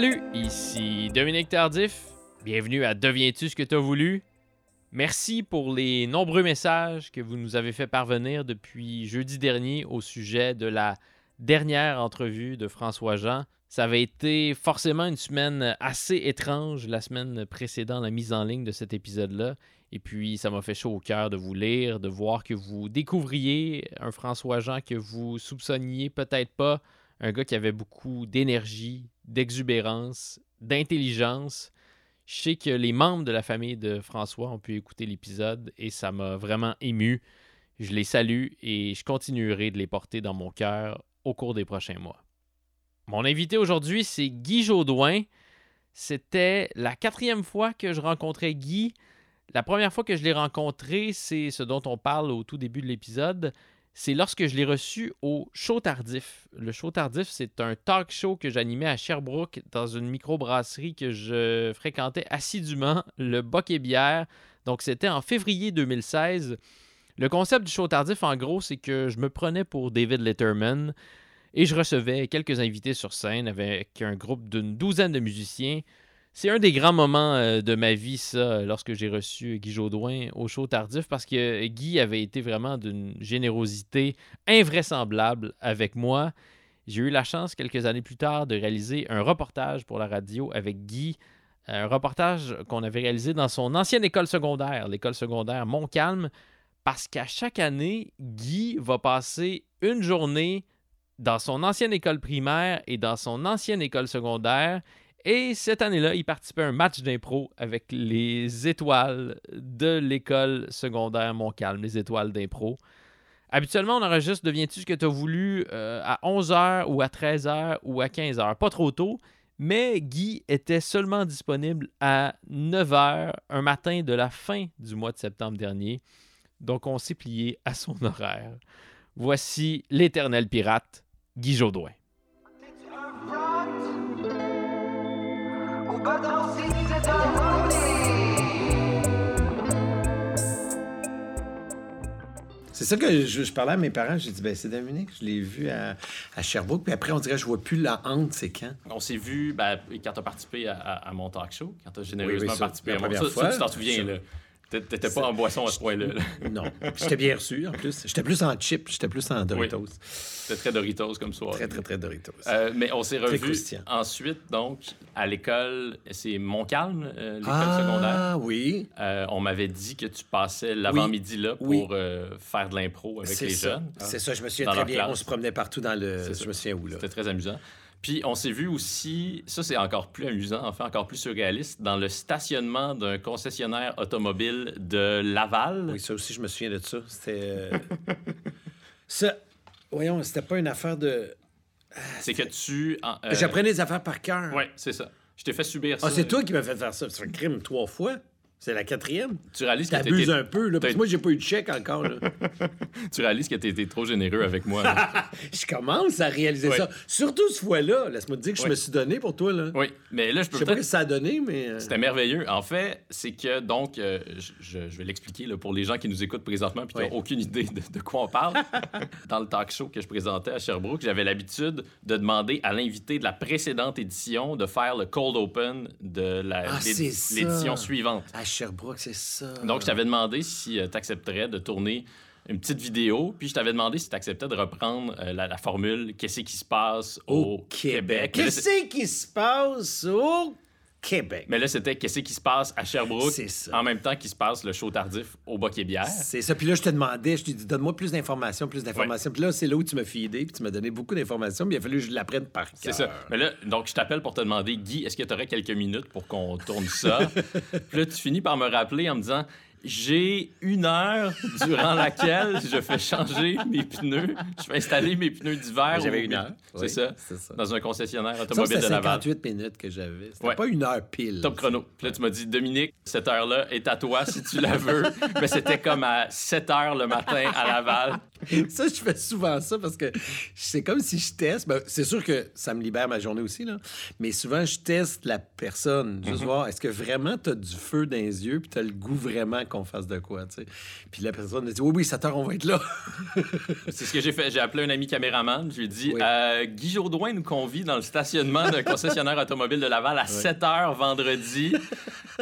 Salut, ici Dominique Tardif. Bienvenue à Deviens-tu ce que tu as voulu? Merci pour les nombreux messages que vous nous avez fait parvenir depuis jeudi dernier au sujet de la dernière entrevue de François Jean. Ça avait été forcément une semaine assez étrange la semaine précédant la mise en ligne de cet épisode-là. Et puis, ça m'a fait chaud au cœur de vous lire, de voir que vous découvriez un François Jean que vous soupçonniez peut-être pas, un gars qui avait beaucoup d'énergie, d'exubérance, d'intelligence. Je sais que les membres de la famille de François ont pu écouter l'épisode et ça m'a vraiment ému. Je les salue et je continuerai de les porter dans mon cœur au cours des prochains mois. Mon invité aujourd'hui, c'est Guy Jodoin. C'était la quatrième fois que je rencontrais Guy. La première fois que je l'ai rencontré, c'est ce dont on parle au tout début de l'épisode. C'est lorsque je l'ai reçu au Show Tardif. Le Show Tardif, c'est un talk show que j'animais à Sherbrooke dans une microbrasserie que je fréquentais assidûment, le Boc et Bière. Donc, c'était en février 2016. Le concept du Show Tardif, en gros, c'est que je me prenais pour David Letterman et je recevais quelques invités sur scène avec un groupe d'une douzaine de musiciens. C'est un des grands moments euh, de ma vie, ça, lorsque j'ai reçu Guy Jodoin au show tardif, parce que Guy avait été vraiment d'une générosité invraisemblable avec moi. J'ai eu la chance, quelques années plus tard, de réaliser un reportage pour la radio avec Guy. Un reportage qu'on avait réalisé dans son ancienne école secondaire, l'école secondaire Montcalm, parce qu'à chaque année, Guy va passer une journée dans son ancienne école primaire et dans son ancienne école secondaire. Et cette année-là, il participait à un match d'impro avec les étoiles de l'école secondaire Montcalm, les étoiles d'impro. Habituellement, on enregistre Deviens-tu ce que tu as voulu euh, à 11h ou à 13h ou à 15h. Pas trop tôt, mais Guy était seulement disponible à 9h un matin de la fin du mois de septembre dernier. Donc, on s'est plié à son horaire. Voici l'éternel pirate, Guy Jodoin. C'est ça que je, parlais à mes parents. J'ai dit, ben, c'est Dominique, je l'ai vu à, à, Sherbrooke. Puis après, on dirait, je vois plus la honte, c'est quand? On s'est vu ben, quand tu as participé à, mon talk show, quand tu as généreusement participé à mon talk show. tu t'en souviens, là. T'étais pas en boisson à ce point-là. non. J'étais bien reçu, en plus. J'étais plus en chip, j'étais plus en Doritos. C'était très Doritos comme soir. Très, très, très Doritos. Euh, mais on s'est revus ensuite, donc, à l'école, c'est Montcalm, euh, l'école ah, secondaire. Ah, oui. Euh, on m'avait dit que tu passais l'avant-midi là pour faire de l'impro avec les jeunes. C'est ça, je me souviens très bien. On se promenait partout dans le. Je me souviens où, là. C'était très amusant. Puis on s'est vu aussi, ça c'est encore plus amusant, enfin encore plus surréaliste, dans le stationnement d'un concessionnaire automobile de Laval. Oui, ça aussi, je me souviens de ça. C'était. Euh, ça, voyons, c'était pas une affaire de. Ah, c'est que tu. Euh... J'apprenais des affaires par cœur. Oui, c'est ça. Je t'ai fait subir ah, ça. Ah, c'est toi qui m'as fait faire ça. C'est un crime trois fois. C'est la quatrième. Tu réalises que t'abuses un peu, là, parce que moi, j'ai pas eu de chèque encore. Là. tu réalises que t'étais trop généreux avec moi. je commence à réaliser ça. Surtout ce fois-là. Laisse-moi te dire que je me suis donné pour toi. Là. Oui, mais là, je peux Je sais pas ce que ça a donné, mais... Euh, C'était merveilleux. En fait, c'est que, donc, euh, je, vais l'expliquer pour les gens qui nous écoutent présentement puis qui n'ont aucune idée de, quoi on parle. Dans le talk show que je présentais à Sherbrooke, j'avais l'habitude de demander à l'invité de la précédente édition de faire le cold open de ah, l'édition suivante. Sherbrooke, c'est ça. Donc, je t'avais demandé si euh, tu accepterais de tourner une petite vidéo, puis je t'avais demandé si tu acceptais de reprendre euh, la, formule Qu'est-ce qui se passe au, Québec. Qu'est-ce qui se passe au Québec. Mais là, c'était qu'est-ce qui se passe à Sherbrooke en même temps qu'il se passe le show tardif au Boc-et-Bière. C'est ça. Puis là, je te demandais, je te dis, donne-moi plus d'informations, plus d'informations. Puis là, c'est là où tu m'as fidé, puis tu m'as donné beaucoup d'informations, mais il a fallu que je l'apprenne par cœur. C'est ça. Mais là, donc, je t'appelle pour te demander, Guy, est-ce que tu aurais quelques minutes pour qu'on tourne ça? puis là, tu finis par me rappeler en me disant, j'ai une heure durant laquelle je fais changer mes pneus. Je fais installer mes pneus d'hiver. J'avais une heure. C'est ça, Dans un concessionnaire automobile de Laval. 58 minutes que j'avais. C'était pas une heure pile. Top chrono. Puis là, tu m'as dit, Dominique, cette heure-là est à toi si tu la veux. Mais c'était comme à 7 heures le matin à Laval. ça, je fais souvent ça parce que c'est comme si je teste. Ben, c'est sûr que ça me libère ma journée aussi, là. Mais souvent, je teste la personne. Juste voir, est-ce que vraiment tu as du feu dans les yeux puis tu as le goût vraiment qu'on fasse de quoi, tu sais? Puis la personne me dit, oui, oui, 7 heures, on va être là. c'est ce que j'ai fait. J'ai appelé un ami caméraman. Je lui ai dit, euh, Guy Jourdouin nous convie dans le stationnement d'un concessionnaire automobile de Laval à 7 heures vendredi.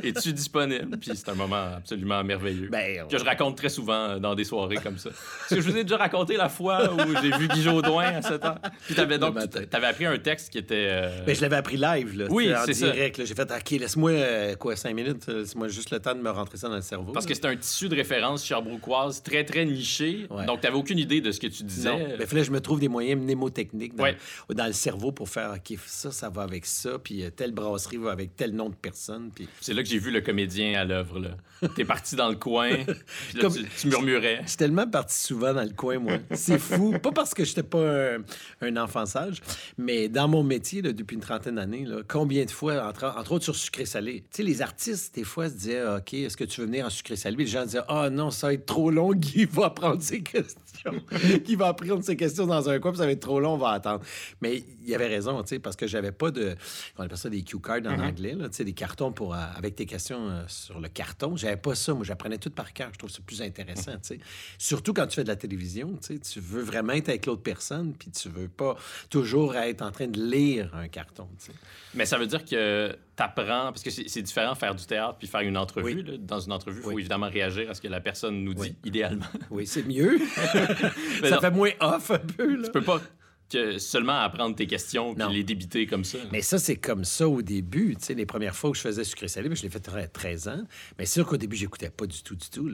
Es-tu disponible? Puis c'est un moment absolument merveilleux. Ben, que je raconte très souvent dans des soirées comme ça. Parce que je vous ai déjà raconté la fois où j'ai vu Guy Jodoin à 7 ans. Puis t'avais donc, t'avais appris un texte qui était. Euh... Ben, je l'avais appris live, là. Oui, c'est direct. J'ai fait, OK, laisse-moi, euh, quoi, 5 minutes, laisse-moi juste le temps de me rentrer ça dans le cerveau. Parce que c'était un tissu de référence cherbrouquoise très, très niché. Donc, t'avais aucune idée de ce que tu disais. Non. Ben, fallait que je me trouve des moyens mnémotechniques dans, dans le cerveau pour faire, OK, ça, ça va avec ça, puis euh, telle brasserie va avec tel nom de personne. Puis... C'est là que j'ai vu le comédien à l'œuvre, là. T'es parti dans le coin, puis là, tu, tu, murmurais. Je suis tellement parti souvent dans le C'est fou. pas parce que j'étais pas un, enfant sage, mais dans mon métier, depuis une trentaine d'années, combien de fois, entre, autres sur sucré-salé, tu sais, les artistes, des fois, se disaient, OK, est-ce que tu veux venir en sucré-salé? Les gens disaient, ah oh, non, ça va être trop long, Guy va apprendre ses questions. Guy va apprendre ses questions dans un coin, puis ça va être trop long, on va attendre. Mais il avait raison, tu sais, parce que j'avais pas de, on appelle ça des cue cards en mm-hmm. anglais, là, des cartons pour, euh, avec tes questions euh, sur le carton. J'avais pas ça. Moi, j'apprenais tout par cœur. Je trouve ça plus intéressant. sais. Surtout quand tu fais de la télévision. Tu veux vraiment être avec l'autre personne, puis tu veux pas toujours être en train de lire un carton. Mais ça veut dire que tu apprends, parce que c'est différent faire du théâtre puis faire une entrevue. Dans une entrevue, il faut évidemment réagir à ce que la personne nous dit, idéalement. Oui, c'est mieux. ça fait moins off un peu. Là. Tu peux pas que seulement apprendre tes questions puis les débiter comme ça. Mais ça, c'est comme ça au début. Tu sais, les premières fois que je faisais sucré salé, je l'ai fait 13 ans. Mais c'est sûr qu'au début, j'écoutais pas du tout, du tout.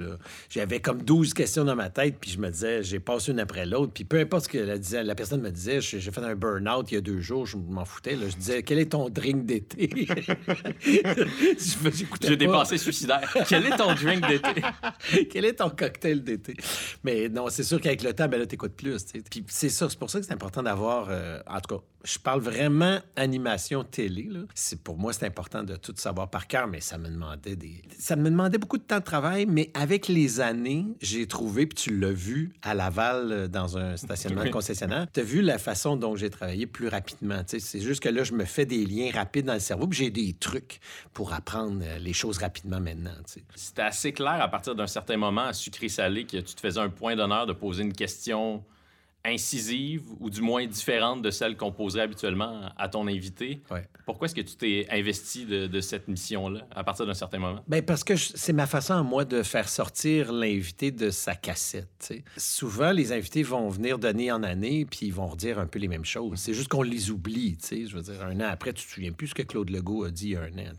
J'avais comme 12 questions dans ma tête, puis je me disais, j'ai passé une après l'autre. Puis peu importe ce que la, personne me disait, j'ai fait un burn-out il y a deux jours, je m'en foutais. Là. Je disais, quel est ton drink d'été? J'ai des pensées suicidaires. quel est ton drink d'été? quel est ton cocktail d'été? Mais non, c'est sûr qu'avec le temps, ben là, t'écoutes plus. Puis c'est ça, c'est pour ça que c'est important d'avoir, euh, en tout cas, je parle vraiment animation télé. C'est, pour moi, c'est important de tout savoir par cœur, mais ça me demandait des... Ça me demandait beaucoup de temps de travail, mais avec les années, j'ai trouvé, puis tu l'as vu à Laval, euh, dans un stationnement de concessionnaire, tu as vu la façon dont j'ai travaillé plus rapidement. C'est juste que là, je me fais des liens rapides dans le cerveau, puis j'ai des trucs pour apprendre euh, les choses rapidement maintenant. C'était assez clair à partir d'un certain moment à sucré-salé que tu te faisais un point d'honneur de poser une question incisive ou du moins différente de celle qu'on poserait habituellement à ton invité. Pourquoi est-ce que tu t'es investi de, cette mission-là à partir d'un certain moment? Bien, parce que c'est ma façon à moi de faire sortir l'invité de sa cassette. Souvent, les invités vont venir donner en année puis ils vont redire un peu les mêmes choses. C'est juste qu'on les oublie. Je veux dire, un an après, tu te souviens plus ce que Claude Legault a dit il y a un an.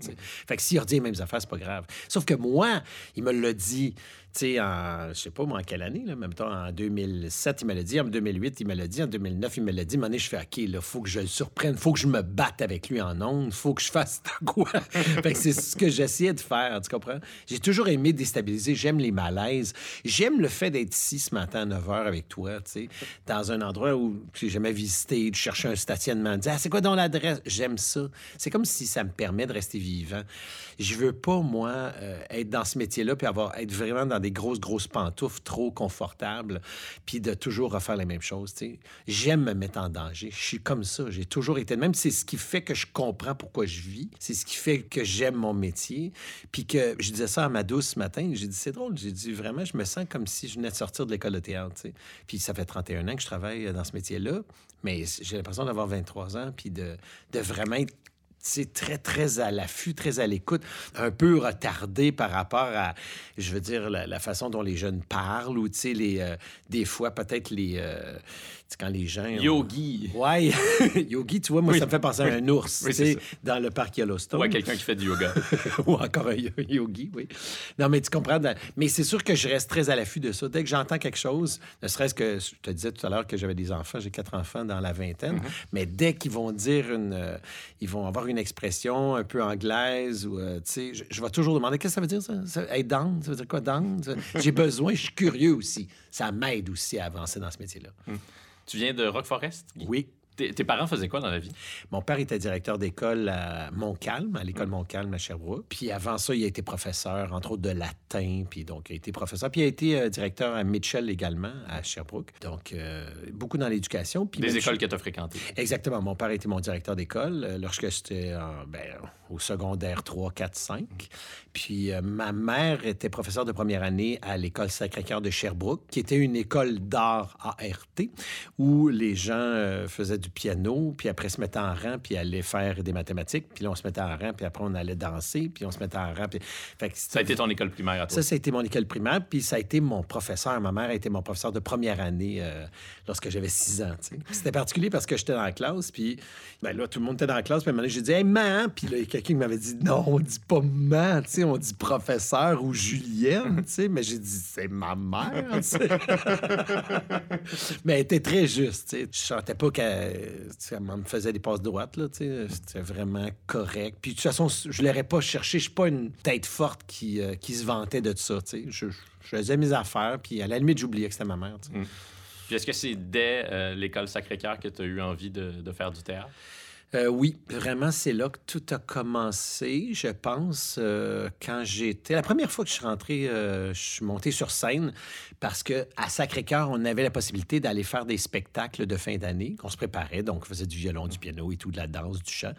Fait que s'il redit les mêmes affaires, c'est pas grave. Sauf que moi, il me l'a dit sais, en, je sais pas moi en quelle année, là, même temps, en 2007, il me l'a dit, en 2008, il me l'a dit, en 2009, il me l'a dit. À je fais OK, il faut que je le surprenne, faut que je me batte avec lui en ondes, faut que je fasse quoi. fait que c'est ce que j'essayais de faire, tu comprends? J'ai toujours aimé déstabiliser, j'aime les malaises, j'aime le fait d'être ici ce matin à 9 h avec toi, tu sais, dans un endroit où j'ai jamais visité, de chercher un stationnement, de dire, ah, c'est quoi dans l'adresse? J'aime ça. C'est comme si ça me permet de rester vivant. Je veux pas, moi, euh, être dans ce métier-là puis avoir, être vraiment dans des grosses, grosses pantoufles trop confortables, puis de toujours refaire les mêmes choses. J'aime me mettre en danger. Je suis comme ça. J'ai toujours été. Même c'est ce qui fait que je comprends pourquoi je vis. C'est ce qui fait que j'aime mon métier. Puis que je disais ça à ma douce ce matin. J'ai dit, c'est drôle. J'ai dit, vraiment, je me sens comme si je venais de sortir de l'école de théâtre. Puis ça fait 31 ans que je travaille dans ce métier-là. Mais j'ai l'impression d'avoir 23 ans, puis de, de vraiment être c'est très, très à l'affût, très à l'écoute, un peu retardé par rapport à, je veux dire, la, façon dont les jeunes parlent ou, tu sais, euh, des fois, peut-être les, euh, quand les gens... Yogi. Ouais, yogi, tu vois, moi, ça me fait penser à un ours, tu sais, dans le parc Yellowstone. Ouais, quelqu'un qui fait du yoga. Ou encore un yogi, oui. Non, mais tu comprends. Mais c'est sûr que je reste très à l'affût de ça. Dès que j'entends quelque chose, ne serait-ce que, je te disais tout à l'heure que j'avais des enfants, j'ai quatre enfants dans la vingtaine, mm-hmm. mais dès qu'ils vont dire une... Euh, ils vont avoir une expression un peu anglaise ou, euh, tu sais, je, vais toujours demander, qu'est-ce que ça veut dire, ça? ça être down, ça veut dire quoi, down? j'ai besoin, je suis curieux aussi. Ça m'aide aussi à avancer dans ce métier-là. Mm. Tu viens de Rock Forest? Oui. Tes, parents faisaient quoi dans la vie? Mon père était directeur d'école à Montcalm, à l'école Montcalm à Sherbrooke. Puis avant ça, il a été professeur, entre autres de latin. Puis donc, il a été professeur. Puis il a été euh, directeur à Mitchell également, à Sherbrooke. Donc, euh, beaucoup dans l'éducation. Puis Des écoles que tu as fréquentées. Exactement. Mon père était mon directeur d'école euh, lorsque j'étais ben, au secondaire 3, 4, 5. Puis ma mère était professeure de première année à l'école Sacré-Cœur de Sherbrooke, qui était une école d'art ART, où les gens faisaient du piano, puis après se mettre en rang, puis aller faire des mathématiques, puis là, on se mettait en rang, puis après, on allait danser, puis on se mettait en rang. Puis... ça a été ton école primaire à toi? Ça, ça a été mon école primaire, puis ça a été mon professeur. Ma mère a été mon professeur de première année euh, lorsque j'avais six ans. C'était particulier parce que j'étais dans la classe, puis ben là, tout le monde était dans la classe, puis à un moment donné, j'ai dit « Hey, man! » Puis là, quelqu'un qui m'avait dit « Non, on dit pas man, on dit professeur ou Julienne, mais j'ai dit « C'est ma mère, Mais elle était très juste, Je sentais pas qu'elle elle me faisait des passes droites, là, C'était vraiment correct. Puis de toute façon, je l'aurais pas cherché. Je suis pas une tête forte qui, euh, qui se vantait de ça, Je, je, faisais mes affaires, puis à la limite, j'oubliais que c'était ma mère, mm. est-ce que c'est dès euh, l'école Sacré-Cœur que tu as eu envie de faire du théâtre? Euh, oui, vraiment, c'est là que tout a commencé, je pense, euh, quand j'étais... La première fois que je suis rentré, euh, je suis monté sur scène parce que à Sacré-Cœur, on avait la possibilité d'aller faire des spectacles de fin d'année, qu'on se préparait, donc on faisait du violon, du piano et tout, de la danse, du chant.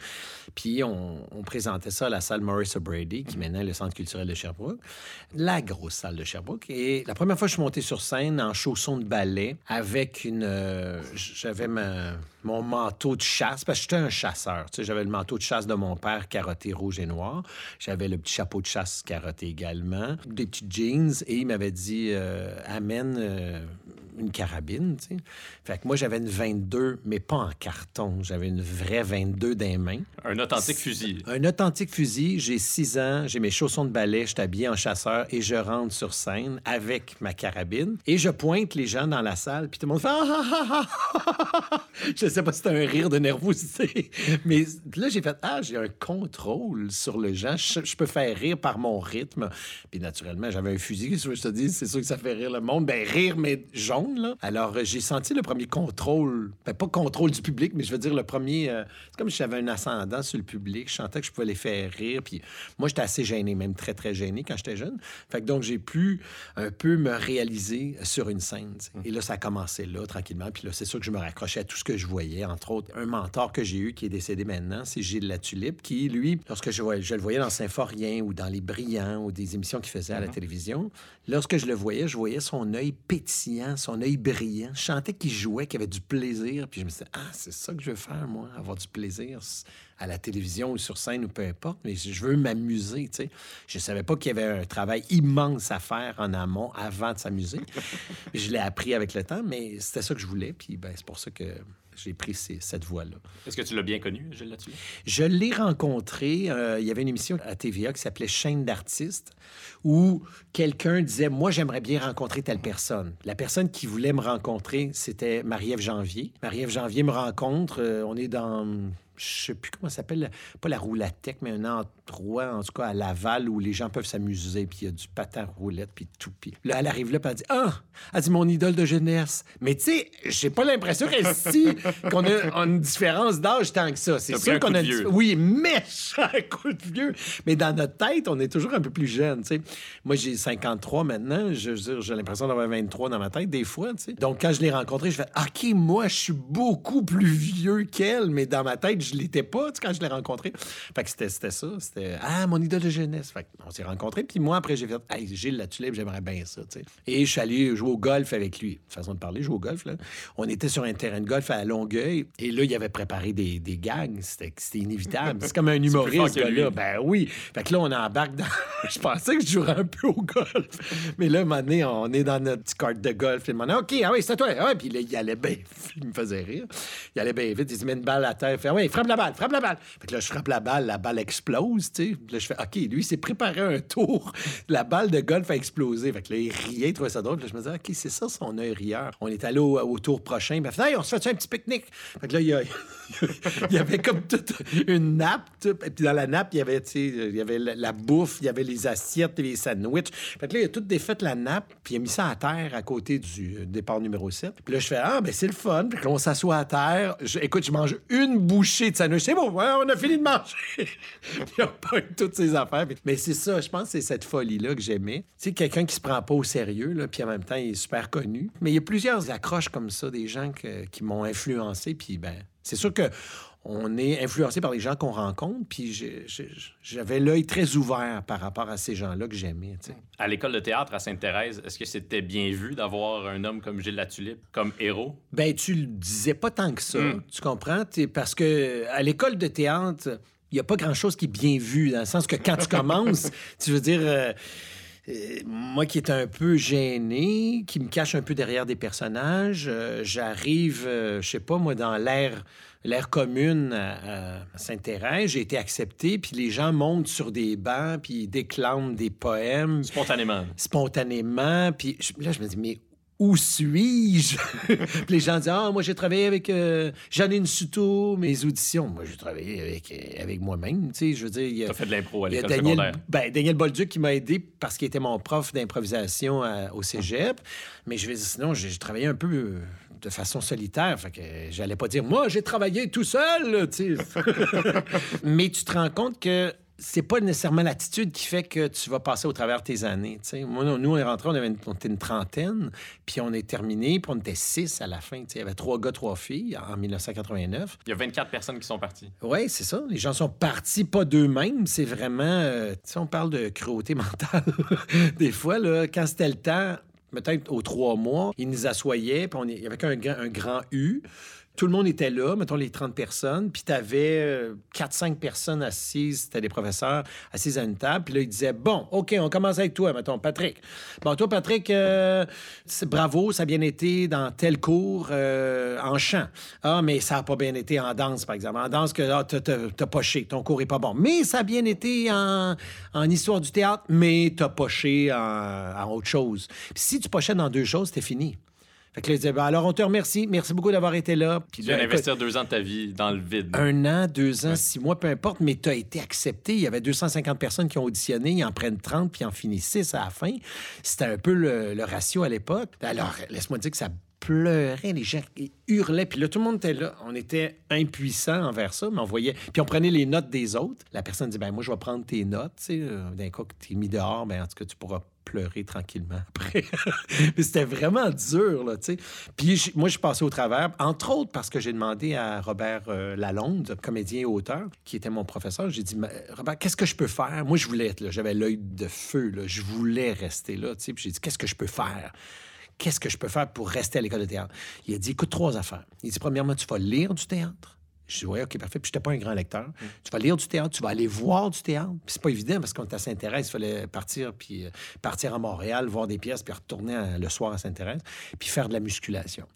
Puis on, présentait ça à la salle Maurice O'Brady, qui maintenant est le Centre culturel de Sherbrooke, la grosse salle de Sherbrooke. Et la première fois que je suis monté sur scène en chaussons de ballet avec une... J'avais ma mon manteau de chasse, parce que j'étais un chasseur. Tu j'avais le manteau de chasse de mon père, carotté rouge et noir. J'avais le petit chapeau de chasse carotté également, des petits jeans, et il m'avait dit euh, Amène euh, une carabine, tu sais. Fait que moi, j'avais une 22, mais pas en carton. J'avais une vraie 22 dans les mains. Un authentique fusil. Un authentique fusil. J'ai 6 ans, j'ai mes chaussons de ballet, je suis habillé en chasseur et je rentre sur scène avec ma carabine et je pointe les gens dans la salle, puis tout le monde fait ah, ah, ah, Je sais pas si c'était un rire de nervosité, mais là, j'ai fait Ah, j'ai un contrôle sur le gens. Je, peux faire rire par mon rythme. Puis naturellement, j'avais un fusil, je te dis, c'est sûr que ça fait rire le monde. Ben, rire, mais jaune alors, euh, j'ai senti le premier contrôle, ben, pas contrôle du public, mais je veux dire le premier. Euh, c'est comme si j'avais un ascendant sur le public. Je sentais que je pouvais les faire rire. Puis moi, j'étais assez gêné, même très, très gêné quand j'étais jeune. Fait que donc, j'ai pu un peu me réaliser sur une scène. Et là, ça a commencé là, tranquillement. Puis là, c'est sûr que je me raccrochais à tout ce que je voyais. Entre autres, un mentor que j'ai eu qui est décédé maintenant, c'est Gilles Latulippe, qui, lui, lorsque je, je le voyais dans Symphorien ou dans Les Brillants ou des émissions qu'il faisait à la mm-hmm. télévision, lorsque je le voyais, je voyais son œil pétillant, son œil brillant. Je sentais qu'il jouait, qu'il avait du plaisir. Puis je me disais, ah, c'est ça que je veux faire, moi, avoir du plaisir à la télévision ou sur scène ou peu importe, mais je veux m'amuser, tu sais. Je savais pas qu'il y avait un travail immense à faire en amont avant de s'amuser. je l'ai appris avec le temps, mais c'était ça que je voulais. Puis ben, c'est pour ça que j'ai pris cette voie-là. Est-ce que tu l'as bien connu, Gilles là Je l'ai rencontré. Euh, il y avait une émission à TVA qui s'appelait Chaîne d'artistes où quelqu'un disait Moi, j'aimerais bien rencontrer telle personne. La personne qui voulait me rencontrer, c'était Marie-Ève Janvier. Marie-Ève Janvier me rencontre. Euh, on est dans je sais plus comment ça s'appelle, pas la roulatec, mais un endroit, en tout cas, à Laval, où les gens peuvent s'amuser, puis il y a du patin roulette, puis tout. Puis là, elle arrive là, puis elle dit Ah, elle dit mon idole de jeunesse. Mais tu sais, j'ai pas l'impression si qu'on a, une différence d'âge tant que ça. C'est sûr qu'on a. Vieux. Oui, méchant coup de vieux. Mais dans notre tête, on est toujours un peu plus jeune, tu sais. Moi, j'ai 53 maintenant. Je veux dire, j'ai l'impression d'avoir 23 dans ma tête, des fois, tu sais. Donc, quand je l'ai rencontrée, je fais OK, moi, je suis beaucoup plus vieux qu'elle, mais dans ma tête, je l'étais pas quand je l'ai rencontré. Fait que c'était ça. C'était Ah, mon idole de jeunesse. Fait on s'est rencontrés. Puis moi, après, j'ai fait Hey, Gilles la tulipe, j'aimerais bien ça. Et je suis allé jouer au golf avec lui. Façon de parler, jouer au golf. Là. On était sur un terrain de golf à Longueuil. Et là, il avait préparé des, des gags. C'était inévitable. C'est comme un humoriste, gars-là. Ben oui. Fait que là, on embarque dans. je pensais que je jouerais un peu au golf. Mais là, maintenant, on est dans notre petit carte de golf. Il m'a dit OK, ah oui, c'est toi. Ah, puis là, il allait bien. Il me faisait rire. Il allait bien vite. Il se met une balle à terre. Il fait, ouais, frappe la balle, frappe la balle. Fait que là, je frappe la balle, la balle explose, tu. Là, je fais, OK, lui, il s'est préparé un tour. La balle de golf a explosé. Fait que là, il riait, il trouvait ça drôle. Puis là, je me disais, OK, c'est ça son œil rieur. On est allé au, tour prochain. Ben, hey, on se fait un petit pique-nique? Fait que là, il y, a, il y avait comme toute une nappe. Puis dans la nappe, il y avait, sais, il y avait la, bouffe, il y avait les assiettes, les sandwichs. Fait que là, il a tout défait la nappe, puis il a mis ça à terre à côté du euh, départ numéro 7. Puis là, je fais, ah, ben c'est le fun. Puis là, on s'assoit à terre. écoute, je mange une bouchée de sandwich. C'est bon, on a fini de manger. il a pas toutes ces affaires. Mais c'est ça, je pense que c'est cette folie-là que j'aimais. Sais, quelqu'un qui se prend pas au sérieux, puis en même temps, il est super connu. Mais il y a plusieurs accroches comme ça, des gens qui m'ont influencé, puis ben, c'est sûr que on est influencé par les gens qu'on rencontre, puis j'avais l'œil très ouvert par rapport à ces gens-là que j'aimais. À l'école de théâtre à Sainte-Thérèse, est-ce que c'était bien vu d'avoir un homme comme Gilles Latulippe comme héros? Ben, tu le disais pas tant que ça, hmm. tu comprends? Parce que à l'école de théâtre, il n'y a pas grand-chose qui est bien vu, dans le sens que quand tu commences, tu veux dire... Euh, euh, moi qui est un peu gêné, qui me cache un peu derrière des personnages, euh, j'arrive, je sais pas, moi, dans l'air l'air commune à, Sainte-Thérèse. J'ai été accepté, puis les gens montent sur des bancs, puis ils déclament des poèmes. Spontanément. Spontanément. Puis là, je me dis, mais où suis-je? les gens disent Ah, moi, j'ai travaillé avec euh, Janine Suto, mes auditions. Moi, j'ai travaillé avec, euh, avec moi-même. Tu sais, je veux dire. Tu as fait de l'impro à l'école Daniel, ben, Daniel Bolduc qui m'a aidé parce qu'il était mon prof d'improvisation au cégep. Mais je vais dire, sinon, j'ai travaillé un peu. Euh, de façon solitaire. Fait que j'allais pas dire, moi, j'ai travaillé tout seul, Mais tu te rends compte que c'est pas nécessairement l'attitude qui fait que tu vas passer au travers tes années. Moi, nous, on est rentrés, on, avait une, était une trentaine, puis on est terminé, puis on était six à la fin. Il y avait trois gars, trois filles en 1989. Il y a 24 personnes qui sont parties. Oui, c'est ça. Les gens sont partis pas d'eux-mêmes. C'est vraiment. Euh, on parle de cruauté mentale. Des fois, là, quand c'était le temps, peut-être aux trois mois, ils nous assoyaient, puis il y avait un, un grand U tout le monde était là, mettons les 30 personnes, puis tu avais 4-5 personnes assises, c'était des professeurs assises à une table, puis là, ils disaient Bon, OK, on commence avec toi, mettons, Patrick. Bon, toi, Patrick, euh, bravo, ça a bien été dans tel cours euh, en chant. Ah, mais ça n'a pas bien été en danse, par exemple. En danse, que ah, t'as poché, ton cours est pas bon. Mais ça a bien été en, histoire du théâtre, mais t'as poché en, en autre chose. Puis si tu pochais dans deux choses, c'était fini. Fait que là, il disait, ben, alors on te remercie, merci beaucoup d'avoir été là. Puis tu viens d'investir deux ans de ta vie dans le vide. Un an, deux ans, six mois, peu importe, mais tu as été accepté. Il y avait 250 personnes qui ont auditionné, ils en prennent 30, puis ils en finissent 6 à la fin. C'était un peu le, le ratio à l'époque. Alors, laisse-moi dire que ça pleurait, les gens hurlaient. Puis là, tout le monde était là. On était impuissants envers ça, mais on voyait. Puis on prenait les notes des autres. La personne dit ben moi, je vais prendre tes notes. Euh, d'un coup tu es mis dehors, ben en tout cas, tu pourras pleurer tranquillement après. c'était vraiment dur, là, tu sais. Puis moi, je passé au travers, entre autres parce que j'ai demandé à Robert euh, Lalonde, comédien et auteur, qui était mon professeur, j'ai dit, Robert, qu'est-ce que je peux faire? Moi, je voulais être là, j'avais l'œil de feu, là, je voulais rester là, tu sais. Puis j'ai dit, qu'est-ce que je peux faire? qu'est-ce que je peux faire pour rester à l'école de théâtre? Il a dit, écoute, trois affaires. Il dit, premièrement, tu vas lire du théâtre. Je dis, oui, OK, parfait. Puis, je n'étais pas un grand lecteur. Tu vas lire du théâtre, tu vas aller voir du théâtre. Puis, c'est pas évident parce qu'on à Saint-Thérèse, il fallait partir, puis euh, partir à Montréal, voir des pièces, puis retourner le soir à Saint-Thérèse, puis faire de la musculation.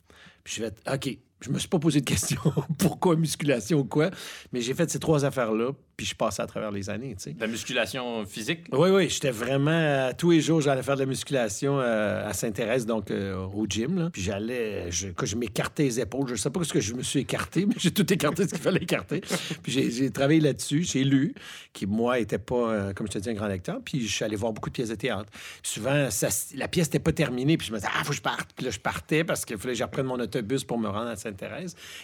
Puis, je vais OK, je me suis pas posé de question pourquoi musculation ou quoi, mais j'ai fait ces trois affaires-là, puis je passais à travers les années. Tu sais. La musculation physique? Oui, oui, j'étais vraiment. tous les jours, j'allais faire de la musculation euh, à Saint-Thérèse, donc euh, au gym. Là. Puis j'allais, je, je m'écartais les épaules, je sais pas ce que je me suis écarté, mais j'ai tout écarté ce qu'il fallait écarter. puis j'ai travaillé là-dessus, j'ai lu, qui moi était pas, euh, comme je te dis, un grand lecteur, puis je suis allé voir beaucoup de pièces de théâtre. souvent, ça, la pièce n'était pas terminée, puis je me disais, ah, faut que je parte. Puis là, je partais parce qu'il fallait que je reprenne mon autobus pour me rendre à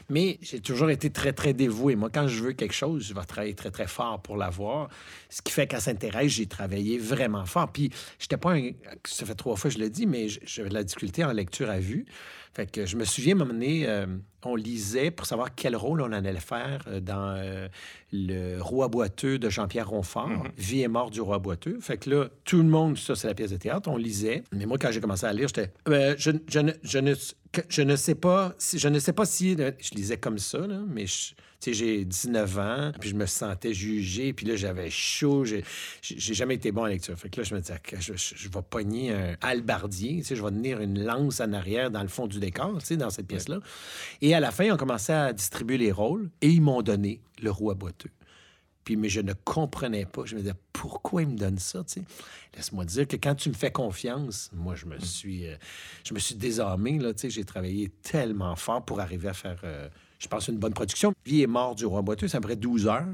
Mais j'ai toujours été très, très dévoué. Moi, quand je veux quelque chose, je vais travailler très, très fort pour l'avoir. Ce qui fait qu'à Sainte-Thérèse, j'ai travaillé vraiment fort. Puis, j'étais pas un... Ça fait trois fois que je le dis, mais j'avais de la difficulté en lecture à vue. Fait que je me souviens, m'amener, euh, on lisait pour savoir quel rôle on allait faire euh, dans euh, Le Roi boiteux de Jean-Pierre Ronfort, mm-hmm. Vie et mort du Roi boiteux. Fait que là, tout le monde, ça, c'est la pièce de théâtre, on lisait. Mais moi, quand j'ai commencé à lire, j'étais. je, je, ne, je, ne, je ne sais pas si. Je ne sais pas si. Je lisais comme ça, là, mais je, j'ai 19 ans, puis je me sentais jugé, puis là, j'avais chaud. J'ai jamais été bon en lecture. Fait que là, je me disais, je, je, vais pogner un sais, je vais tenir une lance en arrière dans le fond du décor, tu sais, dans cette pièce-là. Et à la fin, on commençait à distribuer les rôles, et ils m'ont donné le roi boiteux. Puis, mais je ne comprenais pas. Je me disais, pourquoi ils me donnent ça? Laisse-moi dire que quand tu me fais confiance, moi, je me suis, euh, je me suis désarmé. Là, j'ai travaillé tellement fort pour arriver à faire, euh, je pense, une bonne production. Vie est mort du roi boiteux, ça me 12 heures,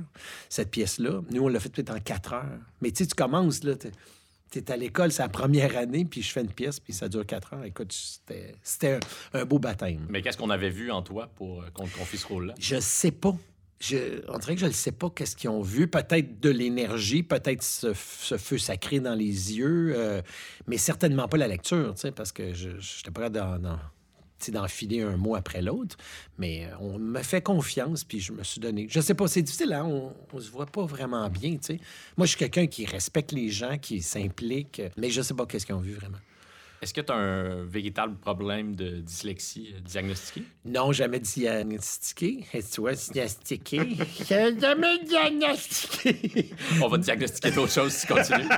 cette pièce-là. Nous, on l'a fait peut-être en 4 heures. Mais tu tu commences, là, tu es à l'école, c'est la première année, puis je fais une pièce, puis ça dure 4 heures. Écoute, c'était un, beau baptême. Mais qu'est-ce qu'on avait vu en toi pour euh, qu'on te confie ce rôle-là? Je sais pas je, on dirait que je ne sais pas qu'est-ce qu'ils ont vu. Peut-être de l'énergie, peut-être ce, feu sacré dans les yeux, euh, mais certainement pas la lecture, parce que je n'étais pas d'en, d'enfiler un mot après l'autre. Mais euh, on me fait confiance, puis je me suis donné. Je sais pas, c'est difficile, hein? on, ne se voit pas vraiment bien. Moi, je suis quelqu'un qui respecte les gens, qui s'implique, mais je sais pas qu'est-ce qu'ils ont vu vraiment. Est-ce que tu as un véritable problème de dyslexie euh, diagnostiqué? Non, jamais diagnostiqué. Tu vois, diagnostiqué. jamais diagnostiqué. On va diagnostiquer d'autres choses si tu continues.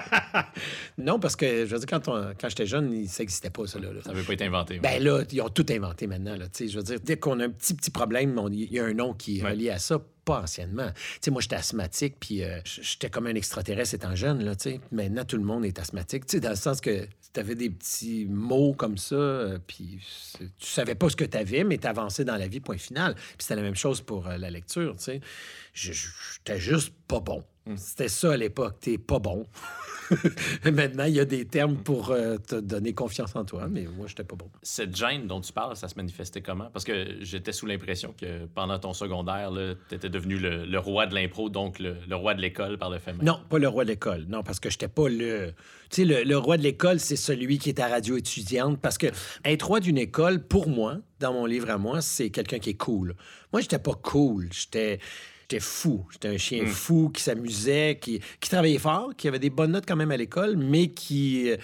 non, parce que, je veux dire, quand, quand j'étais jeune, ça n'existait pas, ça. Là, Ça n'avait pas été inventé. Ben là, ils ont tout inventé maintenant. Là, je veux dire, dès qu'on a un petit, petit problème, il y a un nom qui est relié à ça pas anciennement. Tu sais, moi, j'étais asthmatique, puis euh, j'étais comme un extraterrestre étant jeune, là, tu sais. Maintenant, tout le monde est asthmatique, tu sais, dans le sens que tu avais des petits mots comme ça, euh, puis tu savais pas ce que tu avais, mais tu avançais dans la vie, point final. Puis c'était la même chose pour euh, la lecture, tu sais. J'étais juste pas bon. Hum. C'était ça à l'époque, t'es pas bon. Maintenant, il y a des termes pour euh, te donner confiance en toi, mais moi, j'étais pas bon. Cette gêne dont tu parles, ça se manifestait comment? Parce que j'étais sous l'impression que pendant ton secondaire, tu étais devenu le, roi de l'impro, donc le, roi de l'école par le fait Non, pas le roi de l'école. Non, parce que j'étais pas le... Tu sais, le, roi de l'école, c'est celui qui est à radio étudiante, parce que être roi d'une école, pour moi, dans mon livre à moi, c'est quelqu'un qui est cool. Moi, j'étais pas cool. J'étais J'étais fou. J'étais un chien hmm. fou qui s'amusait, qui, qui travaillait fort, qui avait des bonnes notes quand même à l'école, mais qui, euh,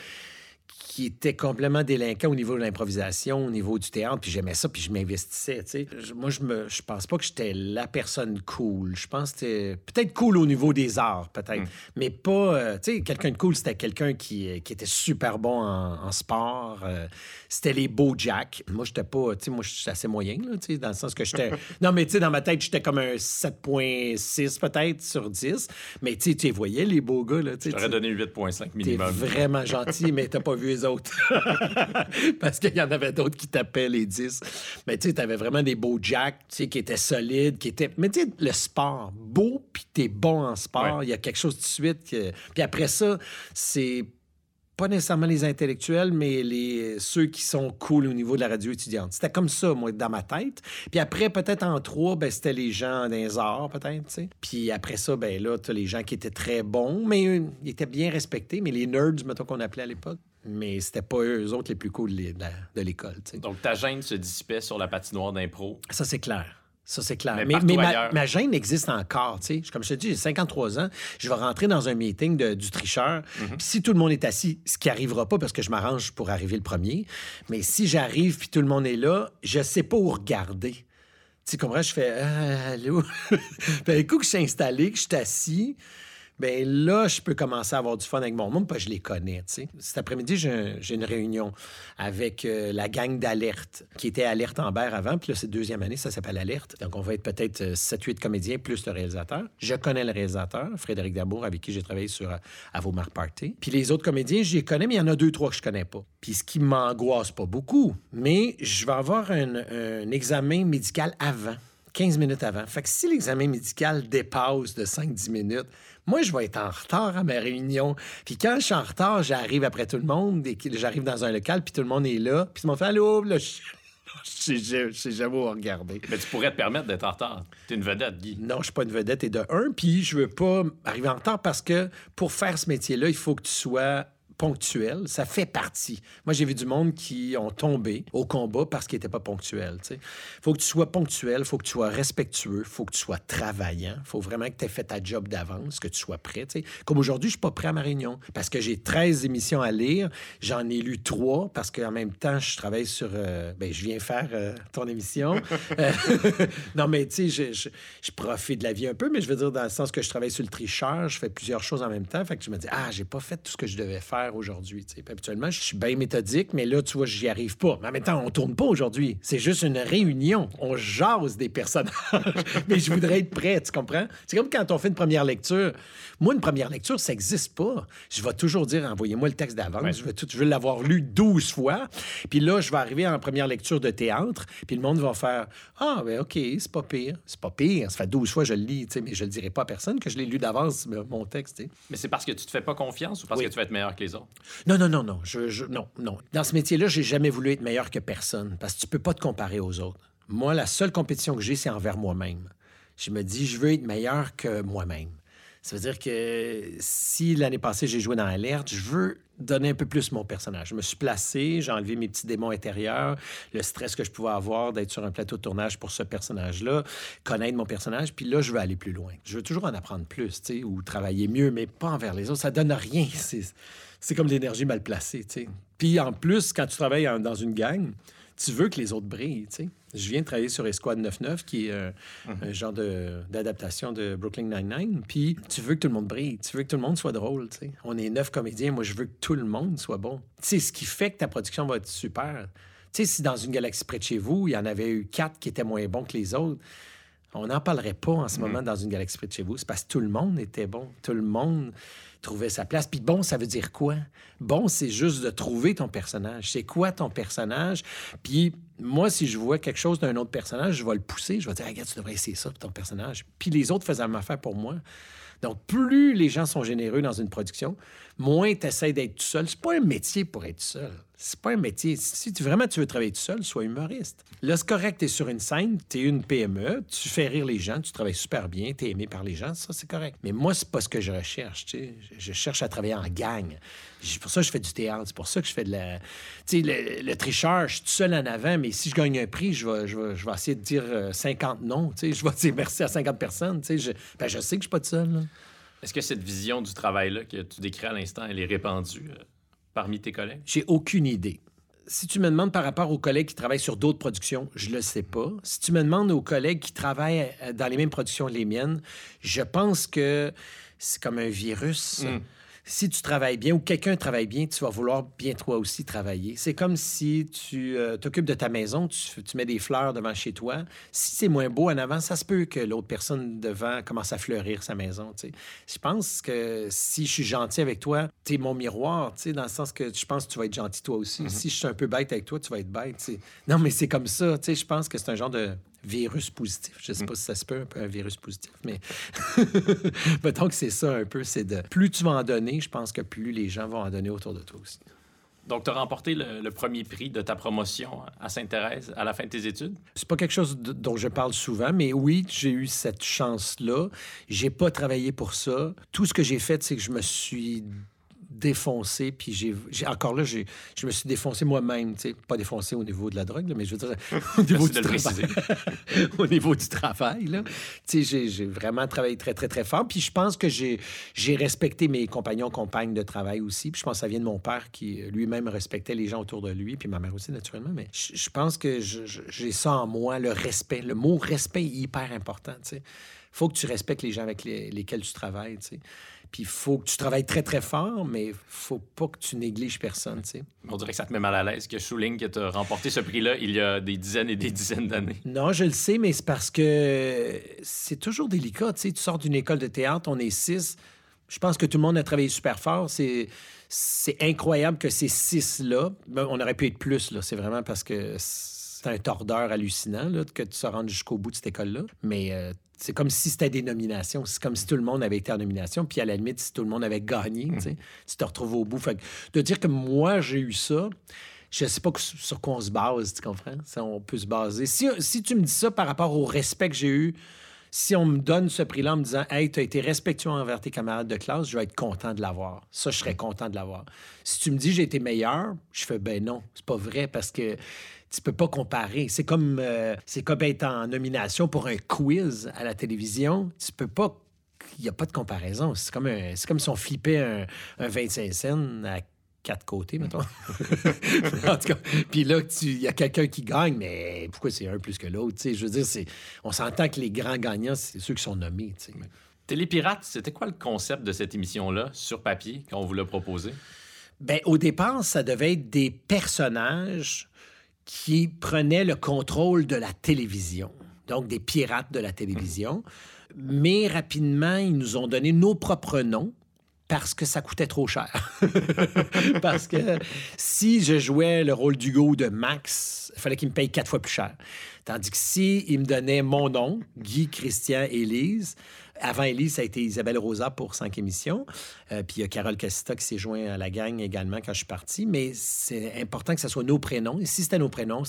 qui était complètement délinquant au niveau de l'improvisation, au niveau du théâtre, puis j'aimais ça, puis je m'investissais, tu sais. Moi, je me je pense pas que j'étais la personne cool. Je pense que peut-être cool au niveau des arts, peut-être, hmm. mais pas... Euh, tu sais, quelqu'un de cool, c'était quelqu'un qui, qui, était super bon en, sport. Euh, c'était les beaux Jack. Moi, j'étais pas... Tu sais, moi, je suis assez moyen, là, tu sais, dans le sens que j'étais... non, mais tu sais, dans ma tête, j'étais comme un 7.6 peut-être sur 10, mais tu sais, tu voyais, les beaux gars, là, tu J'aurais donné 8.5 minimum. T'es vraiment gentil, mais t'as pas vu autres. Parce qu'il y en avait d'autres qui tapaient les 10. Mais tu sais, t'avais vraiment des beaux jacks, tu sais, qui étaient solides, qui étaient... Mais tu sais, le sport, beau, puis t'es bon en sport, il y a quelque chose de suite. Puis après ça, c'est pas nécessairement les intellectuels, mais les, ceux qui sont cool au niveau de la radio étudiante. C'était comme ça, moi, dans ma tête. Puis après, peut-être en trois, ben, c'était les gens des arts, peut-être, tu sais. Puis après ça, ben là, t'as les gens qui étaient très bons, mais ils étaient bien respectés, mais les nerds, mettons qu'on appelait à l'époque. Mais c'était pas eux, autres les plus cool de l'école. Donc ta gêne se dissipait sur la patinoire d'impro. Ça, c'est clair. Ça, c'est clair. Mais, mais, ma, gêne existe encore. sais. Comme je te dis, j'ai 53 ans. Je vais rentrer dans un meeting de, du tricheur. Mhm. Si tout le monde est assis, ce qui n'arrivera pas parce que je m'arrange pour arriver le premier, mais si j'arrive puis tout le monde est là, je sais pas où regarder. Tu comprends? Je fais ah, Allô? un coup que je suis installé, que je suis assis, ben là, je peux commencer à avoir du fun avec mon monde, parce que je les connais. Cet après-midi, j'ai une réunion avec euh, la gang d'Alerte, qui était Alerte Amber avant, puis là, c'est deuxième année, ça s'appelle Alerte. Donc, on va être peut-être 7-8 euh, comédiens plus le réalisateur. Je connais le réalisateur, Frédéric Dabour, avec qui j'ai travaillé sur euh, À vos marques party. Puis les autres comédiens, je les connais, mais il y en a deux, trois que je connais pas. Puis ce qui m'angoisse pas beaucoup, mais je vais avoir un examen médical avant. 15 minutes avant. Fait que si l'examen médical dépasse de 5-10 minutes, moi, je vais être en retard à ma réunion. Puis quand je suis en retard, j'arrive après tout le monde, et j'arrive dans un local, puis tout le monde est là. Puis ils m'ont fait Allô, là, je... Je sais jamais où regarder. Mais tu pourrais te permettre d'être en retard. Tu es une vedette, Guy. Non, je suis pas une vedette. Et de un, puis je veux pas arriver en retard parce que pour faire ce métier-là, il faut que tu sois ponctuel, ça fait partie. Moi, j'ai vu du monde qui ont tombé au combat parce qu'ils n'étaient pas ponctuels. Il faut que tu sois ponctuel, il faut que tu sois respectueux, il faut que tu sois travaillant, il faut vraiment que tu aies fait ta job d'avance, que tu sois prêt. Comme aujourd'hui, je suis pas prêt à ma réunion parce que j'ai 13 émissions à lire. J'en ai lu trois parce qu'en même temps, je travaille sur... Euh, ben, je viens faire euh, ton émission. Euh, non, mais tu sais, je, je, profite de la vie un peu, mais je veux dire dans le sens que je travaille sur le tricheur, je fais plusieurs choses en même temps. Fait que je me dis, ah, j'ai pas fait tout ce que je devais faire aujourd'hui. Habituellement, je suis bien méthodique, mais là, tu vois, j'y arrive pas. Mais en même temps, on tourne pas aujourd'hui. C'est juste une réunion. On jase des personnages. mais je voudrais être prêt, tu comprends? C'est comme quand on fait une première lecture. Moi, une première lecture, ça n'existe pas. Je vais toujours dire, envoyez-moi le texte d'avance. Je vais, vais l'avoir lu 12 fois. Puis là, je vais arriver en première lecture de théâtre. Puis le monde va faire, ah, ben OK, c'est pas pire. C'est pas pire. Ça fait 12 fois que je le lis, mais je le dirai pas à personne que je l'ai lu d'avance, mon texte. Mais c'est parce que tu te fais pas confiance ou parce que tu veux être meilleur que les autres? Non, non, non, non. Je, non, non. Dans ce métier-là, j'ai jamais voulu être meilleur que personne parce que tu peux pas te comparer aux autres. Moi, la seule compétition que j'ai, c'est envers moi-même. Je me dis, je veux être meilleur que moi-même. Ça veut dire que si l'année passée, j'ai joué dans Alerte, je veux donner un peu plus mon personnage. Je me suis placé, j'ai enlevé mes petits démons intérieurs, le stress que je pouvais avoir d'être sur un plateau de tournage pour ce personnage-là, connaître mon personnage, puis là, je veux aller plus loin. Je veux toujours en apprendre plus, tu sais, ou travailler mieux, mais pas envers les autres. Ça donne rien. C'est comme l'énergie mal placée, tu sais. Puis en plus, quand tu travailles dans une gang, tu veux que les autres brillent, tu sais. Je viens de travailler sur Esquad 99, qui est euh, mhm. un genre d'adaptation de, Brooklyn Nine-Nine. Puis tu veux que tout le monde brille, tu veux que tout le monde soit drôle. sais. On est neuf comédiens, moi je veux que tout le monde soit bon. C'est ce qui fait que ta production va être super. Tu sais, si dans une galaxie près de chez vous, il y en avait eu quatre qui étaient moins bons que les autres, on n'en parlerait pas en ce mhm. moment dans une galaxie près de chez vous. C'est parce que tout le monde était bon. Tout le monde trouver sa place. Puis bon, ça veut dire quoi? Bon, c'est juste de trouver ton personnage. C'est quoi ton personnage? Puis moi, si je vois quelque chose d'un autre personnage, je vais le pousser. Je vais dire, regarde, tu devrais essayer ça ton personnage. Puis les autres faisaient même affaire pour moi. Donc, plus les gens sont généreux dans une production, moins tu essaies d'être tout seul. C'est pas un métier pour être seul. C'est pas un métier. Si tu, vraiment tu veux travailler tout seul, sois humoriste. Là, c'est correct, tu es sur une scène, tu es une PME, tu fais rire les gens, tu travailles super bien, tu es aimé par les gens, ça, c'est correct. Mais moi, c'est pas ce que je recherche. Je cherche à travailler en gang. C'est pour ça que je fais du théâtre. C'est pour ça que je fais de la. Tu sais, le, tricheur, je suis tout seul en avant, mais si je gagne un prix, je vais, je vais, essayer de dire 50 euh, sais, je vais dire merci à 50 personnes. Je, ben, je sais que je suis pas tout seul. Est-ce que cette vision du travail-là que tu décris à l'instant, elle est répandue euh, parmi tes collègues? J'ai aucune idée. Si tu me demandes par rapport aux collègues qui travaillent sur d'autres productions, je le sais pas. Si tu me demandes aux collègues qui travaillent euh, dans les mêmes productions que les miennes, je pense que c'est comme un virus. Hmm si tu travailles bien ou quelqu'un travaille bien, tu vas vouloir bien toi aussi travailler. C'est comme si tu euh, t'occupes de ta maison, tu, mets des fleurs devant chez toi. Si c'est moins beau en avant, ça se peut que l'autre personne devant commence à fleurir sa maison. Je pense que si je suis gentil avec toi, tu es mon miroir, dans le sens que je pense que tu vas être gentil toi aussi. Mm-hmm. Si je suis un peu bête avec toi, tu vas être bête. Non, mais c'est comme ça. Je pense que c'est un genre de virus positif. Je ne sais mm. pas si ça se peut, un peu un virus positif, mais que c'est ça un peu. C'est de plus tu vas en donner, je pense que plus les gens vont en donner autour de toi aussi. Donc, tu as remporté le, premier prix de ta promotion à Sainte-Thérèse à la fin de tes études? C'est pas quelque chose dont je parle souvent, mais oui, j'ai eu cette chance-là. J'ai pas travaillé pour ça. Tout ce que j'ai fait, c'est que je me suis défoncé, puis j'ai, encore là, j'ai, je me suis défoncé moi-même, tu sais, pas défoncé au niveau de la drogue, mais je veux dire, au niveau du travail. au niveau du travail, là. Tu sais, j'ai, vraiment travaillé très, très, très fort, puis je pense que j'ai, j'ai respecté mes compagnons, compagnes de travail aussi, puis je pense que ça vient de mon père qui lui-même respectait les gens autour de lui, puis ma mère aussi, naturellement, mais je, pense que j'ai ça en moi, le respect. Le mot respect est hyper important, tu sais. faut que tu respectes les gens avec lesquels tu travailles, tu sais. Puis il faut que tu travailles très, très fort, mais faut pas que tu négliges personne, tu sais. On dirait que ça te met mal à l'aise que je souligne que tu as remporté ce prix-là il y a des dizaines et des dizaines d'années. Non, je le sais, mais c'est parce que c'est toujours délicat, tu sais. Tu sors d'une école de théâtre, on est six. Je pense que tout le monde a travaillé super fort. C'est, c'est incroyable que ces six-là, ben, on aurait pu être plus, là. C'est vraiment parce que c'est un tordeur hallucinant, là, que tu sois rendu jusqu'au bout de cette école-là. Mais... Euh, c'est comme si c'était des nominations. C'est comme si tout le monde avait été en nomination. Puis à la limite, si tout le monde avait gagné, tu mhm. te retrouves au bout. Fait de dire que moi, j'ai eu ça, je sais pas sur quoi on se base, tu comprends? Ça, on peut se baser. Si, si tu me dis ça par rapport au respect que j'ai eu Si on me donne ce prix-là en me disant Hey, tu as été respectueux envers tes camarades de classe, je vais être content de l'avoir. Ça, je serais content de l'avoir. Si tu me dis j'ai été meilleur, je fais ben non, c'est pas vrai parce que tu peux pas comparer. C'est comme, euh, c'est comme être en nomination pour un quiz à la télévision. Tu peux pas. Il n'y a pas de comparaison. C'est comme, c'est comme si on flippait un, un 25 cents à quatre côtés, mettons. en tout cas, puis là, il y a quelqu'un qui gagne, mais pourquoi c'est un plus que l'autre? Je veux dire, on s'entend que les grands gagnants, c'est ceux qui sont nommés. Télépirate, c'était quoi le concept de cette émission-là, sur papier, quand on vous l'a proposé? Bien, au départ, ça devait être des personnages qui prenaient le contrôle de la télévision, donc des pirates de la télévision. Mais rapidement, ils nous ont donné nos propres noms parce que ça coûtait trop cher. parce que si je jouais le rôle d'Hugo de Max, il fallait qu'il me paye quatre fois plus cher. Tandis que si me donnait mon nom, Guy, Christian, Élise, avant Elise, ça a été Isabelle Rosa pour cinq émissions. Euh, puis il y a Carole Cassita qui s'est joint à la gang également quand je suis parti. Mais c'est important que ce soit nos prénoms. Et si c'était nos prénoms,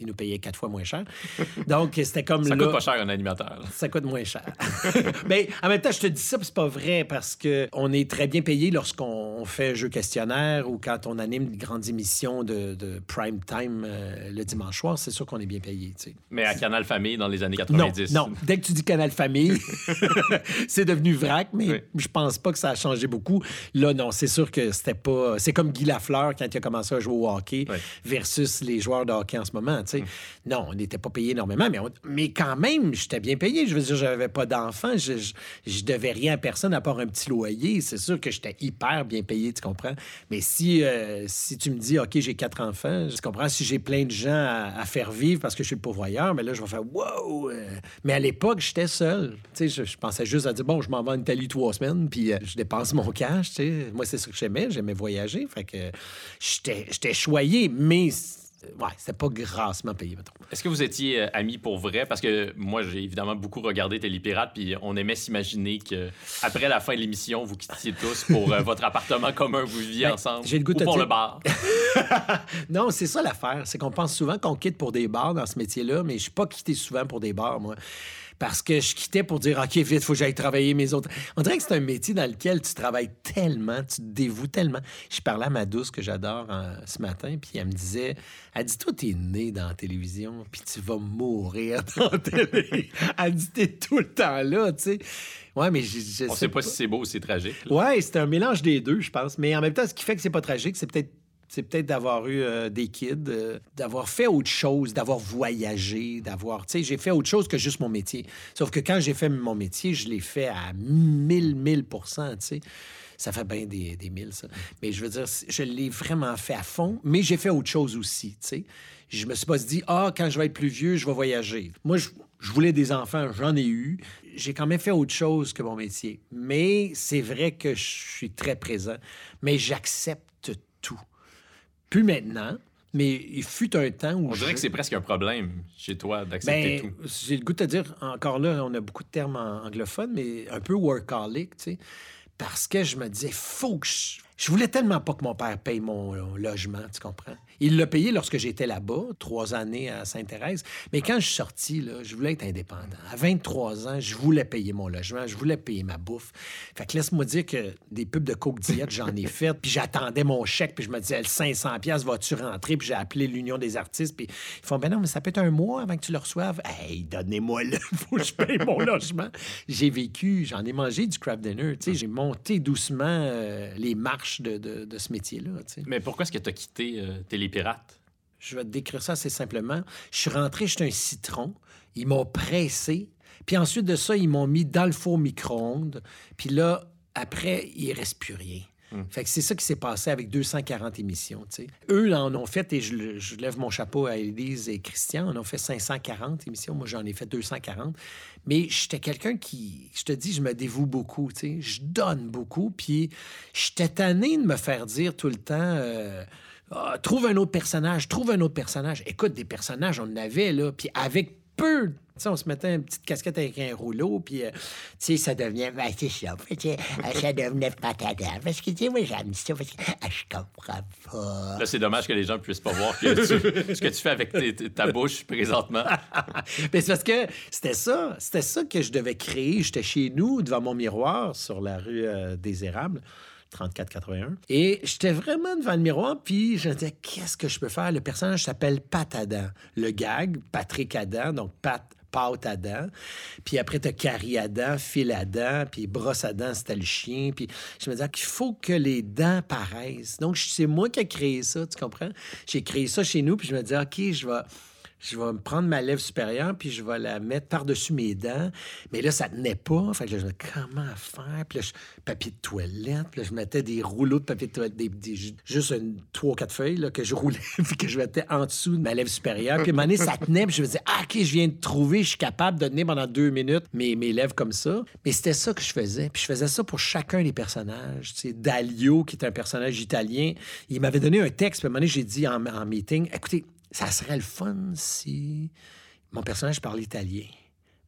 ils nous payaient quatre fois moins cher. Donc, c'était comme. ça coûte pas cher un animateur. Ça coûte moins cher. mais en même temps, je te dis ça, c'est pas vrai parce qu'on est très bien payé lorsqu'on fait jeu questionnaire ou quand on anime de grandes émissions de, prime time euh, le dimanche soir. C'est sûr qu'on est bien payé. Mais à Canal Famille dans les années 90. Non, non. dès que tu dis Canal Famille, c'est devenu vrac, mais je pense pas que ça a changé beaucoup. Là, non, c'est sûr que c'était pas. C'est comme Guy Lafleur quand il a commencé à jouer au hockey versus les joueurs de hockey en ce moment. Mm. Non, on n'était pas payé énormément, mais, mais quand même, j'étais bien payé. Je veux dire, j'avais pas d'enfants, je, je, devais rien à personne à part un petit loyer. C'est sûr que j'étais hyper bien payé, tu comprends? Mais si, euh, si tu me dis, OK, j'ai quatre enfants, tu comprends? Si j'ai plein de gens à, faire vivre parce que je suis le pourvoyeur, mais là, je vais faire, wow! Euh. Mais à l'époque, j'étais seul. Tu sais, je, je pensais juste à dire, bon, je m'en vais en Italie trois semaines, puis euh, je dépense mon cash, tu sais. Moi, c'est ce que j'aimais, j'aimais voyager, fait que j'étais choyé, mais ouais, c'était pas grassement payé, Est-ce que vous étiez euh, amis pour vrai? Parce que moi, j'ai évidemment beaucoup regardé Télépirate, puis on aimait s'imaginer que après la fin de l'émission, vous quittiez tous pour euh, votre appartement commun, vous viviez ben, ensemble. J'ai le goût ou pour le bar. non, c'est ça l'affaire. C'est qu'on pense souvent qu'on quitte pour des bars dans ce métier-là, mais je suis pas quitté souvent pour des bars, moi parce que je quittais pour dire OK, vite, il faut que j'aille travailler mes autres. On dirait que c'est un métier dans lequel tu travailles tellement, tu te dévoues tellement. Je parlais à ma douce que j'adore euh, ce matin, puis elle me disait Elle dit Toi, t'es né dans la télévision, puis tu vas mourir dans la télé. elle dit T'es tout le temps là, tu sais. Ouais, mais je, je On sait pas, si c'est beau ou c'est tragique. Ouais, c'est un mélange des deux, je pense. Mais en même temps, ce qui fait que c'est pas tragique, c'est peut-être c'est peut-être d'avoir eu euh, des kids, euh, d'avoir fait autre chose, d'avoir voyagé, d'avoir... Tu sais, j'ai fait autre chose que juste mon métier. Sauf que quand j'ai fait mon métier, je l'ai fait à mille, mille pour cent, tu sais. Ça fait bien des, des mille, ça. Mais je veux dire, je l'ai vraiment fait à fond, mais j'ai fait autre chose aussi, tu sais. Je me suis pas dit, ah, quand je vais être plus vieux, je vais voyager. Moi, je voulais des enfants, j'en ai eu. J'ai quand même fait autre chose que mon métier. Mais c'est vrai que je suis très présent. Mais j'accepte tout. Plus maintenant, mais il fut un temps où. On dirait que c'est presque un problème chez toi d'accepter ben, tout. J'ai le goût de te dire, encore là, on a beaucoup de termes anglophones, mais un peu workaholic, tu sais. Parce que je me disais, faut que je je voulais tellement pas que mon père paye mon euh, logement, tu comprends? Il l'a payé lorsque j'étais là-bas, trois années à Sainte-Thérèse. Mais quand je suis sorti, là, je voulais être indépendant. À 23 ans, je voulais payer mon logement, je voulais payer ma bouffe. Fait que laisse-moi dire que des pubs de Coke Diète, j'en ai fait. Puis j'attendais mon chèque, puis je me disais, 500 pièces vas-tu rentrer? Puis j'ai appelé l'Union des artistes, puis ils font, ben non, mais ça peut être un mois avant que tu le reçoives. Hey, donnez-moi le, faut que je paye mon logement. J'ai vécu, j'en ai mangé du craft dinner, tu sais, j'ai monté doucement euh, les marches de, ce métier-là. Mais pourquoi est-ce que tu as quitté euh, Télépirate? Je vais te décrire ça assez simplement. Je suis rentré, j'étais un citron. Ils m'ont pressé. Puis ensuite de ça, ils m'ont mis dans le four micro-ondes. Puis là, après, il ne reste plus rien. Hmm. Fait que c'est ça qui s'est passé avec 240 émissions. Eux en ont fait, et je, lève mon chapeau à Élise et Christian, on a fait 540 émissions. Moi, j'en ai fait 240. Mais j'étais quelqu'un qui, je te dis, je me dévoue beaucoup. Je donne beaucoup. Puis j'étais tanné de me faire dire tout le temps. Euh, ah, trouve un autre personnage, trouve un autre personnage. Écoute, des personnages, on en avait, là. Puis avec peu on se mettait une petite casquette avec un rouleau, puis, euh, tu sais, ça devenait, ben, c'est ça. Euh, ça devenait. Parce que, tu sais, moi, j'aime ça, parce que ah, je comprends pas. Là, c'est dommage que les gens puissent pas voir ce que tu fais avec ta bouche présentement. Mais c'est parce que c'était ça. C'était ça que je devais créer. J'étais chez nous, devant mon miroir, sur la rue euh, des Érables. 34-81. Et j'étais vraiment devant le miroir, puis je me disais, qu'est-ce que je peux faire? Le personnage s'appelle Pat Adam. Le gag, Patrick Adam, donc Pat pâte à dents. Puis après, t'as Carrie à dents, fil à dents, puis brosse à dents, c'était le chien. Puis je me disais qu'il faut que les dents paraissent. Donc, c'est moi qui ai créé ça, tu comprends? J'ai créé ça chez nous, puis je me disais, OK, je vais je vais me prendre ma lèvre supérieure, puis je vais la mettre par-dessus mes dents. Mais là, ça tenait pas. Fait je me disais, comment faire? Puis là, je, papier de toilette. Puis là, je mettais des rouleaux de papier de toilette, des, juste une, trois ou quatre feuilles que je roulais, puis que je mettais en dessous de ma lèvre supérieure. Puis à un moment donné, ça tenait, puis je me disais, ah, OK, je viens de trouver, je suis capable de tenir pendant deux minutes mes, mes lèvres comme ça. Mais c'était ça que je faisais. Puis je faisais ça pour chacun des personnages. Tu sais, Dalio, qui est un personnage italien, il m'avait donné un texte. Puis à un moment donné, j'ai dit en, en meeting, écoutez, ça serait le fun si mon personnage parle italien.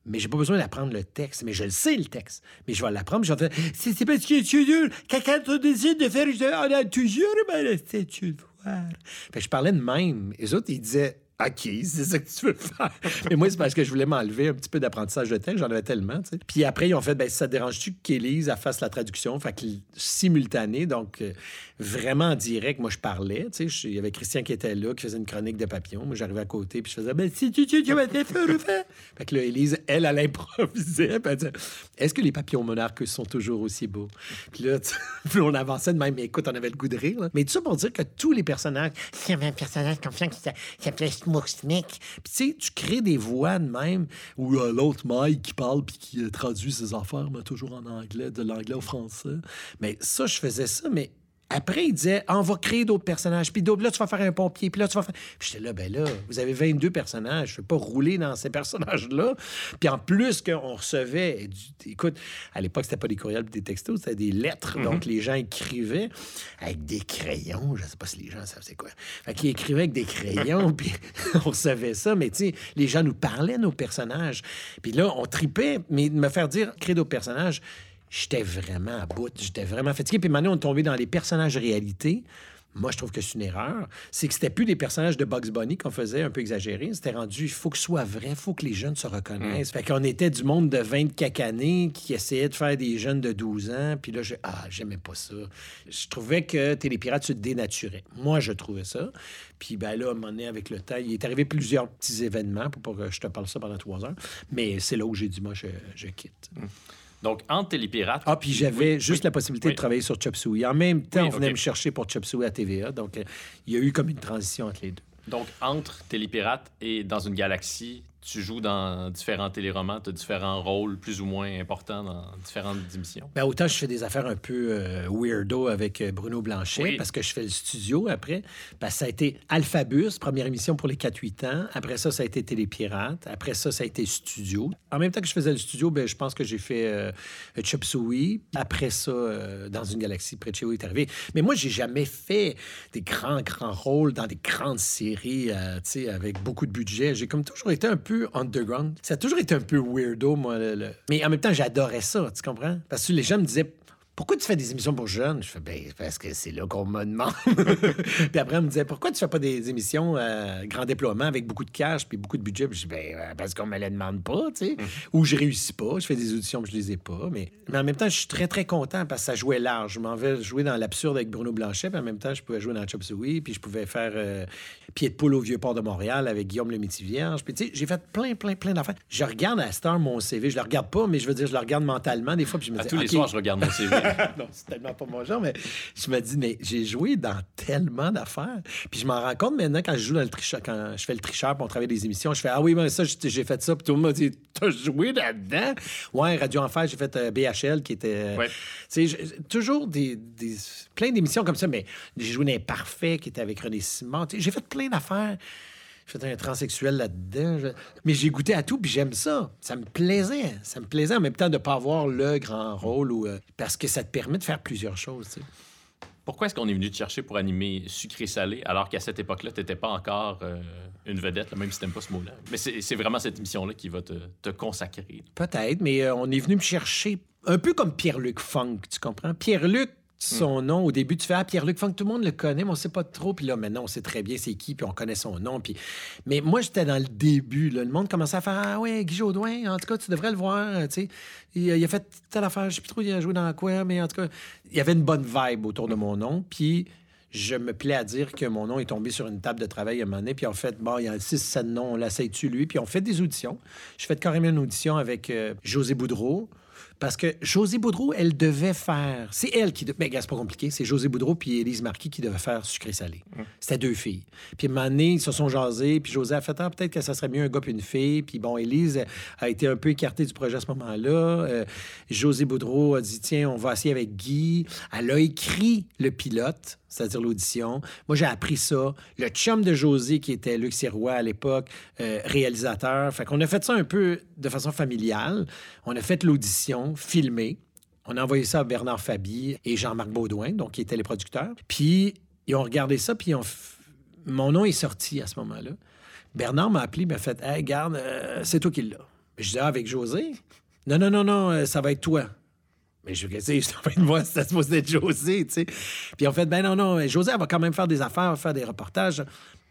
Mais j'ai pas besoin d'apprendre le texte. Mais je le sais, le texte. Mais je vais l'apprendre. C'est parce que tu es Quand on décide de faire. On a toujours mal c'est une voir. je parlais de même. Les autres, ils disaient OK, c'est ça que tu veux faire. Mais moi, c'est parce que je voulais m'enlever un petit peu d'apprentissage de texte. J'en avais tellement. Puis après, ils ont fait, ben ça dérange-tu qu'Élise fasse la traduction? Fait que simultané, donc euh, vraiment en direct, moi, je parlais. Il y avait Christian qui était là, qui faisait une chronique de papillon. Moi, j'arrivais à côté, puis je faisais, ben si tu, tu, tu Fait que là, Élise, elle, elle improvisait, puis elle disait, est-ce que les papillons monarques sont toujours aussi beaux? Puis là, on avançait de même, mais écoute, on avait le goût de rire. Mais tout ça pour dire que tous les personnages, il y avait un personnage confiant qui s'appelait puis tu sais, tu crées des voix de même, a l'autre Mike qui parle puis qui euh, traduit ses affaires, mais toujours en anglais, de l'anglais au français. Mais ça, je faisais ça, mais après, il disait, ah, on va créer d'autres personnages. Puis là, tu vas faire un pompier. Puis là, tu vas faire. Puis j'étais là, ben là, vous avez 22 personnages. Je ne vais pas rouler dans ces personnages-là. Puis en plus qu'on recevait, écoute, à l'époque, c'était pas des courriels des textos, c'était des lettres. Mhm. Donc les gens écrivaient avec des crayons. Je ne sais pas si les gens savent c'est quoi. Fait qu'ils écrivaient avec des crayons. puis on recevait ça. Mais tu sais, les gens nous parlaient, nos personnages. Puis là, on tripait. Mais de me faire dire, créer d'autres personnages, j'étais vraiment à bout, j'étais vraiment fatigué. Puis maintenant, on est tombé dans les personnages réalité. Moi, je trouve que c'est une erreur. C'est que c'était plus des personnages de Bugs Bunny qu'on faisait un peu exagérés. C'était rendu, il faut que ce soit vrai, il faut que les jeunes se reconnaissent. Mm. Fait qu'on était du monde de 24 années qui essayait de faire des jeunes de 12 ans. Puis là, je, ah, j'aimais pas ça. Je trouvais que Télépirate se dénaturait. Moi, je trouvais ça. Puis ben là, à un moment donné, avec le temps, il est arrivé plusieurs petits événements pour pas que je te parle ça pendant trois heures. Mais c'est là où j'ai dit, moi, je, je quitte. Mm. Donc, entre Télépirate... Ah, puis j'avais juste la possibilité de travailler sur Chop Suey. En même temps, on venait me chercher pour Chop Suey à TVA. Donc, euh, il y a eu comme une transition entre les deux. Donc, entre Télépirate et Dans une galaxie, tu joues dans différents téléromans, tu as différents rôles plus ou moins importants dans différentes émissions. Ben, autant je fais des affaires un peu euh, weirdo avec euh, Bruno Blanchet parce que je fais le studio après. Ben, ça a été Alphabus, première émission pour les 4-8 ans. Après ça, ça a été Télépirate. Après ça, ça a été Studio. En même temps que je faisais le studio, ben, je pense que j'ai fait euh, Chop Suey. Après ça, euh, Dans une galaxie près de chez où est arrivé. Mais moi, j'ai jamais fait des grands, grands rôles dans des grandes séries avec beaucoup de budget. J'ai comme toujours été un peu underground. Ça a toujours été un peu weirdo, moi. Mais en même temps, j'adorais ça, tu comprends? Parce que les gens me disaient pourquoi tu fais des émissions pour jeunes? Je fais, ben, parce que c'est là qu'on me demande. puis après, elle me disait, pourquoi tu fais pas des émissions euh, grand déploiement avec beaucoup de cash puis beaucoup de budget? Puis je dis, ben, euh, parce qu'on me les demande pas, tu sais. Mhm. Ou je réussis pas, je fais des auditions, je les ai pas. Mais, mais en même temps, je suis très, très content parce que ça jouait large. Je m'en vais jouer dans l'absurde avec Bruno Blanchet, puis en même temps, je pouvais jouer dans Chop Suey, puis je pouvais faire euh, Pied de poule au Vieux-Port de Montréal avec Guillaume le Métis-Vierge. Puis, tu sais, j'ai fait plein, plein, plein d'affaires. Je regarde à Star mon CV. Je le regarde pas, mais je veux dire, je le regarde mentalement des fois. Puis je me dis, tous les soirs, je regarde mon CV. non, c'est tellement pas mon genre, mais je me dis, mais j'ai joué dans tellement d'affaires. Puis je m'en rends compte maintenant quand je joue dans le tricheur, quand je fais le tricheur pour on travaille des émissions, je fais, ah oui, mais ça, j'ai fait ça. Puis tout le monde m'a dit, t'as joué là-dedans? Ouais, Radio Enfer, j'ai fait euh, BHL qui était. Ouais. Tu sais, toujours des, des plein d'émissions comme ça, mais j'ai joué dans Imparfait qui était avec René Simon. J'ai fait plein d'affaires. Fait un transsexuel là-dedans. Mais j'ai goûté à tout, puis j'aime ça. Ça me plaisait. Ça me plaisait en même temps de ne pas avoir le grand rôle ou, euh, parce que ça te permet de faire plusieurs choses. Pourquoi est-ce qu'on est venu te chercher pour animer sucré-salé alors qu'à cette époque-là, tu n'étais pas encore euh, une vedette, même si tu pas ce mot-là? Mais c'est vraiment cette émission-là qui va te, te consacrer. Peut-être, mais euh, on est venu me chercher un peu comme Pierre-Luc Funk, tu comprends? Pierre-Luc, son nom. Au début, tu fais Ah, Pierre-Luc Funk, tout le monde le connaît, mais on sait pas trop. Puis là, maintenant, on sait très bien c'est qui, puis on connaît son nom. Puis... Mais moi, j'étais dans le début. Le monde commençait à faire Ah, ouais, Guy Jodoin, en tout cas, tu devrais le voir. Tu sais, il, a fait telle affaire, je sais plus trop, il a joué dans quoi, mais en tout cas, il y avait une bonne vibe autour de mon nom. Puis je me plais à dire que mon nom est tombé sur une table de travail à un moment donné. Puis en fait, bon, il y a six, sept noms, on l'essaye-tu, lui. Puis on fait des auditions. Je fais carrément une audition avec euh, José Boudreau. Parce que José Boudreau, elle devait faire. C'est elle qui. Mais c'est pas compliqué. C'est José Boudreau puis Élise Marquis qui devaient faire sucré-salé. Hum. C'était deux filles. Puis à un moment donné, ils se sont jasés. Puis José a fait ah, peut-être que ça serait mieux un gars puis une fille. Puis bon, Élise a été un peu écartée du projet à ce moment-là. Euh, José Boudreau a dit tiens, on va essayer avec Guy. Elle a écrit le pilote c'est-à-dire l'audition. Moi, j'ai appris ça. Le chum de José, qui était Luc Sirois à l'époque, euh, réalisateur. Fait qu'on a fait ça un peu de façon familiale. On a fait l'audition, filmé. On a envoyé ça à Bernard Fabi et Jean-Marc Baudouin, donc qui étaient les producteurs. Puis, ils ont regardé ça, puis mon nom est sorti à ce moment-là. Bernard m'a appelé, m'a fait Hey, garde, euh, c'est toi qui l'as. Je dis ah, avec José. Non, non, non, non, euh, ça va être toi. Je sais, je suis en train de si ça supposé être José, tu sais. Puis en fait, ben non, non, José, elle va quand même faire des affaires, faire des reportages.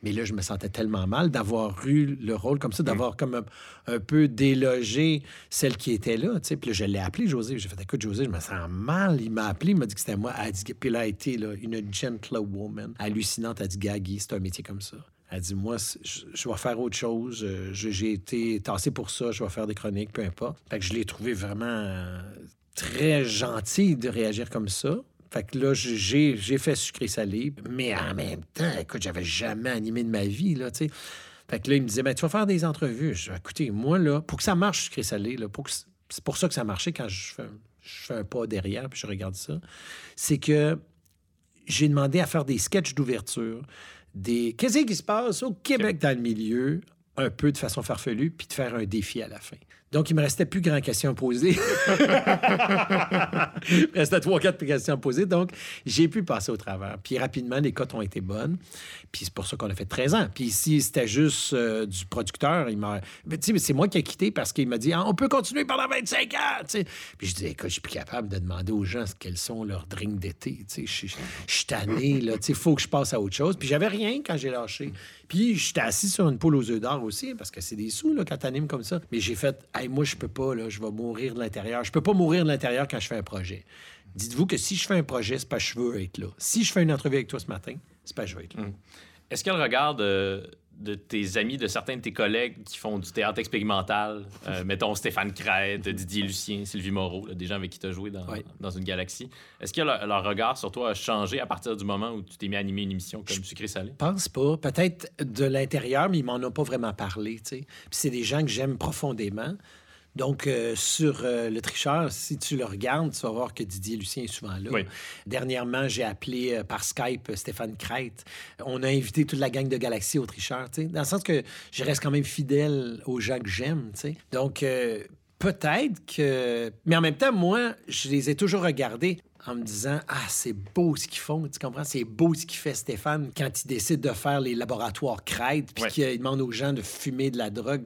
Mais là, je me sentais tellement mal d'avoir eu le rôle comme ça, d'avoir comme un, peu délogé celle qui était là, tu sais. Puis là, je l'ai appelé, José. J'ai fait, écoute, José, je me sens mal. Il m'a appelé, il m'a dit que c'était moi. Elle dit, puis là, a été là, une gentlewoman, hallucinante. Elle dit, Gaggy, c'est un métier comme ça. Elle dit, moi, je, vais faire autre chose. J'ai été tassé pour ça. Je vais faire des chroniques, peu importe. Fait que je l'ai trouvé vraiment très gentil de réagir comme ça. Fait que là, j'ai, fait sucré-salé, mais en même temps, écoute, j'avais jamais animé de ma vie, là. Fait que là, il me disait, ben, tu vas faire des entrevues. Je dis, écoutez, moi, là, pour que ça marche, sucré-salé, là, pour c'est pour ça que ça marchait quand je fais, je fais un pas derrière puis je regarde ça, c'est que j'ai demandé à faire des sketchs d'ouverture, des... Qu'est-ce qui se passe au Québec dans le milieu, un peu de façon farfelue, puis de faire un défi à la fin. Donc, il me restait plus grand questions à poser. il me restait trois, quatre questions à poser. Donc, j'ai pu passer au travers. Puis rapidement, les cotes ont été bonnes. Puis c'est pour ça qu'on a fait 13 ans. Puis si c'était juste euh, du producteur, il m'a. Mais c'est moi qui ai quitté parce qu'il m'a dit ah, on peut continuer pendant 25 ans. Puis je dis écoute, je suis plus capable de demander aux gens quels sont leurs drinks d'été. Je suis tanné. Il faut que je passe à autre chose. Puis j'avais rien quand j'ai lâché. Puis j'étais assis sur une poule aux œufs d'or aussi parce que c'est des sous là, quand t'animes comme ça. Mais j'ai fait moi, je peux pas, là, je vais mourir de l'intérieur. Je peux pas mourir de l'intérieur quand je fais un projet. Dites-vous que si je fais un projet, c'est pas que je veux être là. Si je fais une entrevue avec toi ce matin, c'est pas que je veux être là. Hum. Est-ce qu'il y a le regard de, tes amis, de certains de tes collègues qui font du théâtre expérimental, euh, mettons Stéphane Crête, Didier Lucien, Sylvie Moreau, des gens avec qui tu as joué dans, dans une galaxie. Est-ce que leur, regard sur toi a changé à partir du moment où tu t'es mis à animer une émission comme Sucré Salé? Je pense pas. Peut-être de l'intérieur, mais ils m'en ont pas vraiment parlé. C'est des gens que j'aime profondément. Donc, euh, sur euh, le tricheur, si tu le regardes, tu vas voir que Didier Lucien est souvent là. Dernièrement, j'ai appelé euh, par Skype Stéphane Crête. On a invité toute la gang de Galaxy au tricheur, dans le sens que je reste quand même fidèle aux gens que j'aime. Donc, peut-être que... Mais en même temps, moi, je les ai toujours regardés en me disant Ah, c'est beau ce qu'ils font. Tu comprends? C'est beau ce qu'il fait Stéphane quand il décide de faire les laboratoires crêtes, puis qu'il demande aux gens de fumer de la drogue,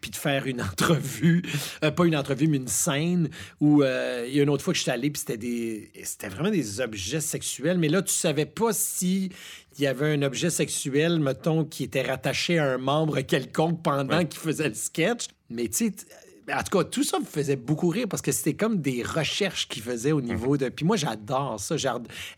puis de faire une entrevue, euh, pas une entrevue, mais une scène où euh, il y a une autre fois que je suis allé, puis c'était des. C'était vraiment des objets sexuels, mais là, tu savais pas si il y avait un objet sexuel, mettons, qui était rattaché à un membre quelconque pendant qu'il faisait le sketch. Mais tu sais, en tout cas, tout ça me faisait beaucoup rire parce que c'était comme des recherches qu'il faisait au niveau de. Puis moi, j'adore ça.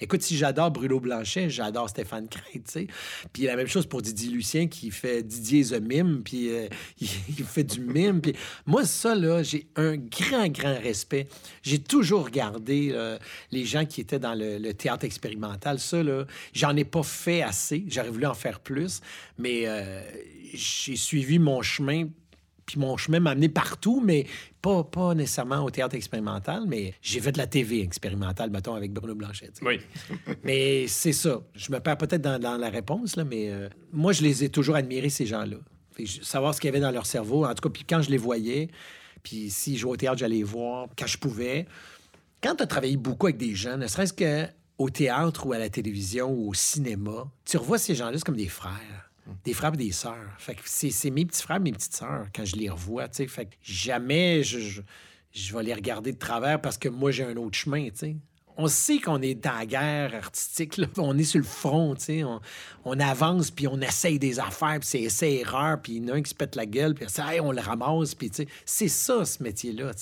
Écoute, si j'adore Bruno Blanchet, j'adore Stéphane Crête, tu sais. Puis la même chose pour Didier Lucien qui fait Didier the Mime, puis euh, il, fait du mime. Puis moi, ça, là, j'ai un grand, grand respect. J'ai toujours regardé euh, les gens qui étaient dans le, théâtre expérimental. Ça, là, j'en ai pas fait assez. J'aurais voulu en faire plus, mais euh, j'ai suivi mon chemin puis mon chemin m'a amené partout, mais pas, pas nécessairement au théâtre expérimental, mais j'ai fait de la TV expérimentale, mettons, avec Bruno Blanchet. Oui. mais c'est ça. Je me perds peut-être dans, la réponse, là, mais euh, moi, je les ai toujours admirés, ces gens-là. Savoir ce qu'il y avait dans leur cerveau, en tout cas, puis quand je les voyais, puis si je jouais au théâtre, j'allais les voir quand je pouvais. Quand tu as travaillé beaucoup avec des gens, ne serait-ce que au théâtre ou à la télévision ou au cinéma, tu revois ces gens-là comme des frères. Des frères et des sœurs. Fait que c'est mes petits frères, mes petites sœurs, quand je les revois, tu sais. Jamais je, vais les regarder de travers parce que moi, j'ai un autre chemin, tu sais on sait qu'on est dans la guerre artistique. On est sur le front, on, on, avance, puis on essaye des affaires, puis c'est essai-erreur, puis il y en a un qui se pète la gueule, puis on le ramasse, puis c'est ça, ce métier-là.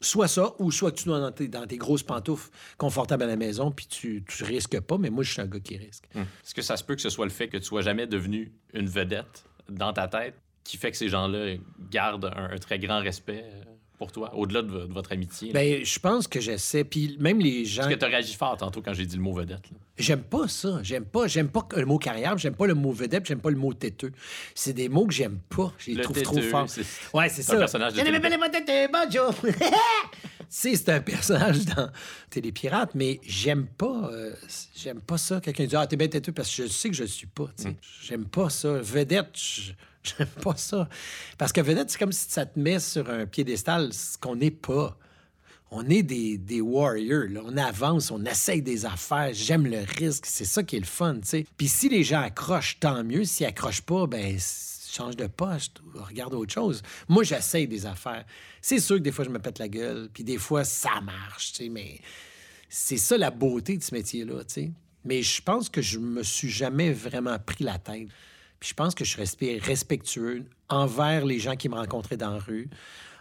Soit ça, ou soit que tu dois dans tes, dans tes grosses pantoufles confortables à la maison, puis tu, tu risques pas, mais moi, je suis un gars qui risque. Hum. Est-ce que ça se peut que ce soit le fait que tu sois jamais devenu une vedette dans ta tête qui fait que ces gens-là gardent un, très grand respect euh, pour toi, au-delà de, votre amitié? Ben, je pense que j'essaie. Puis même les gens. Parce que tu as réagi fort tantôt quand j'ai dit le mot vedette. J'aime pas ça. J'aime pas, j'aime pas le mot carrière, j'aime pas le mot vedette, j'aime pas le mot têteux. C'est des mots que j'aime pas. Je les trouve trop forts. Ouais, c'est ça. un personnage de c'est un personnage dans Télépirate, mais j'aime pas, euh, j'aime pas ça. Quelqu'un dit Ah, t'es bien têteux parce que je sais que je le suis pas. Mm. J'aime pas ça. Vedette, J'aime pas ça. Parce que vedette, c'est comme si ça te met sur un piédestal, ce qu'on n'est pas. On est des, warriors. On avance, on essaye des affaires. J'aime le risque. C'est ça qui est le fun, tu sais. Puis si les gens accrochent, tant mieux. S'ils accrochent pas, ben change de poste regarde autre chose. Moi, j'essaye des affaires. C'est sûr que des fois, je me pète la gueule, puis des fois, ça marche, tu sais, mais c'est ça la beauté de ce métier-là, tu sais. Mais je pense que je me suis jamais vraiment pris la tête. Puis je pense que je suis respectueux envers les gens qui me rencontraient dans la rue,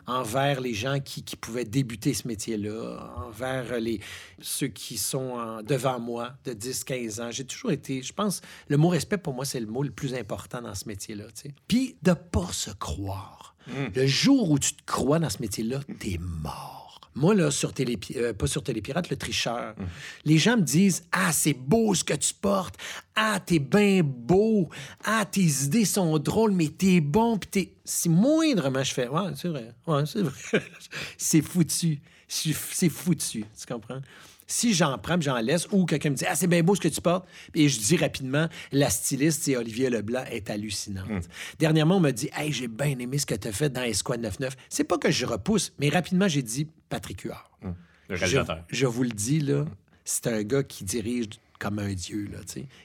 envers les gens qui, pouvaient débuter ce métier-là, envers les, ceux qui sont devant moi de 10, 15 ans. J'ai toujours été, je pense, le mot respect pour moi, c'est le mot le plus important dans ce métier-là. Puis de pas se croire. Mmh. Le jour où tu te crois dans ce métier-là, t'es mort. Moi, là, sur Télé... Euh, pas sur Télépirate, le tricheur, mhm. les gens me disent Ah, c'est beau ce que tu portes. Ah, t'es bien beau. Ah, tes idées sont drôles, mais t'es bon. Puis t'es. Si moindrement je fais Ouais, c'est vrai. Ouais, c'est vrai. c'est foutu. C'est foutu. Tu comprends? Si j'en prends, j'en laisse, ou quelqu'un me dit Ah, c'est bien beau ce que tu portes, et je dis rapidement La styliste, c'est Olivier Leblanc, est hallucinante. Hmm. Dernièrement, on m'a dit Hey, j'ai bien aimé ce que tu as fait dans Esquad 99. C'est pas que je repousse, mais rapidement, j'ai dit Patrick Huard. Hmm. Le réalisateur. Je, vous le dis, là, c'est un gars qui dirige comme un dieu. Là,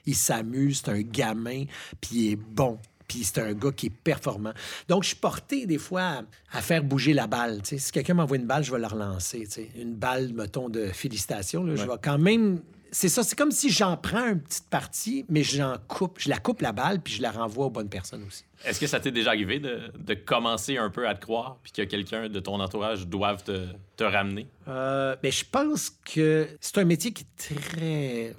il s'amuse, c'est un gamin, puis il est bon puis c'est un gars qui est performant. Donc, je suis porté des fois à, faire bouger la balle. Si quelqu'un m'envoie une balle, je vais la relancer. Une balle, mettons, de félicitations, je vais quand même c'est ça, c'est comme si j'en prends une petite partie, mais j'en coupe, je la coupe la balle, puis je la renvoie aux bonnes personnes aussi. Est-ce que ça t'est déjà arrivé de, commencer un peu à te croire, puis que quelqu'un de ton entourage doive te, te ramener? Euh, ben, je pense que c'est un métier qui est très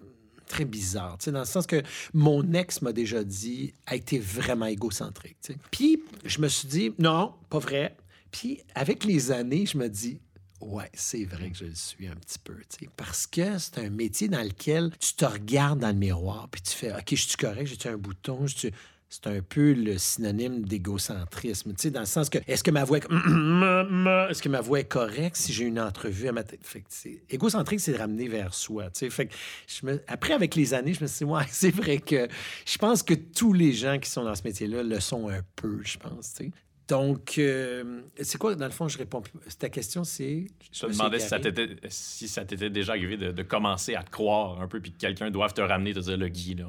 très bizarre, dans le sens que mon ex m'a déjà dit a été vraiment égocentrique. Puis je me suis dit non, pas vrai. Puis avec les années, je me dis Ouais, c'est vrai que je le suis un petit peu, parce que c'est un métier dans lequel tu te regardes dans le miroir, puis tu fais, OK, je suis correct, j'ai un bouton, je c'est un peu le synonyme d'égocentrisme, tu sais, dans le sens que est-ce que ma voix est... est-ce que ma voix est correcte si j'ai une entrevue à ma tête? Fait égocentrique, c'est de ramener vers soi, tu sais. Fait que je me... après, avec les années, je me suis dit, ouais, c'est vrai que je pense que tous les gens qui sont dans ce métier-là le sont un peu, je pense, tu sais. Donc, euh, c'est quoi, dans le fond, je réponds plus. Ta question, c'est. Je te demandais si ça t'était déjà arrivé de, de, commencer à te croire un peu, puis que quelqu'un doive te ramener, te dire le Guy, là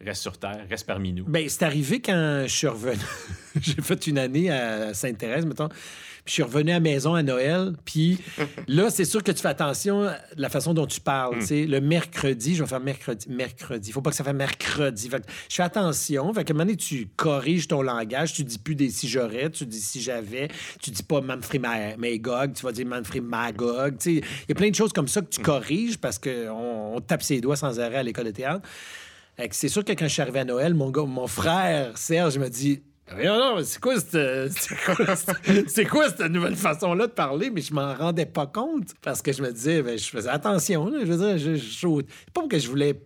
reste sur Terre, reste parmi nous. Bien, c'est arrivé quand je suis revenu. J'ai fait une année à Sainte-Thérèse, mettons. Puis je suis revenu à la maison à Noël. Puis là, c'est sûr que tu fais attention à la façon dont tu parles. sais, Le mercredi, je vais faire mercredi. Mercredi. Il faut pas que ça fasse mercredi. Fait je fais attention. Fait que un moment donné, tu corriges ton langage. Tu dis plus des si j'aurais, tu dis si j'avais. Tu dis pas Manfred Magog, tu vas dire Manfred Magog. Il y a plein de choses comme ça que tu corriges parce qu'on on tape ses doigts sans arrêt à l'école de théâtre. C'est sûr que quand je suis arrivé à Noël, mon, gars, mon frère Serge me dit non, c'est quoi, cette, nouvelle façon-là de parler? Mais je m'en rendais pas compte parce que je me disais, ben, je faisais attention. je veux dire, je, je, pas que je voulais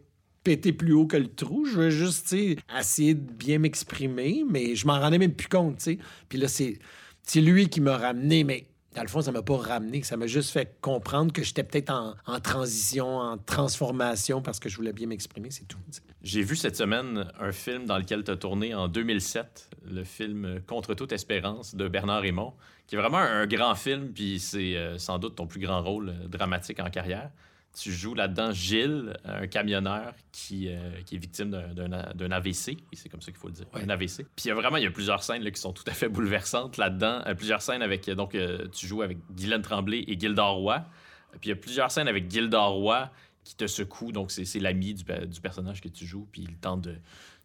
péter plus haut que le trou. Je veux juste essayer de bien m'exprimer, mais je m'en rendais même plus compte. Puis là, c'est lui qui m'a ramené. Mais dans le fond, ça m'a pas ramené. Ça m'a juste fait comprendre que j'étais peut-être en, transition, en transformation parce que je voulais bien m'exprimer, c'est tout. J'ai vu cette semaine un film dans lequel tu as tourné en 2007, le film Contre toute espérance de Bernard Raymond, qui est vraiment un grand film, puis c'est euh, sans doute ton plus grand rôle euh, dramatique en carrière. Tu joues là-dedans Gilles, un camionneur qui, euh, qui est victime d'un AVC. C'est comme ça qu'il faut le dire. Un AVC. Puis il y a vraiment il y a plusieurs scènes là, qui sont tout à fait bouleversantes là-dedans. Euh, plusieurs scènes avec. Donc, euh, tu joues avec Guylaine Tremblay et Gildor Roy. Puis il y a plusieurs scènes avec Gildor Roy qui te secoue. Donc, c'est l'ami du, du, personnage que tu joues. Puis il tente de,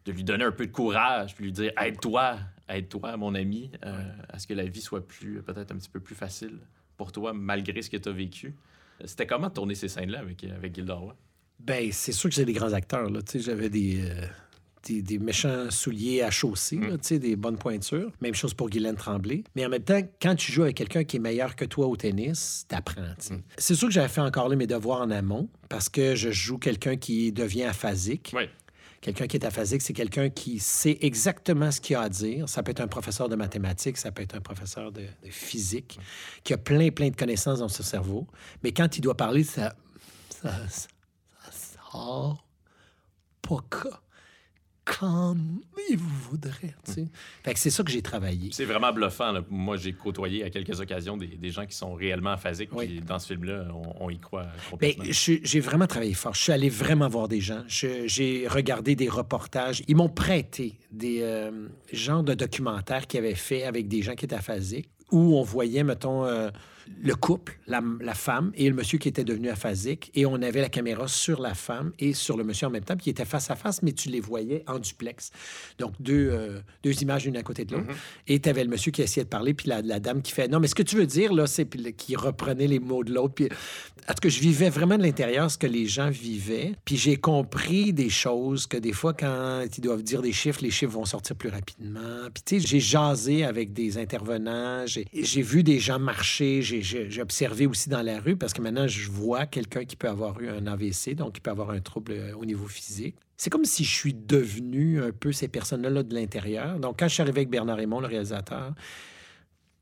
de, lui donner un peu de courage. Puis lui dire Aide-toi, aide-toi, mon ami, à ce que la vie soit plus peut-être un petit peu plus facile pour toi, malgré ce que tu as vécu. C'était comment de tourner ces scènes-là avec, avec? Ben, c'est sûr que j'ai des grands acteurs. Là. J'avais des, euh, des, des, méchants souliers à chausser, mm. des bonnes pointures. Même chose pour Guylaine Tremblay. Mais en même temps, quand tu joues avec quelqu'un qui est meilleur que toi au tennis, t'apprends. Mm. C'est sûr que j'avais fait encore mes devoirs en amont parce que je joue quelqu'un qui devient aphasique. Oui. Quelqu'un qui est aphasique, c'est quelqu'un qui sait exactement ce qu'il a à dire. Ça peut être un professeur de mathématiques, ça peut être un professeur de, physique, qui a plein, plein de connaissances dans son cerveau. Mais quand il doit parler, ça, ça, sort pas comme il voudrait. Fait que c'est ça que j'ai travaillé. C'est vraiment bluffant. Moi, j'ai côtoyé à quelques occasions des, gens qui sont réellement aphasiques. dans ce film-là, on, y croit complètement. Ben, j'ai vraiment travaillé fort. Je suis allé vraiment voir des gens. J'ai regardé des reportages. Ils m'ont prêté des euh, genres de documentaires qu'ils avaient fait avec des gens qui étaient aphasiques où on voyait, mettons, euh, le couple, la, femme et le monsieur qui était devenu aphasique, et on avait la caméra sur la femme et sur le monsieur en même temps, puis ils étaient face à face, mais tu les voyais en duplex. Donc, deux, euh, deux images, une à côté de l'autre. Mm-hmm. Et tu avais le monsieur qui essayait de parler, puis la, dame qui fait Non, mais ce que tu veux dire, là, c'est qui reprenait les mots de l'autre. Puis, en tout cas, je vivais vraiment de l'intérieur ce que les gens vivaient, puis j'ai compris des choses que des fois, quand ils doivent dire des chiffres, les chiffres vont sortir plus rapidement. Puis, tu sais, j'ai jasé avec des intervenants, j'ai vu des gens marcher, j'ai observé aussi dans la rue parce que maintenant, je vois quelqu'un qui peut avoir eu un AVC, donc qui peut avoir un trouble euh, au niveau physique. C'est comme si je suis devenu un peu ces personnes-là de l'intérieur. Donc, quand je suis arrivé avec Bernard Raymond, le réalisateur,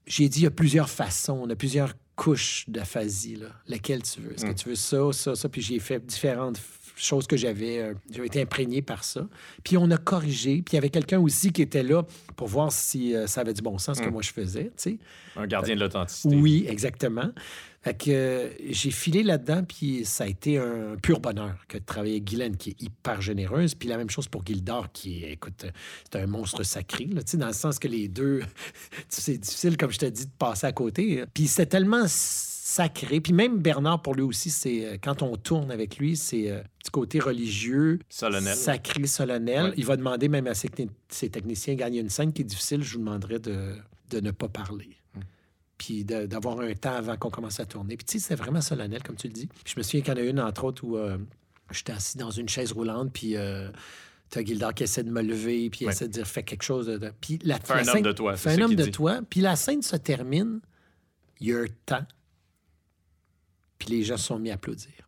j'ai dit il y a plusieurs façons, on a plusieurs couches d'aphasie. Laquelle tu veux? Est-ce que mm. tu veux ça, ça, ça? Puis j'ai fait différentes chose que j'avais euh, j'avais été imprégné par ça. Puis on a corrigé. Puis il y avait quelqu'un aussi qui était là pour voir si euh, ça avait du bon sens ce que mm. moi je faisais. Tu sais. Un gardien de l'authenticité. Oui, exactement. Fait que euh, j'ai filé là-dedans, puis ça a été un pur bonheur que de travailler avec Guylaine, qui est hyper généreuse. Puis la même chose pour Gildor, qui est, écoute, c'est un monstre sacré, là, dans le sens que les deux, c'est difficile, comme je te dis, de passer à côté. Puis c'était tellement sacré. Puis même Bernard, pour lui aussi, c'est euh, quand on tourne avec lui, c'est euh, du côté religieux, solennel. sacré, solennel. Il va demander même à ses, techniciens, gagner une scène qui est difficile, je vous demanderais de, de ne pas parler. Hmm. Puis d'avoir un temps avant qu'on commence à tourner. Puis tu sais, c'est vraiment solennel, comme tu le dis. Puis je me souviens qu'il y en a une, entre autres, où euh, j'étais assis dans une chaise roulante, puis... T'as Gildor qui essaie de me lever, puis essaie de dire fais quelque chose. De... Puis la, fais un homme de toi. Fais un homme de toi. Puis la scène se termine. Il y a un temps puis les gens sont mis à applaudir.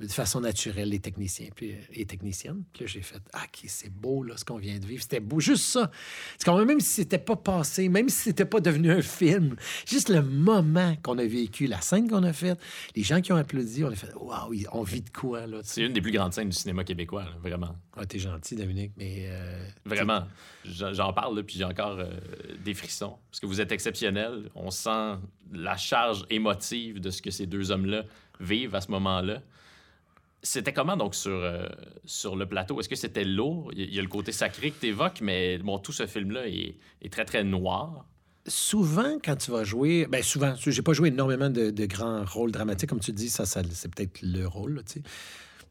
De façon naturelle, les techniciens puis euh, les techniciennes. Puis là, j'ai fait Ah, OK, c'est beau, là, ce qu'on vient de vivre. C'était beau. Juste ça. C'est quand même, même si c'était pas passé, même si c'était pas devenu un film, juste le moment qu'on a vécu, la scène qu'on a faite, les gens qui ont applaudi, on a fait Waouh, on vit de quoi, là. C'est une des plus grandes scènes du cinéma québécois, vraiment. Ah, t'es gentil, Dominique, mais. Euh, vraiment. J'en parle, puis j'ai encore euh, des frissons. Parce que vous êtes exceptionnel. On sent la charge émotive de ce que ces deux hommes-là vivent à ce moment-là. C'était comment donc sur, euh, sur le plateau? Est-ce que c'était lourd? Il y a le côté sacré que tu évoques, mais bon, tout ce film-là est, très, très noir. Souvent, quand tu vas jouer, ben souvent, j'ai pas joué énormément de, grands rôles dramatiques, comme tu dis, ça, ça c'est peut-être le rôle, tu sais.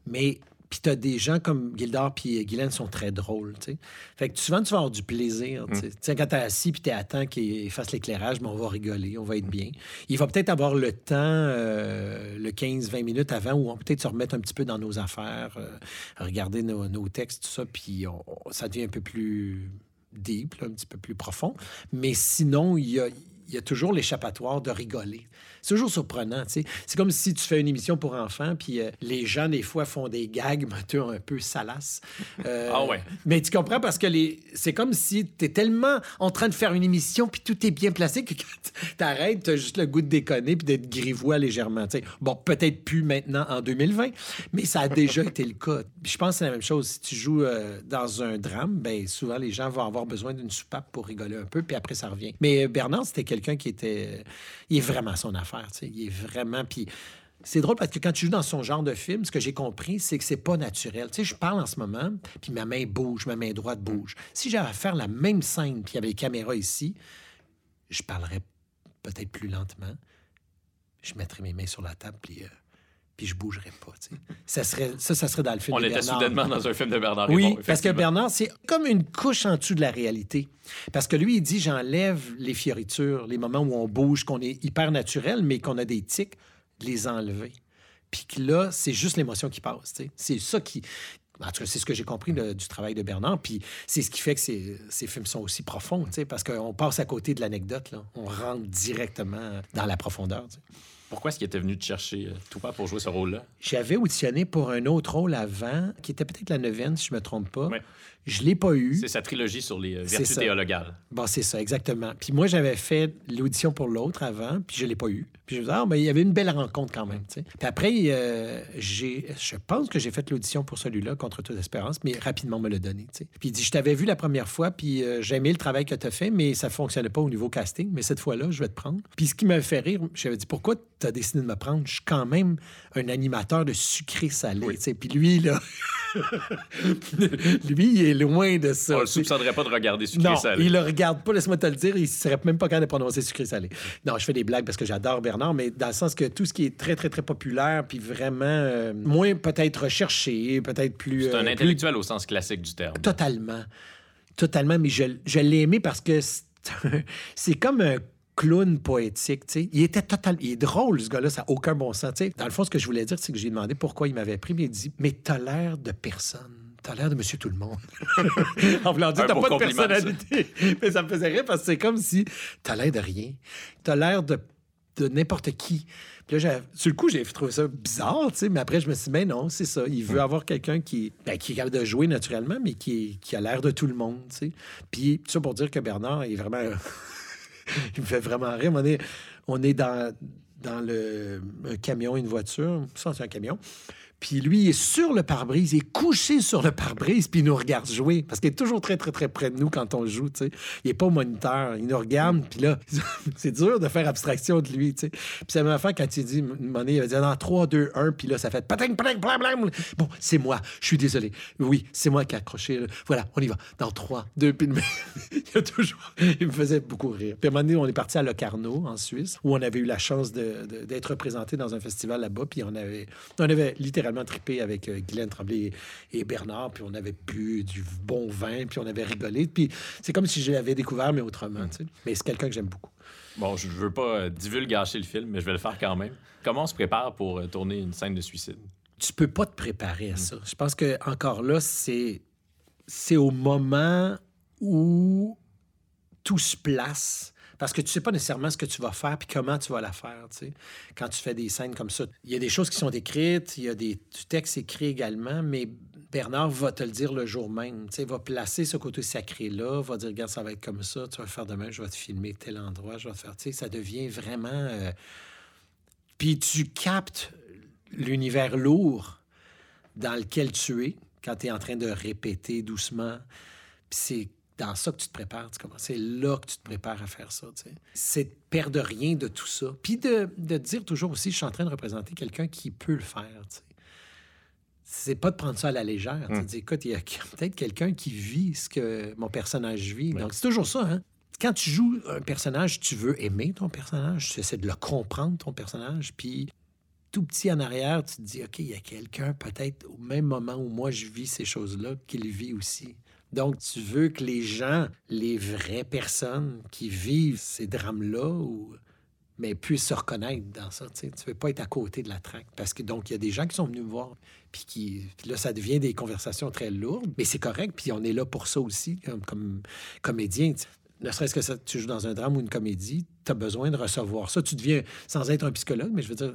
Mais puis t'as des gens comme Gildor puis Guylaine sont très drôles, tu sais. Fait que souvent, tu vas avoir du plaisir, tu sais. Mm. Quand t'es assis puis t'es à temps qu'il fasse l'éclairage, mais on va rigoler, on va être bien. Il va peut-être avoir le temps, euh, le 15-20 minutes avant, où on peut-être se remettre un petit peu dans nos affaires, euh, regarder nos, textes, tout ça, puis ça devient un peu plus deep, un petit peu plus profond. Mais sinon, il y a, il y a toujours l'échappatoire de rigoler. C'est toujours surprenant, tu sais. C'est comme si tu fais une émission pour enfants, puis euh, les gens, des fois, font des gags un peu salaces. Euh, ah ouais. Mais tu comprends parce que les... c'est comme si tu es tellement en train de faire une émission, puis tout est bien placé que quand t'arrêtes, t'as juste le goût de déconner puis d'être grivois légèrement, tu sais. Bon, peut-être plus maintenant en 2020, mais ça a déjà été le cas. je pense que c'est la même chose. Si tu joues euh, dans un drame, ben souvent, les gens vont avoir besoin d'une soupape pour rigoler un peu, puis après, ça revient. Mais Bernard, c'était quelqu'un qui était... Il est vraiment son affaire, Il est vraiment... C'est drôle parce que quand tu joues dans son genre de film, ce que j'ai compris, c'est que c'est pas naturel. Tu je parle en ce moment, puis ma main bouge, ma main droite bouge. Si j'avais à faire la même scène, puis il y avait les caméras ici, je parlerais peut-être plus lentement. Je mettrais mes mains sur la table, puis, euh, puis je bougerais pas. Ça, serait, ça, ça serait dans le film On de était Bernard. soudainement dans un film de Bernard Oui, parce que. Bernard, c'est comme une couche en dessous de la réalité. Parce que lui, il dit j'enlève les fioritures, les moments où on bouge, qu'on est hyper naturel, mais qu'on a des tics, les enlever. Puis que là, c'est juste l'émotion qui passe. C'est ça qui. En tout cas, c'est ce que j'ai compris du travail de Bernard. Puis c'est ce qui fait que ces, ces films sont aussi profonds, parce qu'on passe à côté de l'anecdote. On rentre directement dans la profondeur. Pourquoi est-ce qu'il était venu te chercher, euh, toi, pour jouer ce rôle-là? J'avais auditionné pour un autre rôle avant, qui était peut-être la neuvaine, si je me trompe pas. Ouais. Je l'ai pas eu. C'est sa trilogie sur les euh, vertus théologales. Bon, c'est ça, exactement. Puis moi, j'avais fait l'audition pour l'autre avant, puis je l'ai pas eu. Puis je me disais, ah, mais il y avait une belle rencontre quand même, tu sais. Puis après, euh, j'ai, je pense que j'ai fait l'audition pour celui-là, contre toute espérance, mais rapidement me l'a donné, tu sais. Puis il dit, je t'avais vu la première fois, puis euh, j'ai aimé le travail que tu as fait, mais ça fonctionnait pas au niveau casting, mais cette fois-là, je vais te prendre. Puis ce qui m'a fait rire, j'avais dit, pourquoi tu as décidé de me prendre? Je suis quand même un animateur de sucré-salé, tu sais. Puis lui, là, lui, il est loin de ça. On le soupçonnerait pas de regarder sucré Non, salé. il le regarde pas, laisse-moi te le dire. Il serait même pas capable de prononcer sucré salé. Non, je fais des blagues parce que j'adore Bernard, mais dans le sens que tout ce qui est très, très, très populaire, puis vraiment euh, moins peut-être recherché, peut-être plus. C'est un euh, plus- intellectuel au sens classique du terme. Totalement. Totalement, mais je, je l'ai aimé parce que c'est- comme un clown poétique, tu sais. Il était total... Il est drôle, ce gars-là, ça n'a aucun bon sens, tu sais. Dans le fond, ce que je voulais dire, c'est que j'ai demandé pourquoi il m'avait pris, mais il dit « Mais t'as l'air de personne. T'as l'air de monsieur tout le monde. » En voulant dire, t'as pas de ça. personnalité. mais ça me faisait rire parce que c'est comme si t'as l'air de rien. T'as l'air de, de n'importe qui. Puis là, sur le coup, j'ai trouvé ça bizarre, tu sais, mais après, je me suis dit, mais non, c'est ça. Il veut avoir quelqu'un qui, ben, qui est capable de jouer naturellement, mais qui, a l'air de tout le monde, tu sais. Puis, ça pour dire que Bernard est vraiment. il me fait vraiment rire. On est, on est dans, dans le, un camion, une voiture. Ça, c'est un camion. Puis lui, il est sur le pare-brise, il est couché sur le pare-brise, puis il nous regarde jouer. Parce qu'il est toujours très, très, très près de nous quand on joue, tu sais. Il est pas au moniteur, il nous regarde, puis là, c'est dur de faire abstraction de lui, tu sais. Puis la même affaire quand il dit, une il va dire dans 3, 2, 1, puis là, ça fait pating, pating, blam. Bon, c'est moi, je suis désolé. Oui, c'est moi qui ai accroché. là. Voilà, on y va. Dans 3, 2, puis il il me faisait beaucoup rire. Puis à un moment donné, on est parti à Locarno, en Suisse, où on avait eu la chance d'être représenté dans un festival là-bas, puis on avait, on avait littéralement trippé avec euh, Guylaine Tremblay et, et Bernard, puis on avait bu du bon vin, puis on avait rigolé. Puis c'est comme si je l'avais découvert, mais autrement. Mais c'est quelqu'un que j'aime beaucoup. Bon, je veux pas euh, divulgacher le film, mais je vais le faire quand même. Comment on se prépare pour euh, tourner une scène de suicide? tu peux pas te préparer à ça. Je pense que encore là, c'est c'est au moment où tout se place. Parce que tu sais pas nécessairement ce que tu vas faire puis comment tu vas la faire, tu sais. Quand tu fais des scènes comme ça, il y a des choses qui sont écrites, il y a des du texte écrit également, mais Bernard va te le dire le jour même, tu sais, va placer ce côté sacré-là, va dire, regarde, ça va être comme ça, tu vas le faire demain, je vais te filmer tel endroit, je vais te faire, tu sais, ça devient vraiment... euh, Puis tu captes l'univers lourd dans lequel tu es quand tu es en train de répéter doucement. Puis c'est dans ça que tu te prépares? C'est là que tu te prépares à faire ça. C'est de perdre rien de tout ça. Puis de, dire toujours aussi, je suis en train de représenter quelqu'un qui peut le faire. C'est pas de prendre ça à la légère. Tu te dis, écoute, il y a peut-être quelqu'un qui vit ce que mon personnage vit. Donc, c'est toujours ça, hein? Quand tu joues un personnage, tu veux aimer ton personnage, tu essaies de le comprendre, ton personnage, puis tout petit en arrière, tu te dis, OK, il y a quelqu'un peut-être au même moment où moi je vis ces choses-là, qu'il vit aussi. Donc, tu veux que les gens, les vraies personnes qui vivent ces drames-là, mais puissent se reconnaître dans ça. Tu ne veux pas être à côté de la traque. Parce que donc, il y a des gens qui sont venus me voir, puis qui. là, ça devient des conversations très lourdes, mais c'est correct, puis on est là pour ça aussi, comme, comédien. tu- Ne serait-ce que ça, tu joues dans un drame ou une comédie, tu as besoin de recevoir ça. Tu deviens, sans être un psychologue, mais je veux dire,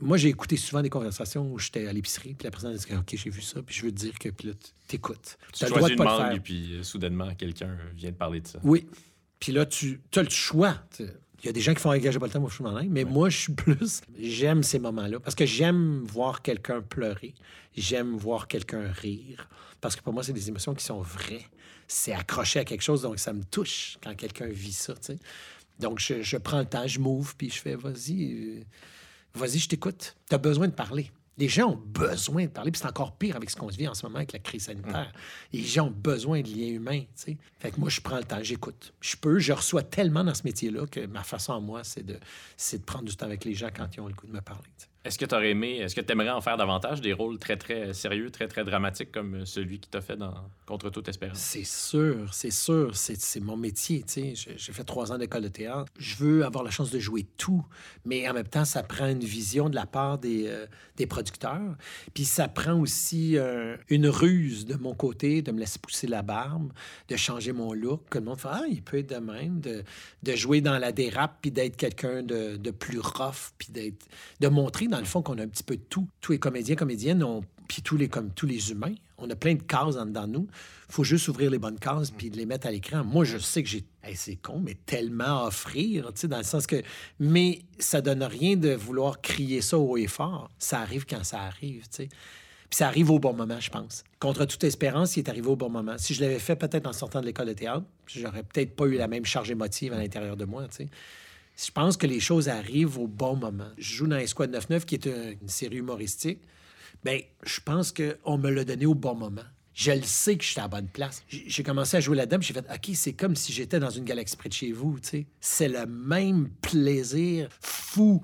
moi, j'ai écouté souvent des conversations où j'étais à l'épicerie, puis la personne dit OK, j'ai vu ça, puis je veux te dire que, puis là, tu t'écoutes. Tu as le droit de une pas le mangue faire. et puis euh, soudainement, quelqu'un vient de parler de ça. Oui. Puis là, tu as le choix. Il y a des gens qui font engager pas le temps, moi, je suis l'air, mais moi, je suis plus. J'aime ces moments-là parce que j'aime voir quelqu'un pleurer. J'aime voir quelqu'un rire. Parce que pour moi, c'est des émotions qui sont vraies. C'est accroché à quelque chose, donc ça me touche quand quelqu'un vit ça. tu sais. Donc, je, je prends le temps, je m'ouvre, puis je fais, vas-y, euh, vas-y, je t'écoute. Tu as besoin de parler. Les gens ont besoin de parler, puis c'est encore pire avec ce qu'on vit en ce moment avec la crise sanitaire. Les gens ont besoin de liens humains, tu sais. Fait que moi, je prends le temps, j'écoute. Je peux, je reçois tellement dans ce métier-là que ma façon à moi, c'est de, de prendre du temps avec les gens quand ils ont le goût de me parler. Est-ce que tu aurais aimé, est-ce que tu aimerais en faire davantage des rôles très, très sérieux, très, très dramatiques comme celui qui t'a fait dans Contre toute espérance? C'est sûr, c'est sûr. C'est mon métier. J'ai fait trois ans d'école de théâtre. Je veux avoir la chance de jouer tout, mais en même temps, ça prend une vision de la part des, euh, des producteurs. Puis ça prend aussi euh, une ruse de mon côté, de me laisser pousser la barbe, de changer mon look, que le monde fait « Ah, il peut être de même », de, de jouer dans la dérape, puis d'être quelqu'un de, de plus rough, puis d'être... de montrer dans le fond, qu'on a un petit peu de tout. Tous les comédiens, comédiennes, puis tous les, comme tous les humains, on a plein de cases en dedans de nous. Il faut juste ouvrir les bonnes cases puis les mettre à l'écran. Moi, je sais que j'ai. c'est con, mais tellement à offrir, tu sais, dans le sens que. Mais ça donne rien de vouloir crier ça haut et fort. Ça arrive quand ça arrive, tu sais. Puis ça arrive au bon moment, je pense. Contre toute espérance, il est arrivé au bon moment. Si je l'avais fait peut-être en sortant de l'école de théâtre, j'aurais peut-être pas eu la même charge émotive à l'intérieur de moi, tu sais je pense que les choses arrivent au bon moment. Je joue dans Esquad 99, qui est une, série humoristique. Bien, je pense qu'on me l'a donné au bon moment. Je le sais que j'étais à la bonne place. J'ai commencé à jouer là-dedans, j'ai fait OK, c'est comme si j'étais dans une galaxie près de chez vous, tu sais. C'est le même plaisir fou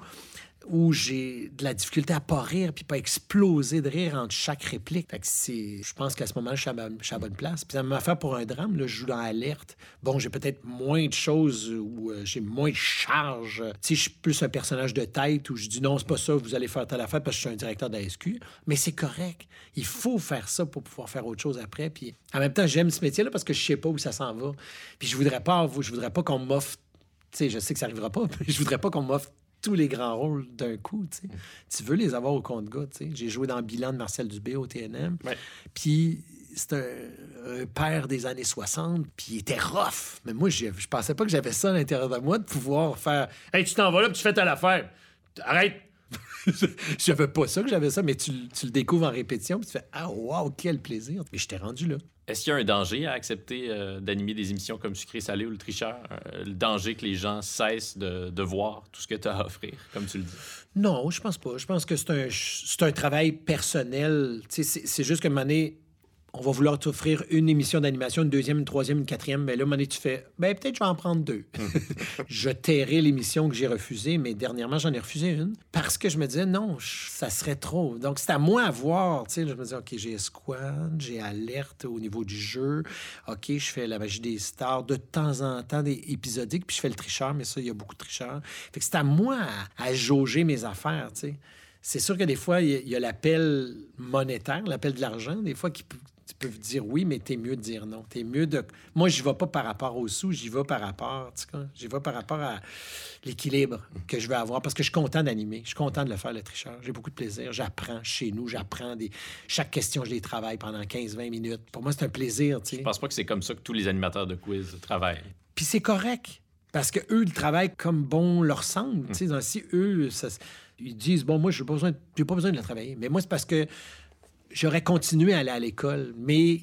où j'ai de la difficulté à pas rire puis pas exploser de rire entre chaque réplique. Fait c'est, je pense qu'à ce moment, je suis à, la bonne place. Puis ça m'a fait pour un drame, là, je joue dans Alerte. Bon, j'ai peut-être moins de choses où euh, j'ai moins de charge. Tu sais, je suis plus un personnage de tête où je dis non, c'est pas ça, vous allez faire telle affaire parce que je suis un directeur de la SQ. Mais c'est correct. Il faut faire ça pour pouvoir faire autre chose après. Puis en même temps, j'aime ce métier-là parce que je sais pas où ça s'en va. Puis je voudrais pas, je voudrais pas qu'on m'offre tu sais, je sais que ça arrivera pas, mais je voudrais pas qu'on m'offre tous les grands rôles d'un coup. Tu, tu veux les avoir au compte gars. J'ai joué dans le bilan de Marcel Dubé au TNM. Puis c'est un, père des années 60, puis il était rough. Mais moi, je, je pensais pas que j'avais ça à l'intérieur de moi, de pouvoir faire Hey, tu t'en vas là, puis tu fais ta affaire. Arrête! j'avais pas ça que j'avais ça, mais tu, tu, le découvres en répétition, puis tu fais Ah, wow, quel plaisir! Mais je t'ai rendu là. Est-ce qu'il y a un danger à accepter euh, d'animer des émissions comme Sucré Salé ou Le Tricheur? Euh, le danger que les gens cessent de, voir tout ce que tu as à offrir, comme tu le dis? Non, je pense pas. Je pense que c'est un, un travail personnel. C'est juste que, année, on va vouloir t'offrir une émission d'animation, une deuxième, une troisième, une quatrième. Mais là, à tu fais, ben peut-être je vais en prendre deux. je tairai l'émission que j'ai refusée, mais dernièrement, j'en ai refusé une parce que je me disais, non, ça serait trop. Donc, c'est à moi à voir. je me disais, OK, j'ai Squad, j'ai Alerte au niveau du jeu. OK, je fais la magie des stars de temps en temps, des épisodiques, puis je fais le tricheur, mais ça, il y a beaucoup de tricheurs. Fait que c'est à moi à, jauger mes affaires, tu sais. C'est sûr que des fois, il y a l'appel monétaire, l'appel de l'argent, des fois, qui, tu peux dire oui, mais t'es mieux de dire non. T'es mieux de. Moi, j'y vais pas par rapport aux sous, j'y vais par rapport, tu sais, j'y vais par rapport à l'équilibre que je veux avoir parce que je suis content d'animer, je suis content de le faire, le tricheur. J'ai beaucoup de plaisir. J'apprends chez nous, j'apprends des. Chaque question, je les travaille pendant 15-20 minutes. Pour moi, c'est un plaisir, tu sais. Je pense pas que c'est comme ça que tous les animateurs de quiz travaillent. Puis c'est correct. Parce que eux, ils travaillent comme bon leur semble. Tu sais, si eux, ils disent, bon, moi, je n'ai pas, pas besoin de le travailler. Mais moi, c'est parce que j'aurais continué à aller à l'école, mais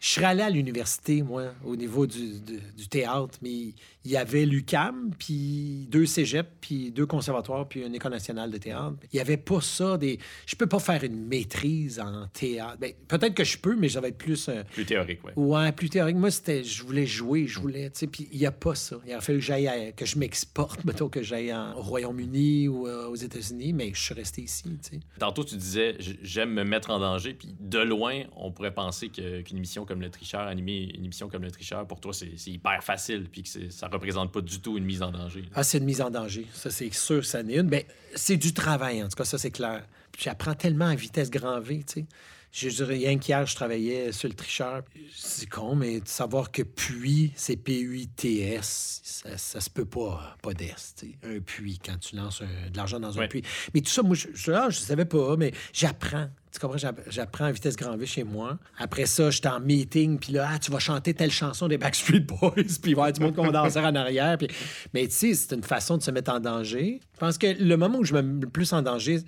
je serais allé à l'université, moi, au niveau du, du théâtre, mais il y avait l'UCAM, puis deux cégeps, puis deux conservatoires, puis une école nationale de théâtre. Il n'y avait pas ça. Des... Je peux pas faire une maîtrise en théâtre. Ben, peut-être que je peux, mais ça va être plus... Euh, plus théorique, oui. Ouais, plus théorique. Moi, c'était... Je voulais jouer, je voulais... Tu sais, puis il n'y a pas ça. Il a fallu que j'aille... Que je m'exporte, mettons, que j'aille au Royaume-Uni ou euh, aux États-Unis, mais je suis resté ici, tu sais. Tantôt, tu disais, j'aime me mettre en danger, puis de loin, on pourrait penser qu'une émission comme Le Tricheur, animer une émission comme Le Tricheur, pour toi, c'est hyper facile, puis que ça représente pas du tout une mise en danger. Ah, c'est une mise en danger. Ça, c'est sûr, ça n'est une. Mais c'est du travail, en tout cas, ça, c'est clair. J'apprends tellement à vitesse grand V, tu sais. Je dirais, rien qu'hier, je travaillais sur le tricheur. C'est con, mais de savoir que puits, c'est P-U-I-T-S, ça, ça se peut pas, pas d'Est. Un puits, quand tu lances de l'argent dans un puits. Mais tout ça, moi, je, je, ah, je savais pas, mais j'apprends. Tu comprends? J'apprends à vitesse grand V chez moi. Après ça, j'étais en meeting, puis là, ah, tu vas chanter telle chanson des Backstreet Boys, puis il va y avoir du monde condenseur en arrière. Puis... Mais tu sais, c'est une façon de se mettre en danger. Je pense que le moment où je me mets le plus en danger,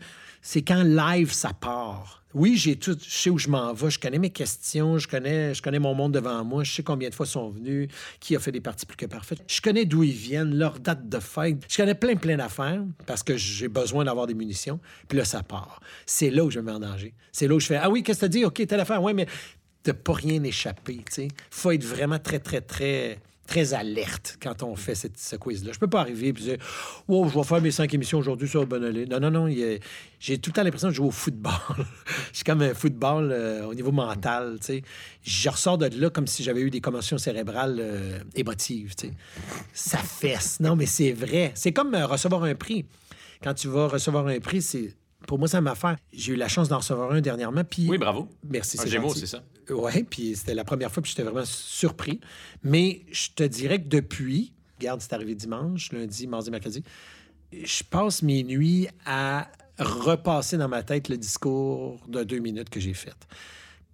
c'est quand live, ça part. Oui, j'ai tout, je sais où je m'en vais, je connais mes questions, je connais, je connais mon monde devant moi, je sais combien de fois ils sont venus, qui a fait des parties plus que parfaites. Je connais d'où ils viennent, leur date de fête. Je connais plein, plein d'affaires parce que j'ai besoin d'avoir des munitions. Puis là, ça part. C'est là où je me mets en danger. C'est là où je fais Ah oui, qu'est-ce que tu dit? OK, telle affaire. Oui, mais de pas rien échapper, tu faut être vraiment très, très, très très alerte quand on fait cette, ce quiz-là. Je peux pas arriver et dire Oh, je vais faire mes cinq émissions aujourd'hui sur Bonnet. Non, non, non. J'ai tout le temps l'impression de jouer au football. je suis comme un football euh, au niveau mental. sais. Je ressors de là comme si j'avais eu des commotions cérébrales euh, émotives. sais. Ça fesse. Non, mais c'est vrai. C'est comme euh, recevoir un prix. Quand tu vas recevoir un prix, c'est pour moi, ça m'a fait. J'ai eu la chance d'en recevoir un dernièrement. Puis... Oui, bravo. Merci, c'est Gémeaux, c'est ça? Oui, puis c'était la première fois, puis j'étais vraiment surpris. Mais je te dirais que depuis, regarde, c'est arrivé dimanche, lundi, mardi, mercredi, je passe mes nuits à repasser dans ma tête le discours de deux minutes que j'ai fait.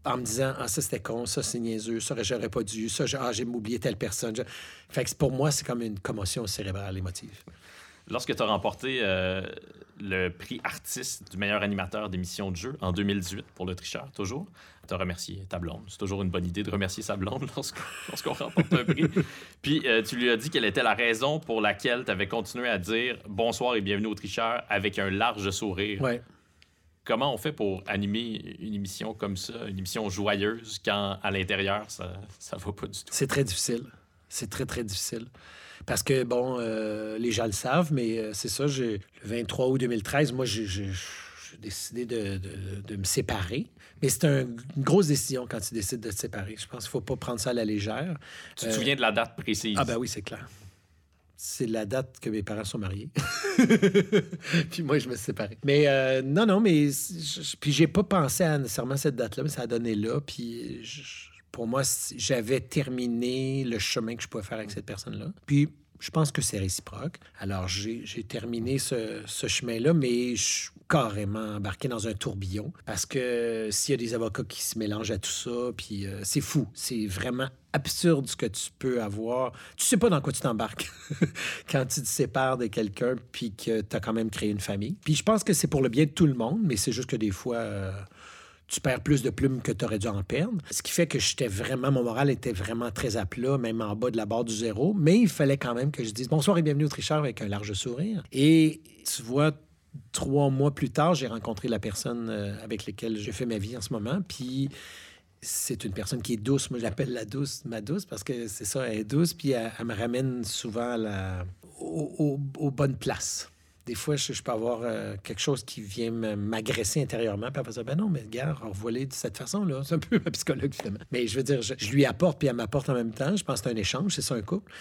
En me disant, ah, ça c'était con, ça c'est niaiseux, ça j'aurais pas dû, ça, ah, j'ai oublié telle personne. Fait que pour moi, c'est comme une commotion cérébrale émotive. Lorsque tu as remporté euh, le prix artiste du meilleur animateur d'émission de jeu en 2018 pour le tricheur, toujours, tu as remercié ta blonde. C'est toujours une bonne idée de remercier sa blonde lorsqu'on remporte un prix. Puis euh, tu lui as dit quelle était la raison pour laquelle tu avais continué à dire bonsoir et bienvenue au tricheur avec un large sourire. Ouais. Comment on fait pour animer une émission comme ça, une émission joyeuse, quand à l'intérieur, ça ne va pas du tout? C'est très difficile. C'est très, très difficile. Parce que, bon, euh, les gens le savent, mais euh, c'est ça, le 23 août 2013, moi, j'ai décidé de, me séparer. Mais c'est une grosse décision quand tu décides de te séparer. Je pense qu'il ne faut pas prendre ça à la légère. Tu te souviens de la date précise? Ah ben oui, c'est clair. C'est la date que mes parents sont mariés. puis moi, je me suis séparé. Mais euh, non, non, mais... puis j'ai pas pensé à nécessairement cette date-là, mais ça a donné là. Puis pour moi, j'avais terminé le chemin que je pouvais faire avec cette personne-là. Puis, je pense que c'est réciproque. Alors, j'ai terminé ce, chemin-là, mais je suis carrément embarqué dans un tourbillon parce que s'il y a des avocats qui se mélangent à tout ça, puis euh, c'est fou. C'est vraiment absurde ce que tu peux avoir. Tu sais pas dans quoi tu t'embarques quand tu te sépares de quelqu'un puis que tu as quand même créé une famille. Puis je pense que c'est pour le bien de tout le monde, mais c'est juste que des fois... Euh, tu perds plus de plumes que tu aurais dû en perdre. Ce qui fait que j'étais vraiment, mon moral était vraiment très à plat, même en bas de la barre du zéro. Mais il fallait quand même que je dise bonsoir et bienvenue au tricheur avec un large sourire. Et tu vois, trois mois plus tard, j'ai rencontré la personne euh, avec laquelle je fais ma vie en ce moment. Puis c'est une personne qui est douce. Moi, j'appelle la douce ma douce parce que c'est ça, elle est douce. Puis elle, me ramène souvent la, aux bonnes places des fois, je, peux avoir euh, quelque chose qui vient m'agresser intérieurement. Puis après ben non, mais gars, revoiler de cette façon-là. C'est un peu ma psychologue, finalement. Mais je veux dire, je, lui apporte, puis elle m'apporte en même temps. Je pense que c'est un échange, c'est ça un couple.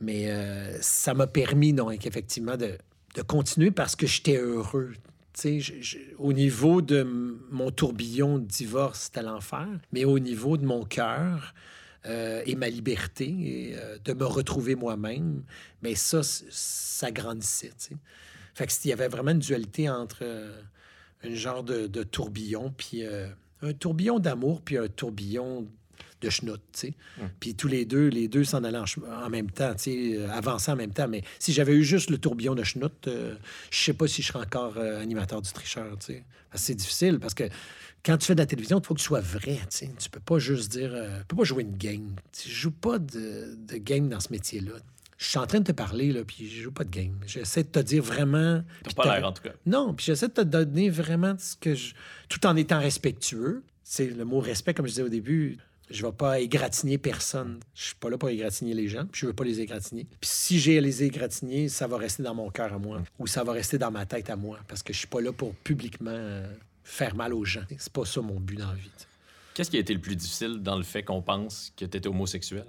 Mais euh, ça m'a permis, donc, effectivement, de, de continuer parce que j'étais heureux. au niveau de mon tourbillon de divorce, c'était l'enfer. Mais au niveau de mon cœur, euh, et ma liberté et de me retrouver moi-même, mais ça, ça grandissait. Fait que y avait vraiment une dualité entre euh, un genre de, tourbillon, puis euh, un tourbillon d'amour, puis un tourbillon de schnout, tu sais. Hum. Puis tous les deux, les deux s'en allaient en, même temps, tu sais, euh, avançant en même temps. Mais si j'avais eu juste le tourbillon de schnout, je sais pas si je serais encore animateur du tricheur, tu sais. C'est difficile parce que quand tu fais de la télévision, il faut que tu sois vrai, tu sais. Tu peux pas juste dire... tu peux pas jouer une game. Tu joues pas de, de game dans ce métier-là je suis en train de te parler, là, puis je joue pas de game. J'essaie de te dire vraiment. T'as pas l'air, en tout cas. Non, puis j'essaie de te donner vraiment ce que je. Tout en étant respectueux. C'est le mot respect, comme je disais au début. Je vais pas égratigner personne. Je suis pas là pour égratigner les gens, puis je veux pas les égratigner. Puis si j'ai à les égratigner, ça va rester dans mon cœur à moi, ou ça va rester dans ma tête à moi, parce que je suis pas là pour publiquement euh, faire mal aux gens. C'est pas ça mon but dans la vie. Qu'est-ce qui a été le plus difficile dans le fait qu'on pense que tu étais homosexuel?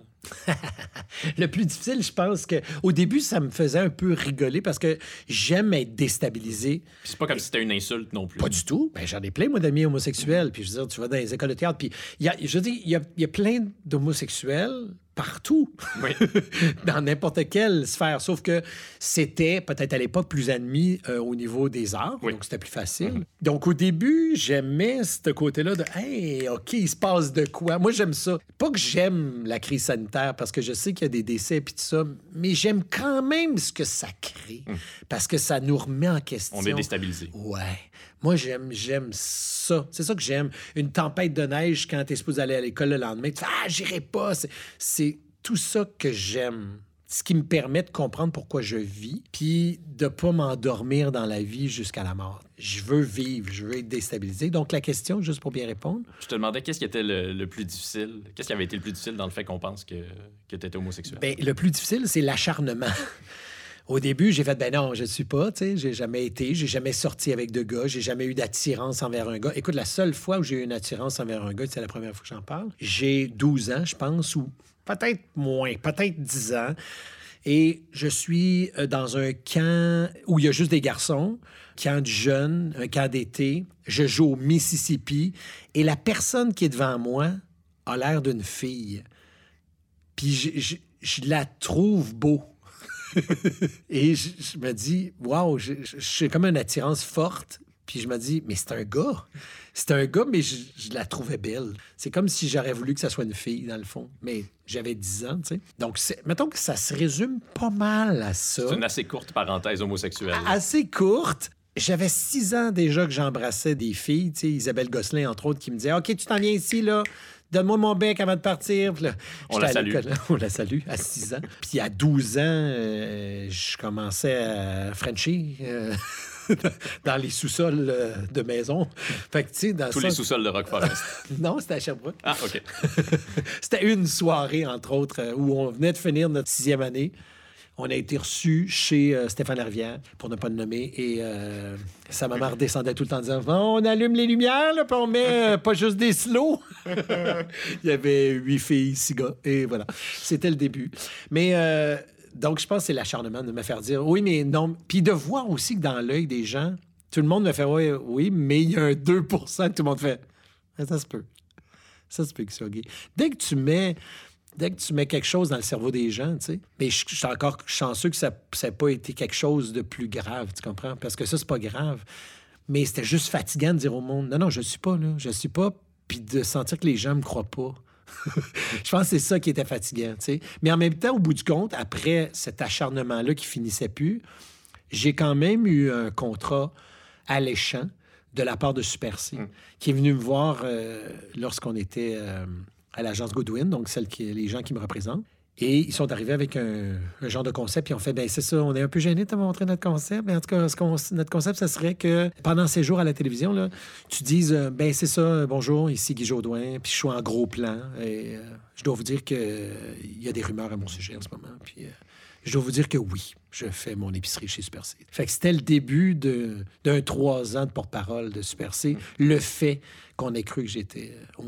le plus difficile, je pense que au début, ça me faisait un peu rigoler parce que j'aime être déstabilisé. c'est pas comme si c'était une insulte non plus. Pas du tout. Ben, j'en ai plein, moi, d'amis homosexuels. Puis je veux dire, tu vas dans les écoles de théâtre. Puis y a, je dis, il y a, y a plein d'homosexuels partout, Oui. dans n'importe quelle sphère. Sauf que c'était peut-être à l'époque plus admis euh, au niveau des arts, Oui. donc c'était plus facile. Donc au début, j'aimais ce côté-là de Hey, OK, il se passe de quoi? Moi, j'aime ça. Pas que j'aime la crise sanitaire parce que je sais qu'il y a des décès et tout ça, mais j'aime quand même ce que ça crée parce que ça nous remet en question. On est déstabilisé. Ouais. Moi, j'aime, j'aime ça. C'est ça que j'aime. Une tempête de neige quand t'es supposé aller à l'école le lendemain. Tu fais Ah, j'irai pas. C'est, c'est tout ça que j'aime. Ce qui me permet de comprendre pourquoi je vis, puis de pas m'endormir dans la vie jusqu'à la mort. Je veux vivre, je veux être déstabilisé. Donc, la question, juste pour bien répondre, Je te demandais qu'est-ce qui était le, le plus difficile. Qu'est-ce qui avait été le plus difficile dans le fait qu'on pense que, que tu étais homosexuel? Ben, le plus difficile, c'est l'acharnement. Au début, j'ai fait, ben non, je ne suis pas, tu sais, j'ai jamais été, j'ai jamais sorti avec de gars, j'ai jamais eu d'attirance envers un gars. Écoute, la seule fois où j'ai eu une attirance envers un gars, c'est la première fois que j'en parle. J'ai 12 ans, je pense, ou peut-être moins, peut-être 10 ans. Et je suis euh, dans un camp où il y a juste des garçons, camp de jeunes, un camp d'été. Je joue au Mississippi et la personne qui est devant moi a l'air d'une fille. Puis je la trouve beau. Et je, je me dis, waouh, j'ai comme une attirance forte. Puis je me dis, mais c'est un gars. C'est un gars, mais je, je la trouvais belle. C'est comme si j'aurais voulu que ça soit une fille, dans le fond. Mais j'avais 10 ans, tu sais. Donc, mettons que ça se résume pas mal à ça. C'est une assez courte parenthèse homosexuelle. Assez courte. J'avais 6 ans déjà que j'embrassais des filles, tu sais, Isabelle Gosselin, entre autres, qui me disait OK, tu t'en viens ici, là. Donne-moi mon bec avant de partir. Puis là, On la salue. On la salue à 6 ans. Puis à 12 ans, euh, je commençais à Frenchie euh, dans les sous-sols euh, de maison. Fait que, tu sais, dans Tous ça- les sous-sols de Rock Forest. Non, c'était à Sherbrooke. ah, OK. C'était une soirée, entre autres, où on venait de finir notre sixième année. On a été reçus chez euh, Stéphane Rivière, pour ne pas le nommer, et euh, sa maman redescendait tout le temps en disant On allume les lumières, puis on met euh, pas juste des slows. Il y avait huit filles, six gars, et voilà. C'était le début. Mais donc, je pense que c'est l'acharnement de me faire dire Oui, mais non. Puis de voir aussi que dans l'œil des gens, tout le monde me fait Oui, oui, mais il y a un 2 que tout le monde fait Ah, Ça se peut. Ça se peut que soit gay. Dès que tu mets. Dès que tu mets quelque chose dans le cerveau des gens, tu sais. Mais je je suis encore chanceux que ça n'ait pas été quelque chose de plus grave, tu comprends? Parce que ça, c'est pas grave. Mais c'était juste fatigant de dire au monde Non, non, je suis pas, là. Je suis pas. Puis de sentir que les gens me croient pas. je pense que c'est ça qui était fatigant, tu sais. Mais en même temps, au bout du compte, après cet acharnement-là qui finissait plus, j'ai quand même eu un contrat alléchant de la part de Super C, qui est venu me voir euh, lorsqu'on était euh, à l'agence Goodwin, donc celle qui les gens qui me représentent. Et ils sont arrivés avec un, un genre de concept, puis on fait, ben c'est ça, on est un peu gêné de te montrer notre concept, mais en tout cas, ce notre concept, ça serait que pendant ces jours à la télévision, là, tu dises, euh, ben c'est ça, euh, bonjour, ici Guy Jodoin, puis je suis en gros plan, et euh, je dois vous dire qu'il y a des rumeurs à mon sujet en ce moment, puis euh, je dois vous dire que oui, je fais mon épicerie chez Super C. Fait que c'était le début d'un trois ans de porte-parole de Super C, le fait qu'on ait cru que j'étais euh,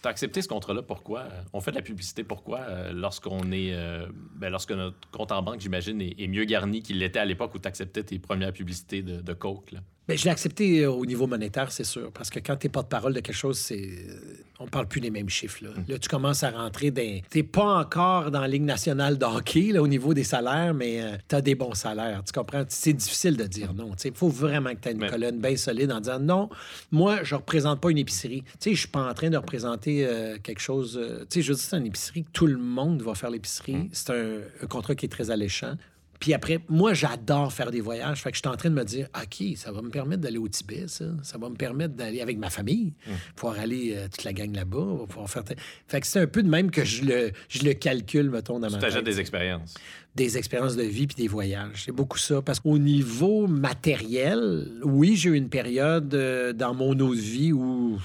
homosexuel. T'as accepté ce contrat-là, pourquoi? On fait de la publicité, pourquoi? euh, lorsqu'on est... euh, ben, lorsque notre compte en banque, j'imagine, est, est mieux garni qu'il l'était à l'époque où tu acceptais tes premières publicités de, de Coke. là? Bien, je l'ai accepté euh, au niveau monétaire, c'est sûr, parce que quand tu es porte-parole de quelque chose, c'est euh, on parle plus des mêmes chiffres. Là, Là, tu commences à rentrer dans... Tu pas encore dans la Ligue nationale de hockey là, au niveau des salaires, mais tu as des bons salaires. Tu comprends? C'est difficile de dire non. Il faut vraiment que tu aies une Mais- colonne bien solide en disant non, moi, je représente pas une épicerie. Je suis pas en train de représenter euh, quelque chose... euh, sais, je veux dire, c'est une épicerie que tout le monde va faire l'épicerie. C'est un, un contrat qui est très alléchant. Puis après, moi, j'adore faire des voyages. Fait que je suis en train de me dire, OK, ça va me permettre d'aller au Tibet, ça. Ça va me permettre d'aller avec ma famille, pouvoir aller euh, toute la gang là-bas, pouvoir faire... Fait que c'est un peu de même que je le, je le calcule, mettons, dans Tu ma tête. des expériences. Des expériences de vie puis des voyages. C'est beaucoup ça. Parce qu'au niveau matériel, oui, j'ai eu une période euh, dans mon eau de vie où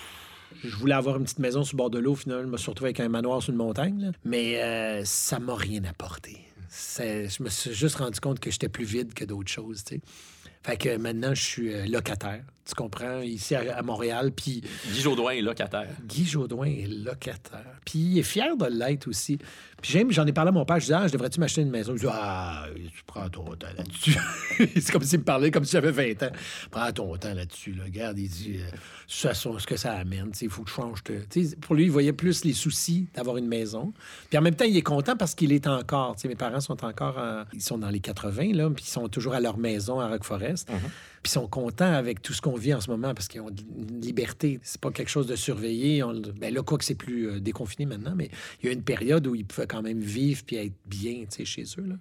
je voulais avoir une petite maison sur le bord de l'eau. Finalement, je me suis retrouvé avec un manoir sur une montagne. là. Mais euh, ça m'a rien apporté. Je me suis juste rendu compte que j'étais plus vide que d'autres choses, tu sais. Fait que maintenant, je suis euh, locataire. Tu comprends? Ici à, Montréal. Puis. Guy Jodoin est locataire. Guy Jodoin est locataire. Puis il est fier de l'être aussi. Puis j'aime, j'en ai parlé à mon père. Je disais, ah, je devrais-tu m'acheter une maison? Il dit, ah, tu prends ton temps là-dessus. c'est comme s'il me parlait comme si j'avais 20 ans. Prends ton temps là-dessus. Là. Regarde, il dit, euh, ce que ça amène. Il faut que je change. Pour lui, il voyait plus les soucis d'avoir une maison. Puis en même temps, il est content parce qu'il est encore. Mes parents sont encore. Ils sont dans les 80, là, puis ils sont toujours à leur maison à Rock Forest. Mm-hmm puis sont contents avec tout ce qu'on vit en ce moment parce qu'ils ont une liberté. C'est pas quelque chose de surveillé. On, ben là, quoi que c'est plus euh, déconfiné maintenant, mais il y a une période où ils pouvaient quand même vivre puis être bien chez eux. Là.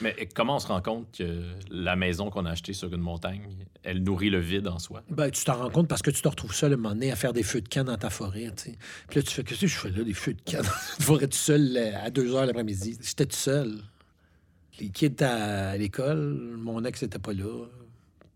Mais comment on se rend compte que la maison qu'on a achetée sur une montagne, elle nourrit le vide en soi? Ben, tu t'en rends compte parce que tu te retrouves seul un moment donné à faire des feux de camp dans ta forêt. Puis là, tu fais Qu'est-ce que je fais là, des feux de camp dans une forêt tout seul euh, à 2 heures l'après-midi? J'étais tout seul. Les kids à l'école, mon ex n'était pas là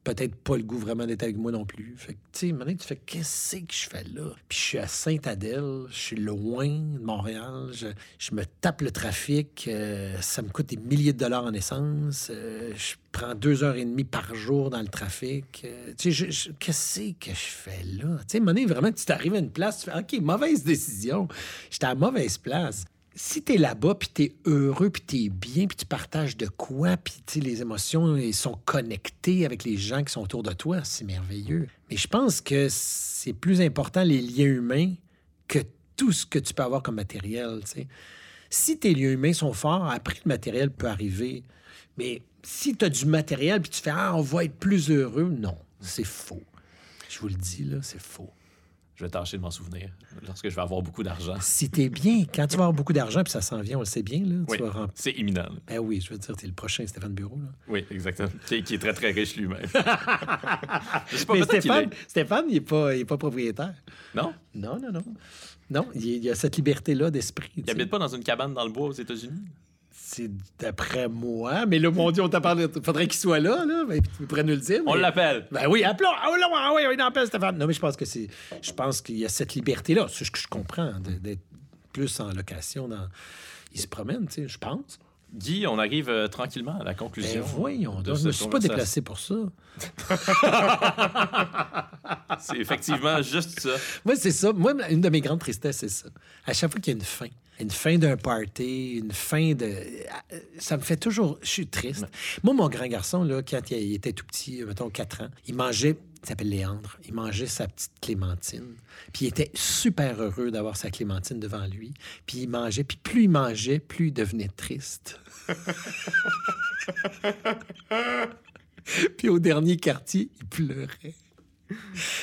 peut-être pas le goût vraiment d'être avec moi non plus. Fait que, tu sais, maintenant, tu fais qu'est-ce que je fais là? Puis je suis à Sainte-Adèle, je suis loin de Montréal, je, me tape le trafic, euh, ça me coûte des milliers de dollars en essence, euh, je prends deux heures et demie par jour dans le trafic. Euh, tu sais, qu'est-ce que je fais là? Tu sais, moment vraiment, tu t'arrives à une place, tu fais OK, mauvaise décision. J'étais à mauvaise place si tu es là-bas, puis tu es heureux, puis tu es bien, puis tu partages de quoi, puis les émotions ils sont connectées avec les gens qui sont autour de toi, c'est merveilleux. Mais je pense que c'est plus important les liens humains que tout ce que tu peux avoir comme matériel. Si tes liens humains sont forts, après le matériel peut arriver. Mais si tu as du matériel, puis tu fais Ah, on va être plus heureux, non, c'est faux. Je vous le dis, là, c'est faux je vais tâcher de m'en souvenir lorsque je vais avoir beaucoup d'argent. Si t'es bien, quand tu vas avoir beaucoup d'argent, puis ça s'en vient, on le sait bien, là. Oui, c'est imminent. Ben oui, je veux dire, t'es le prochain Stéphane Bureau, là. Oui, exactement. Qui, est très, très riche lui-même. Mais Stéphane, Stéphane, il n'est pas, pas propriétaire. Non? Non, non, non. Non, il y a cette liberté-là d'esprit. Il n'habite pas dans une cabane dans le bois aux États-Unis? C'est d'après moi. Mais là, mon Dieu, on t'a parlé. Faudrait qu'il soit là, là. Ben, tu pourrais nous le dire. On l'appelle. Ben oui, appelons. Ah, ah oui, on appelle Stéphane. Non, mais je pense que c'est. Je pense qu'il y a cette liberté-là. C'est ce que je comprends, d'être plus en location. Dans... Il se promène, tu sais, je pense. Guy, on arrive euh, tranquillement à la conclusion. Ben voyons, je ne me suis pas déplacé pour ça. c'est effectivement juste ça. Moi, c'est ça. Moi, une de mes grandes tristesses, c'est ça. À chaque fois qu'il y a une fin, une fin d'un party, une fin de. Ça me fait toujours. Je suis triste. Moi, mon grand garçon, là, quand il était tout petit, mettons 4 ans, il mangeait. Il s'appelle Léandre. Il mangeait sa petite clémentine. Puis il était super heureux d'avoir sa clémentine devant lui. Puis il mangeait. Puis plus il mangeait, plus il devenait triste. puis au dernier quartier, il pleurait.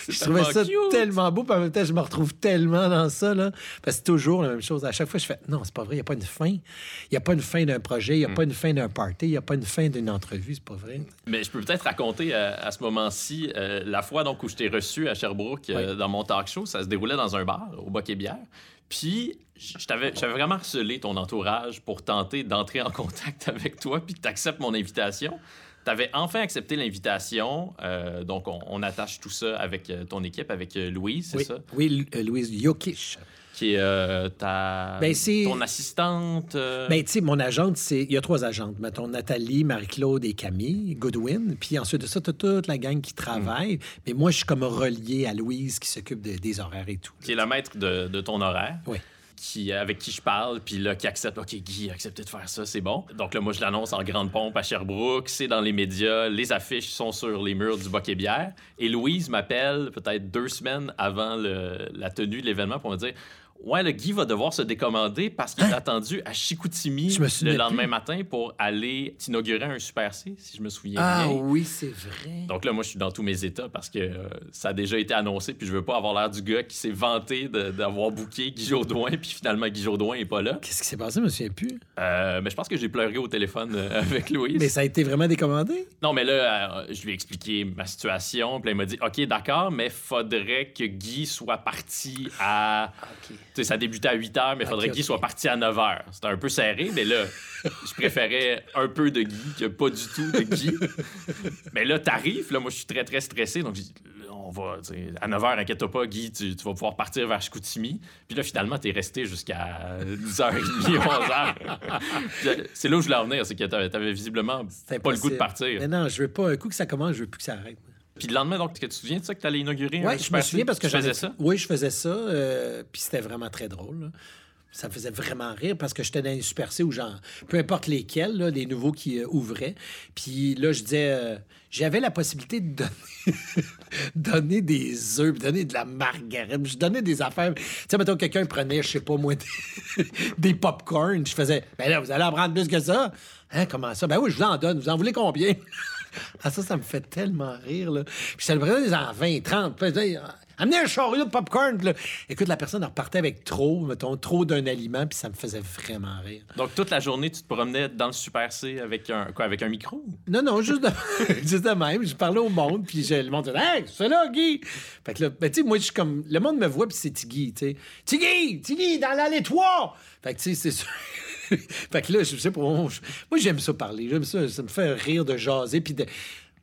Je trouvais ça tellement beau, puis en même temps, je me retrouve tellement dans ça, là. Parce que c'est toujours la même chose. À chaque fois, je fais non, c'est pas vrai, il n'y a pas une fin. Il n'y a pas une fin d'un projet, il n'y a pas mm. une fin d'un party, il n'y a pas une fin d'une entrevue, c'est pas vrai. Mais je peux peut-être raconter euh, à, ce moment-ci euh, la fois donc, où je t'ai reçu à Sherbrooke euh, dans mon talk show. Ça se déroulait dans un bar, au Boc et Bière. Puis, j'avais vraiment harcelé ton entourage pour tenter d'entrer en contact avec toi, puis que tu acceptes mon invitation tu avais enfin accepté l'invitation. Euh, donc, on, attache tout ça avec euh, ton équipe, avec euh, Louise, c'est ça? Oui, Louise Jokic. Qui est ta, ben, ton assistante. Ben, tu sais, mon agente, c'est. Il y a trois agentes. Mettons Nathalie, Marie-Claude et Camille Goodwin. Puis ensuite de ça, tu as toute la gang qui travaille. Hmm. Mais moi, je suis comme relié à Louise qui s'occupe des horaires et tout. Qui est la maître de, de ton horaire. Oui qui, avec qui je parle, puis là, qui accepte, OK, Guy a accepté de faire ça, c'est bon. Donc là, moi, je l'annonce en grande pompe à Sherbrooke, c'est dans les médias, les affiches sont sur les murs du Boc et Bière. Et Louise m'appelle peut-être deux semaines avant la tenue de l'événement pour me dire Ouais, le Guy va devoir se décommander parce qu'il est hein? attendu à Chicoutimi le lendemain matin pour aller inaugurer un Super C, si je me souviens ah, bien. Ah oui, c'est vrai. Donc là, moi, je suis dans tous mes états parce que euh, ça a déjà été annoncé, puis je veux pas avoir l'air du gars qui s'est vanté d'avoir booké Guy Jourdouin, puis finalement, Guy Jourdouin est pas là. Qu'est-ce qui s'est passé, je me souviens plus? Euh, mais je pense que j'ai pleuré au téléphone euh, avec Louise. Mais ça a été vraiment décommandé? Non, mais là, je lui ai expliqué ma situation, puis elle m'a dit OK, d'accord, mais faudrait que Guy soit parti à. Ah, sais, ça débutait à 8 h, mais il faudrait que Guy soit parti à 9 h. C'était un peu serré, mais là, je préférais un peu de Guy que pas du tout de Guy. mais là, t'arrives, là, moi, je suis très, très stressé. Donc, on va, à 9 h, inquiète-toi pas, Guy, tu, vas pouvoir partir vers Chicoutimi. Puis là, finalement, tu es resté jusqu'à 10h30, 11h. c'est là où je voulais en venir, c'est que tu avais visiblement pas le goût de partir. Mais non, je veux pas, un coup que ça commence, je veux plus que ça arrête. Puis le lendemain, donc, tu te souviens de ça que tu allais inaugurer Oui, je me souviens parce que je faisais ça? Oui, je faisais ça. Euh, puis c'était vraiment très drôle. Ça me faisait vraiment rire parce que j'étais dans une Super C où, genre, peu importe lesquels, là, les nouveaux qui euh, ouvraient. Puis là, je disais, euh, j'avais la possibilité de donner, donner des œufs, donner de la margarine. Je donnais des affaires. Tu sais, mettons, quelqu'un prenait, je sais pas moi, des, des pop-corn. Je faisais, ben là, vous allez en prendre plus que ça. Hein, comment ça? Ben oui, je vous en donne. Vous en voulez combien? ah, ça, ça me fait tellement rire, là. Puis ça le prenait en 20, 30. Amenez un chariot de popcorn. Là. Écoute, la personne repartait avec trop, mettons, trop d'un aliment, puis ça me faisait vraiment rire. Donc, toute la journée, tu te promenais dans le Super C avec un, quoi, avec un micro? Non, non, juste de, juste de même. Je parlais au monde, puis le monde disait Hey, c'est là, Guy! Fait que là, ben, tu sais, moi, je suis comme. Le monde me voit, puis c'est Tiggy, tu sais. Tiggy! Tiggy, dans l'allée 3! Fait que, tu sais, c'est sûr. fait que là, je sais pas. Moi, j'aime ça parler. J'aime ça. Ça me fait rire de jaser, puis de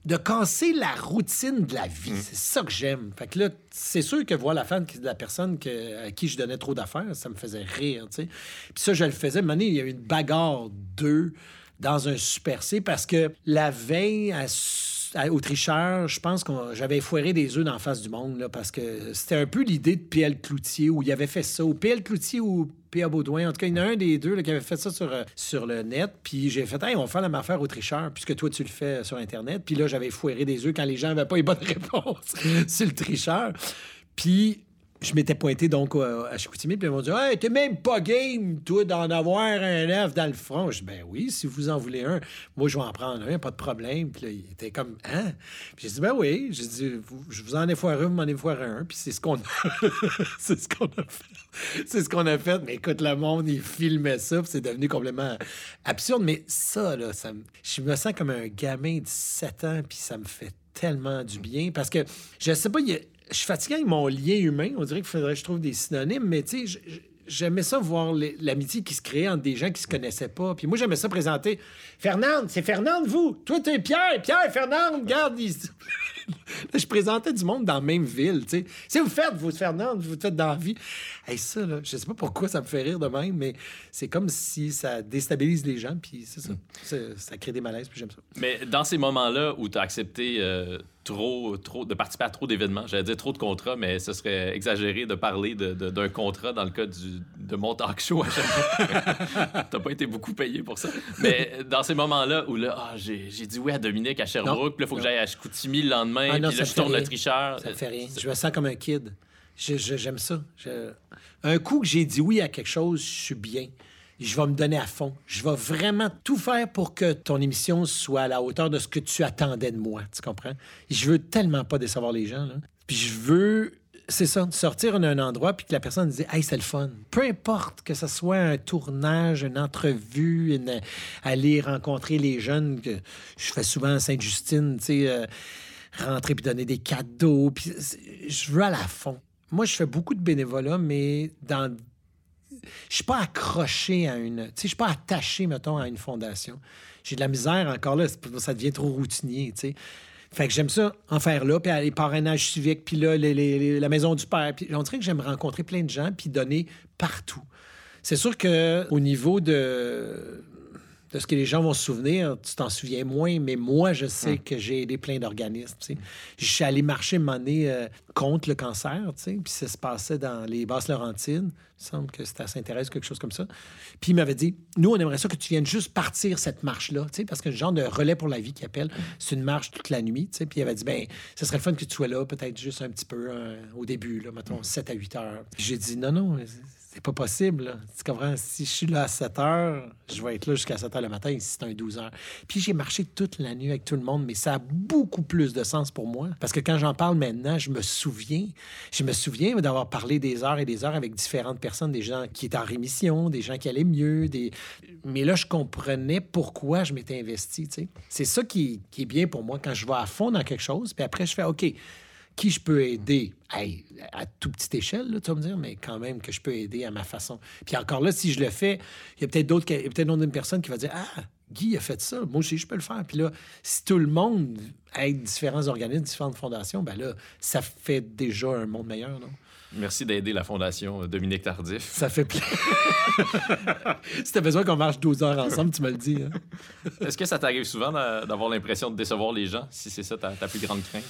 de casser la routine de la vie. Mm. C'est ça que j'aime. Fait que là, c'est sûr que voir la fan de la personne que, à qui je donnais trop d'affaires, ça me faisait rire, tu sais. Puis ça, je le faisais. À il y a eu une bagarre d'eux dans un Super C parce que la veille à au tricheur, je pense que j'avais foiré des œufs la face du monde, là, parce que c'était un peu l'idée de P.L. Cloutier, où il avait fait ça. Ou P.L. Cloutier ou P.A. Baudouin. En tout cas, il y en a un des deux qui avait fait ça sur, euh, sur le net. Puis j'ai fait, hey, on va faire la même affaire au tricheur, puisque toi, tu le fais sur Internet. Puis là, j'avais foiré des œufs quand les gens n'avaient pas les bonnes réponses sur le tricheur. Puis je m'étais pointé donc à Chicoutimi, puis ils m'ont dit Hey, t'es même pas game, toi, d'en avoir un œuf dans le front. Je dis Ben oui, si vous en voulez un, moi, je vais en prendre un, pas de problème. Puis là, il était comme Hein? Puis j'ai dit Ben oui. J'ai dit Je vous en ai foiré, vous m'en avez foiré un. Puis c'est ce qu'on a... c'est ce qu'on a fait. C'est ce qu'on a fait. Mais écoute, le monde, il filmait ça, puis c'est devenu complètement absurde. Mais ça, là, ça je me sens comme un gamin de 7 ans, puis ça me fait tellement du bien parce que je sais pas, il je suis fatigué avec mon lien humain. On dirait qu'il faudrait que je trouve des synonymes, mais tu sais, j'aimais ça voir l'amitié qui se créait entre des gens qui se connaissaient pas. Puis moi, j'aimais ça présenter. Fernande, c'est Fernande, vous. Toi, t'es Pierre. Pierre, Fernande, regarde. je présentais du monde dans la même ville, tu sais. Si vous faites, vous, Fernande, vous faites dans la vie. Hey, ça, là, je sais pas pourquoi ça me fait rire de même, mais c'est comme si ça déstabilise les gens, puis c'est ça. Mm. Ça crée des malaises, puis j'aime ça. Mais dans ces moments-là où tu as accepté euh, trop, trop, de participer à trop d'événements, j'allais dire trop de contrats, mais ce serait exagéré de parler d'un contrat dans le cas du, de mon talk show. T'as pas été beaucoup payé pour ça. Mais dans ces moments-là où là, ah, j'ai dit oui à Dominique à Sherbrooke, puis il faut que j'aille à Chicoutimi le lendemain, ah puis là, je tourne le tricheur. Ça me fait rien. Je me sens comme un kid. J'aime ça. Un coup que j'ai dit oui à quelque chose, je suis bien. Je vais me donner à fond. Je vais vraiment tout faire pour que ton émission soit à la hauteur de ce que tu attendais de moi. Tu comprends? Je veux tellement pas décevoir les gens. Là. Puis je veux c'est ça, sortir d'un endroit puis que la personne dise Hey, c'est le fun. Peu importe que ce soit un tournage, une entrevue, aller rencontrer les jeunes que je fais souvent à Sainte-Justine, tu sais, euh, rentrer puis donner des cadeaux. Puis je veux à la fond. Moi, je fais beaucoup de bénévolat, mais dans. Je suis pas accroché à une. Tu sais, je suis pas attaché, mettons, à une fondation. J'ai de la misère encore là, ça devient trop routinier, tu sais. Fait que j'aime ça en faire là, puis les parrainages civiques, puis là, la maison du père. Puis on dirait que j'aime rencontrer plein de gens, puis donner partout. C'est sûr qu'au niveau de de ce que les gens vont se souvenir, tu t'en souviens moins, mais moi, je sais hum. que j'ai aidé plein d'organismes. Je suis allé marcher une année euh, contre le cancer, puis ça se passait dans les Basses-Laurentines. Il me semble que c'était à Saint-Thérèse, quelque chose comme ça. Puis il m'avait dit Nous, on aimerait ça que tu viennes juste partir cette marche-là, parce que le genre de relais pour la vie qui appelle, c'est une marche toute la nuit. Puis il avait dit ben ce serait le fun que tu sois là, peut-être juste un petit peu euh, au début, là, mettons 7 à 8 heures. J'ai dit Non, non, c'est pas possible. Tu comprends? Si je suis là à 7 heures, je vais être là jusqu'à 7 heures le matin, si c'est un 12 heures. Puis j'ai marché toute la nuit avec tout le monde, mais ça a beaucoup plus de sens pour moi. Parce que quand j'en parle maintenant, je me souviens. Je me souviens d'avoir parlé des heures et des heures avec différentes personnes, des gens qui étaient en rémission, des gens qui allaient mieux. Des... Mais là, je comprenais pourquoi je m'étais investi. C'est ça qui, qui est bien pour moi quand je vais à fond dans quelque chose, puis après, je fais OK qui je peux aider? À toute petite échelle, là, tu vas me dire, mais quand même que je peux aider à ma façon. Puis encore là, si je le fais, il y a peut-être d'autres, peut-être d'autres personnes qui vont dire Ah, Guy a fait ça, moi aussi, je peux le faire. Puis là, si tout le monde aide différents organismes, différentes fondations, ben là, ça fait déjà un monde meilleur, non? Merci d'aider la Fondation euh, Dominique Tardif. Ça fait plaisir. si t'as besoin qu'on marche 12 heures ensemble, tu me le dis. Hein. Est-ce que ça t'arrive souvent d'avoir l'impression de décevoir les gens, si c'est ça ta, ta plus grande crainte?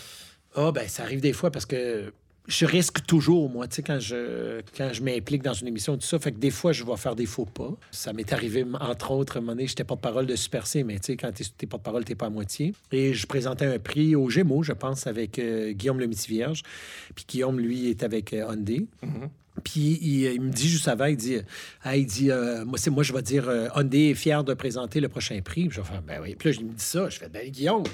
Ah, oh, ben ça arrive des fois parce que je risque toujours, moi, tu sais, quand je, quand je m'implique dans une émission, tout ça. Fait que des fois, je vais faire des faux pas. Ça m'est arrivé, entre autres, à un moment donné, j'étais porte-parole de Super C, mais tu sais, quand t'es porte-parole, t'es pas à moitié. Et je présentais un prix au Gémeaux, je pense, avec euh, Guillaume le Vierge. Puis Guillaume, lui, est avec euh, Hyundai. Mm-hmm. Puis il, me dit juste avant, il dit, il dit euh, moi, c'est moi, je vais dire, Hyundai est fier de présenter le prochain prix. Puis je vais faire, ben oui. Puis là, je me dis ça. Je fais, ben Guillaume,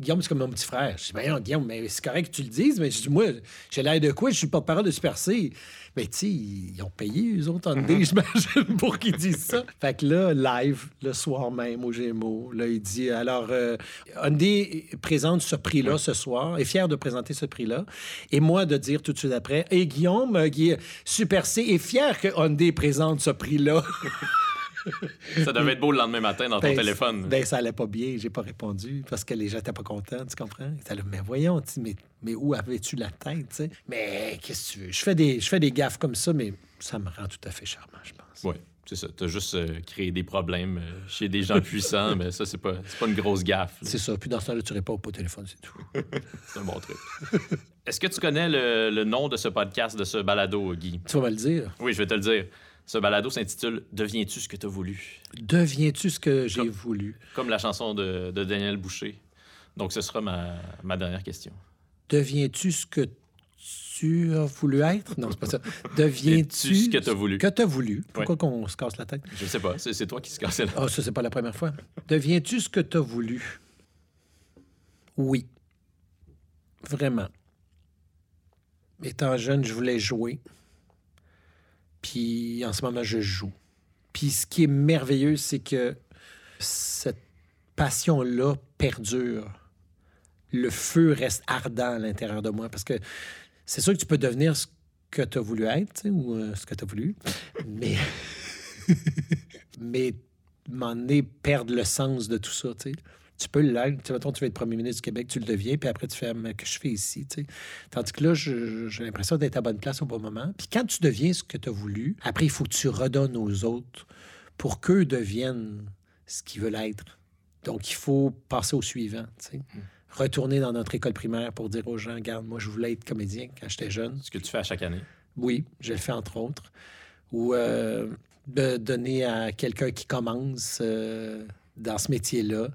Guillaume, c'est comme mon petit frère. Je dis, ben, Guillaume, mais c'est correct que tu le dises, mais je dis, moi, j'ai l'air de quoi? Je suis porte-parole de Super C. Mais tu sais, ils ont payé, eux autres, en mm j'imagine, pour qu'ils disent ça. Fait que là, live, le soir même, au Gémeaux, là, il dit, alors, euh, Hyundai présente ce prix-là ce soir, est fier de présenter ce prix-là. Et moi, de dire tout de suite après, et Guillaume, euh, Super C est fier que Hyundai présente ce prix-là. ça devait être beau le lendemain matin dans ton ben, téléphone. Ben, ça allait pas bien. J'ai pas répondu parce que les gens étaient pas contents, tu comprends? mais voyons, mais, mais où avais-tu la tête, Mais qu'est-ce que tu veux? Je fais, des, je fais des gaffes comme ça, mais ça me rend tout à fait charmant, je pense. Oui. C'est ça. Tu as juste euh, créé des problèmes euh, chez des gens puissants, mais ça, c'est pas, pas une grosse gaffe. C'est ça. Puis dans ce temps-là, tu réponds pas au téléphone, c'est tout. c'est un bon truc. Est-ce que tu connais le, le, nom de ce podcast, de ce balado, Guy? Tu vas me le dire? Oui, je vais te le dire. Ce balado s'intitule Deviens-tu ce que tu as voulu? Deviens-tu ce que j'ai voulu? Comme la chanson de, Daniel Boucher. Donc, ce sera ma, dernière question. Deviens-tu ce que tu as voulu être? Non, c'est pas ça. Deviens-tu ce que tu as voulu? Que tu as voulu. Pourquoi qu'on se casse la tête? Je sais pas. C'est toi qui se casse la tête. Ah, ça, c'est pas la première fois. Deviens-tu ce que tu as voulu? Oui. Vraiment. Étant jeune, je voulais jouer. Puis en ce moment, je joue. Puis ce qui est merveilleux, c'est que cette passion-là perdure. Le feu reste ardent à l'intérieur de moi parce que c'est sûr que tu peux devenir ce que tu as voulu être ou euh, ce que tu as voulu, mais. mais m'en perdre le sens de tout ça. sais tu peux l'être. Tu, tu vas être premier ministre du Québec, tu le deviens, puis après, tu fais mais que je fais ici. Tandis que là, j'ai l'impression d'être à bonne place au bon moment. Puis quand tu deviens ce que tu as voulu, après, il faut que tu redonnes aux autres pour qu'eux deviennent ce qu'ils veulent être. Donc, il faut passer au suivant. Mm. Retourner dans notre école primaire pour dire aux gens Regarde, moi, je voulais être comédien quand j'étais jeune. Ce que tu fais à chaque année. Oui, je le fais entre autres. Ou euh, de donner à quelqu'un qui commence euh, dans ce métier-là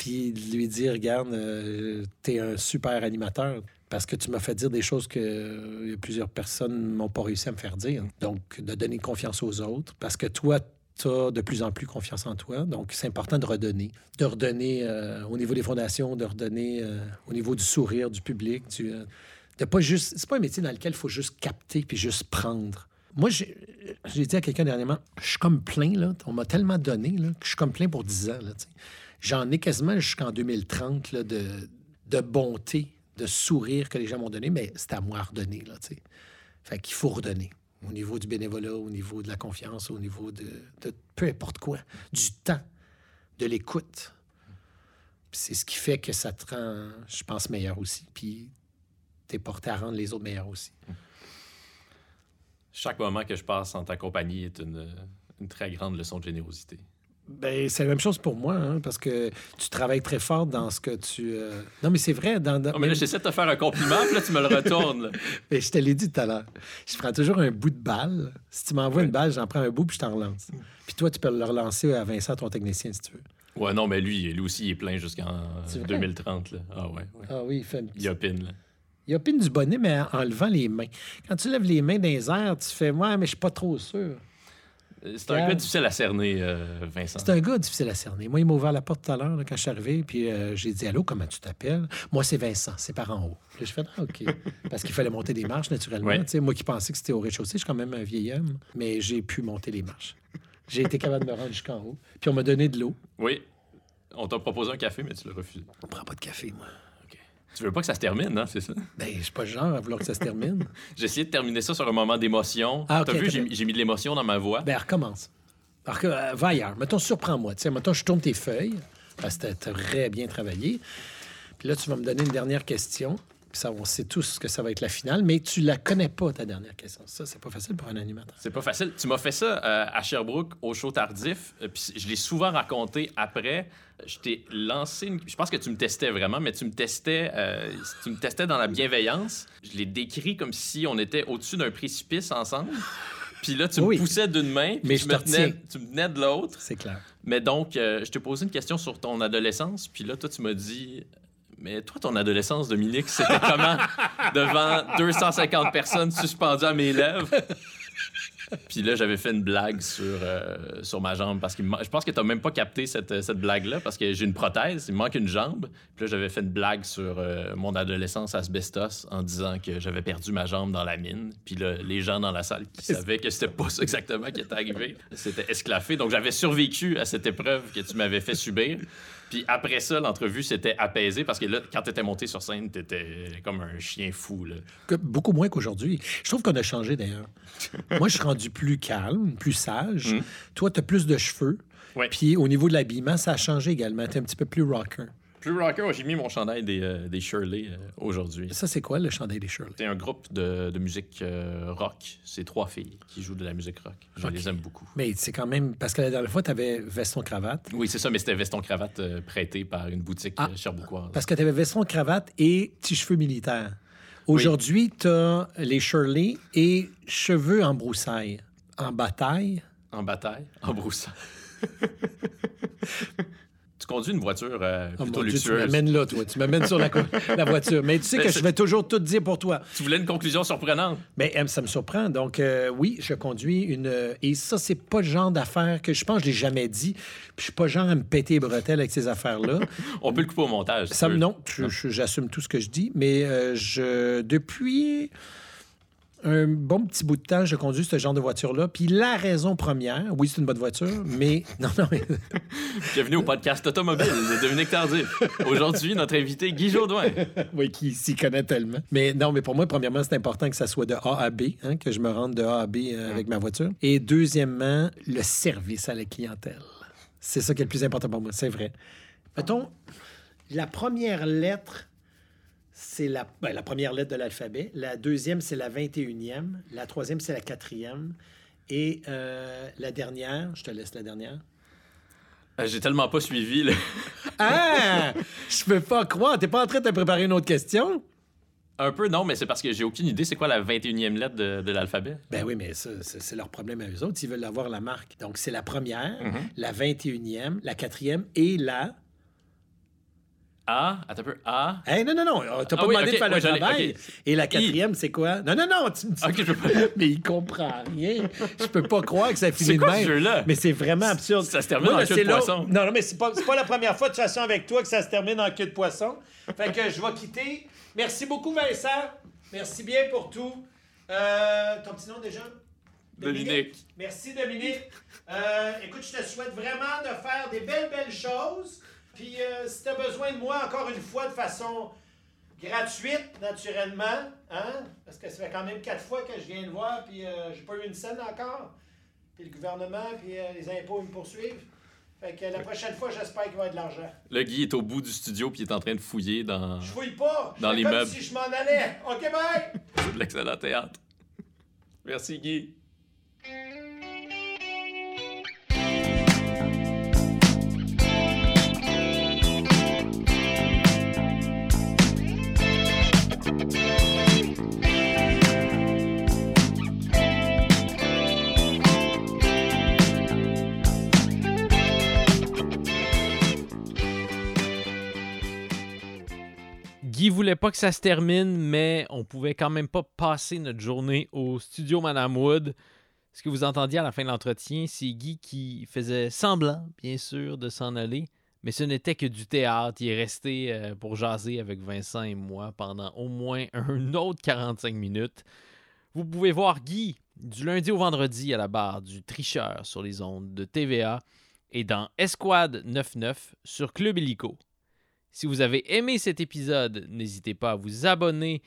puis lui dire, regarde, euh, tu es un super animateur parce que tu m'as fait dire des choses que euh, plusieurs personnes m'ont pas réussi à me faire dire. Donc, de donner confiance aux autres parce que toi, tu as de plus en plus confiance en toi. Donc, c'est important de redonner. De redonner euh, au niveau des fondations, de redonner au niveau du sourire du public. Du, de pas. C'est pas un métier dans lequel il faut juste capter puis juste prendre. Moi, j'ai dit à quelqu'un dernièrement, je suis comme plein, là. On m'a tellement donné là, que je suis comme plein pour 10 ans. Là, J'en ai quasiment jusqu'en 2030 de, de bonté, de sourire que les gens m'ont donné, mais c'est à moi à redonner. Là, fait qu'il faut redonner au niveau du bénévolat, au niveau de la confiance, au niveau de, peu importe quoi, du temps, de l'écoute. C'est ce qui fait que ça te rend, je pense, meilleur aussi. Puis tu es porté à rendre les autres meilleurs aussi. Chaque moment que je passe en ta compagnie est une, une très grande leçon de générosité. Ben, c'est la même chose pour moi, hein, parce que tu travailles très fort dans ce que tu. Euh, non, mais c'est vrai. Dans, mais là, j'essaie de te faire un compliment, puis là, tu me le retournes. mais je te l'ai dit tout à l'heure. Je prends toujours un bout de balle. Si tu m'envoies une balle, j'en prends un bout, puis je t'en relance. Puis toi, tu peux le relancer à Vincent, ton technicien, si tu veux. Ouais, non, mais lui, lui aussi, il est plein jusqu'en 2030. Là. Ah, ouais, Ah oui, il fait Il opine, là. Il opine du bonnet, mais en levant les mains. Quand tu lèves les mains dans les airs, tu fais Ouais, mais je suis pas trop sûr. C'est un gars difficile à cerner, euh, Vincent. C'est un gars difficile à cerner. Moi, il m'a ouvert la porte tout à l'heure quand je suis arrivé, puis euh, j'ai dit Allô, comment tu t'appelles? Moi, c'est Vincent, c'est par en haut. Je fais ah, OK. Parce qu'il fallait monter des marches, naturellement. Moi qui pensais que c'était au rez-de-chaussée, je suis quand même un vieil homme, mais j'ai pu monter les marches. J'ai été capable de me rendre jusqu'en haut. Puis on m'a donné de l'eau. Oui. On t'a proposé un café, mais tu l'as refusé. On prend pas de café, moi. Tu veux pas que ça se termine, hein, c'est ça? Ben, je suis pas le genre à vouloir que ça se termine. j'ai essayé de terminer ça sur un moment d'émotion. Ah, T'as vu, j'ai mis de l'émotion dans ma voix. Ben, recommence. Alors que, euh, va ailleurs. Mettons, surprends-moi. Tiens, mettons, je tourne tes feuilles, parce que t'as très bien travaillé. Puis là, tu vas me donner une dernière question. Ça, on sait tous que ça va être la finale, mais tu la connais pas, ta dernière question. Ça, c'est pas facile pour un animateur. C'est pas facile. Tu m'as fait ça euh, à Sherbrooke, au show tardif. euh, puis je l'ai souvent raconté après. Je t'ai lancé une... Je pense que tu me testais vraiment, mais tu me testais, euh, tu me testais dans la bienveillance. Je l'ai décrit comme si on était au-dessus d'un précipice ensemble. Puis là, tu Oui. me poussais d'une main, puis Mais je je me te tenais, tu me tenais de l'autre. C'est clair. Mais donc, euh, je t'ai posé une question sur ton adolescence, puis là, toi, tu m'as dit. Mais toi, ton adolescence, Dominique, c'était comment? Devant 250 personnes suspendues à mes lèvres? Puis là, j'avais fait une blague sur, euh, sur ma jambe parce que je pense que tu même pas capté cette, cette blague-là parce que j'ai une prothèse, il me manque une jambe. Puis là, j'avais fait une blague sur euh, mon adolescence asbestos en disant que j'avais perdu ma jambe dans la mine. Puis là, les gens dans la salle qui savaient que c'était pas ça exactement qui était arrivé, c'était esclaffé. Donc j'avais survécu à cette épreuve que tu m'avais fait subir. Puis après ça, l'entrevue s'était apaisée parce que là, quand tu étais monté sur scène, tu étais comme un chien fou. Là. Beaucoup moins qu'aujourd'hui. Je trouve qu'on a changé d'ailleurs. Moi, je suis rendu plus calme, plus sage. Mm. Toi, tu as plus de cheveux. Ouais. Puis au niveau de l'habillement, ça a changé également. Tu es un petit peu plus rocker. Plus rocker, j'ai mis mon chandail des, euh, des Shirley euh, aujourd'hui. Ça, c'est quoi le chandail des Shirley? C'est un groupe de, de musique euh, rock. C'est trois filles qui jouent de la musique rock. Je les aime beaucoup. Mais c'est quand même. Parce que la dernière fois, tu avais veston-cravate. Oui, c'est ça, mais c'était veston-cravate prêté par une boutique Ah. cherbourgoise. Parce que tu avais veston-cravate et petits cheveux militaires. Aujourd'hui, tu as les Shirley et cheveux en broussailles. En bataille. En bataille, en broussaille. tu conduis une voiture euh, Oh plutôt mon Dieu, tu luxueuse. m'amènes là, toi. Tu m'amènes sur la, voiture. Mais tu sais Mais que je vais toujours tout dire pour toi. Tu voulais une conclusion surprenante? Mais euh, ça me surprend. Donc, euh, oui, je conduis une. euh, et ça, c'est pas le genre d'affaires que je pense que je l'ai jamais dit. Puis je suis pas genre à me péter les bretelles avec ces affaires-là. On peut le couper au montage. ça, tu non, j'assume tout ce que je dis. Mais euh, je, depuis un bon petit bout de temps, je conduis ce genre de voiture-là. Puis la raison première, oui, c'est une bonne voiture, mais. Non, non, mais. Bienvenue au podcast automobile de Dominique Tardif. Aujourd'hui, notre invité Guy Jodoin. oui, qui s'y connaît tellement. Mais non, mais pour moi, premièrement, c'est important que ça soit de A à B, hein, que je me rende de A à B euh, avec ma voiture. Et deuxièmement, le service à la clientèle. C'est ça qui est le plus important pour moi, c'est vrai. Mettons, la première lettre, c'est la, ben, la première lettre de l'alphabet. La deuxième, c'est la 21e. La troisième, c'est la quatrième. Et euh, la dernière, je te laisse la dernière. Euh, J'ai tellement pas suivi. là. Ah! je peux pas croire. T'es pas en train de te préparer une autre question? Un peu, non, mais c'est parce que j'ai aucune idée c'est quoi la 21e lettre de, de l'alphabet. Ben oui, mais ça, c'est leur problème à eux autres. Ils veulent avoir la marque. Donc, c'est la première, Mhm. la 21e, la quatrième et la... A, attends un peu, A. Hey, non, non, non, on t'a Ah pas oui, demandé de faire le travail. Et la quatrième, c'est quoi? Non, non, non, tu me dis... Je pas. Mais il comprend rien. Je peux pas croire que ça finit C'est de quoi même. ce jeu-là? Mais c'est vraiment absurde. Ça se termine en queue de poisson. Non, non, mais c'est pas, pas la première fois de toute façon avec toi que ça se termine en queue de poisson. Fait que je vais quitter. Merci beaucoup, Vincent. Merci bien pour tout. Euh, ton petit nom déjà? Dominique. Merci, Dominique. Euh, écoute, je te souhaite vraiment de faire des belles, belles choses. Puis, euh, si tu as besoin de moi, encore une fois, de façon gratuite, naturellement, hein? Parce que ça fait quand même quatre fois que je viens de voir, puis euh, j'ai pas eu une scène encore. Puis le gouvernement, puis euh, les impôts, ils me poursuivent. Fait que la prochaine fois, j'espère qu'il va y avoir de l'argent. Le Guy est au bout du studio puis il est en train de fouiller dans Je fouille pas. Je Dans fais les comme meubles. si je m'en allais. OK, bye! de l'excellent théâtre. Merci, Guy. Guy voulait pas que ça se termine, mais on pouvait quand même pas passer notre journée au studio Madame Wood. Ce que vous entendiez à la fin de l'entretien, c'est Guy qui faisait semblant, bien sûr, de s'en aller, mais ce n'était que du théâtre. Il est resté euh, pour jaser avec Vincent et moi pendant au moins un autre 45 minutes. Vous pouvez voir Guy du lundi au vendredi à la barre du Tricheur sur les ondes de TVA et dans Esquad 99 sur Club Illico. Si vous avez aimé cet épisode, n'hésitez pas à vous abonner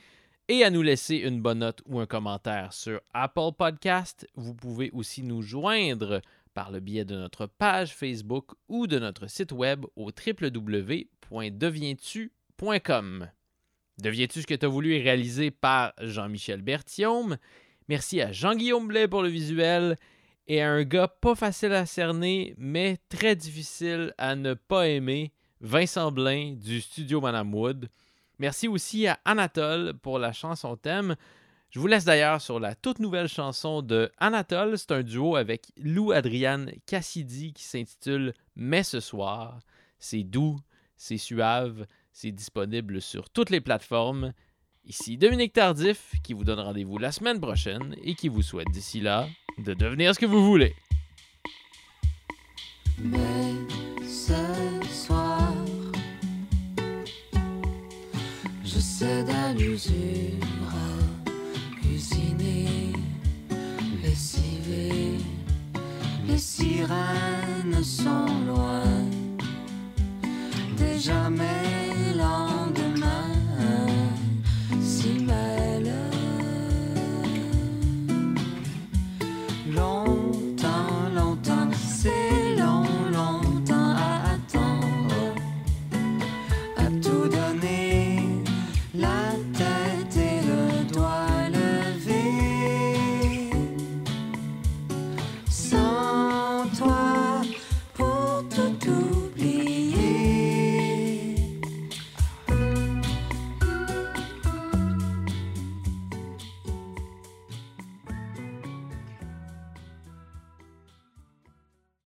et à nous laisser une bonne note ou un commentaire sur Apple Podcast. Vous pouvez aussi nous joindre par le biais de notre page Facebook ou de notre site web au www.devientu.com. Deviens-tu ce que tu as voulu est réalisé par Jean-Michel Berthiaume. Merci à Jean-Guillaume Blais pour le visuel et à un gars pas facile à cerner, mais très difficile à ne pas aimer, Vincent Blain du studio Madame Wood. Merci aussi à Anatole pour la chanson thème. Je vous laisse d'ailleurs sur la toute nouvelle chanson de Anatole. C'est un duo avec Lou Adriane Cassidy qui s'intitule Mais ce soir. C'est doux, c'est suave, c'est disponible sur toutes les plateformes. Ici Dominique Tardif qui vous donne rendez-vous la semaine prochaine et qui vous souhaite d'ici là de devenir ce que vous voulez. C'est à l'usure, usinée, lessivée. Les sirènes sont loin, déjà mais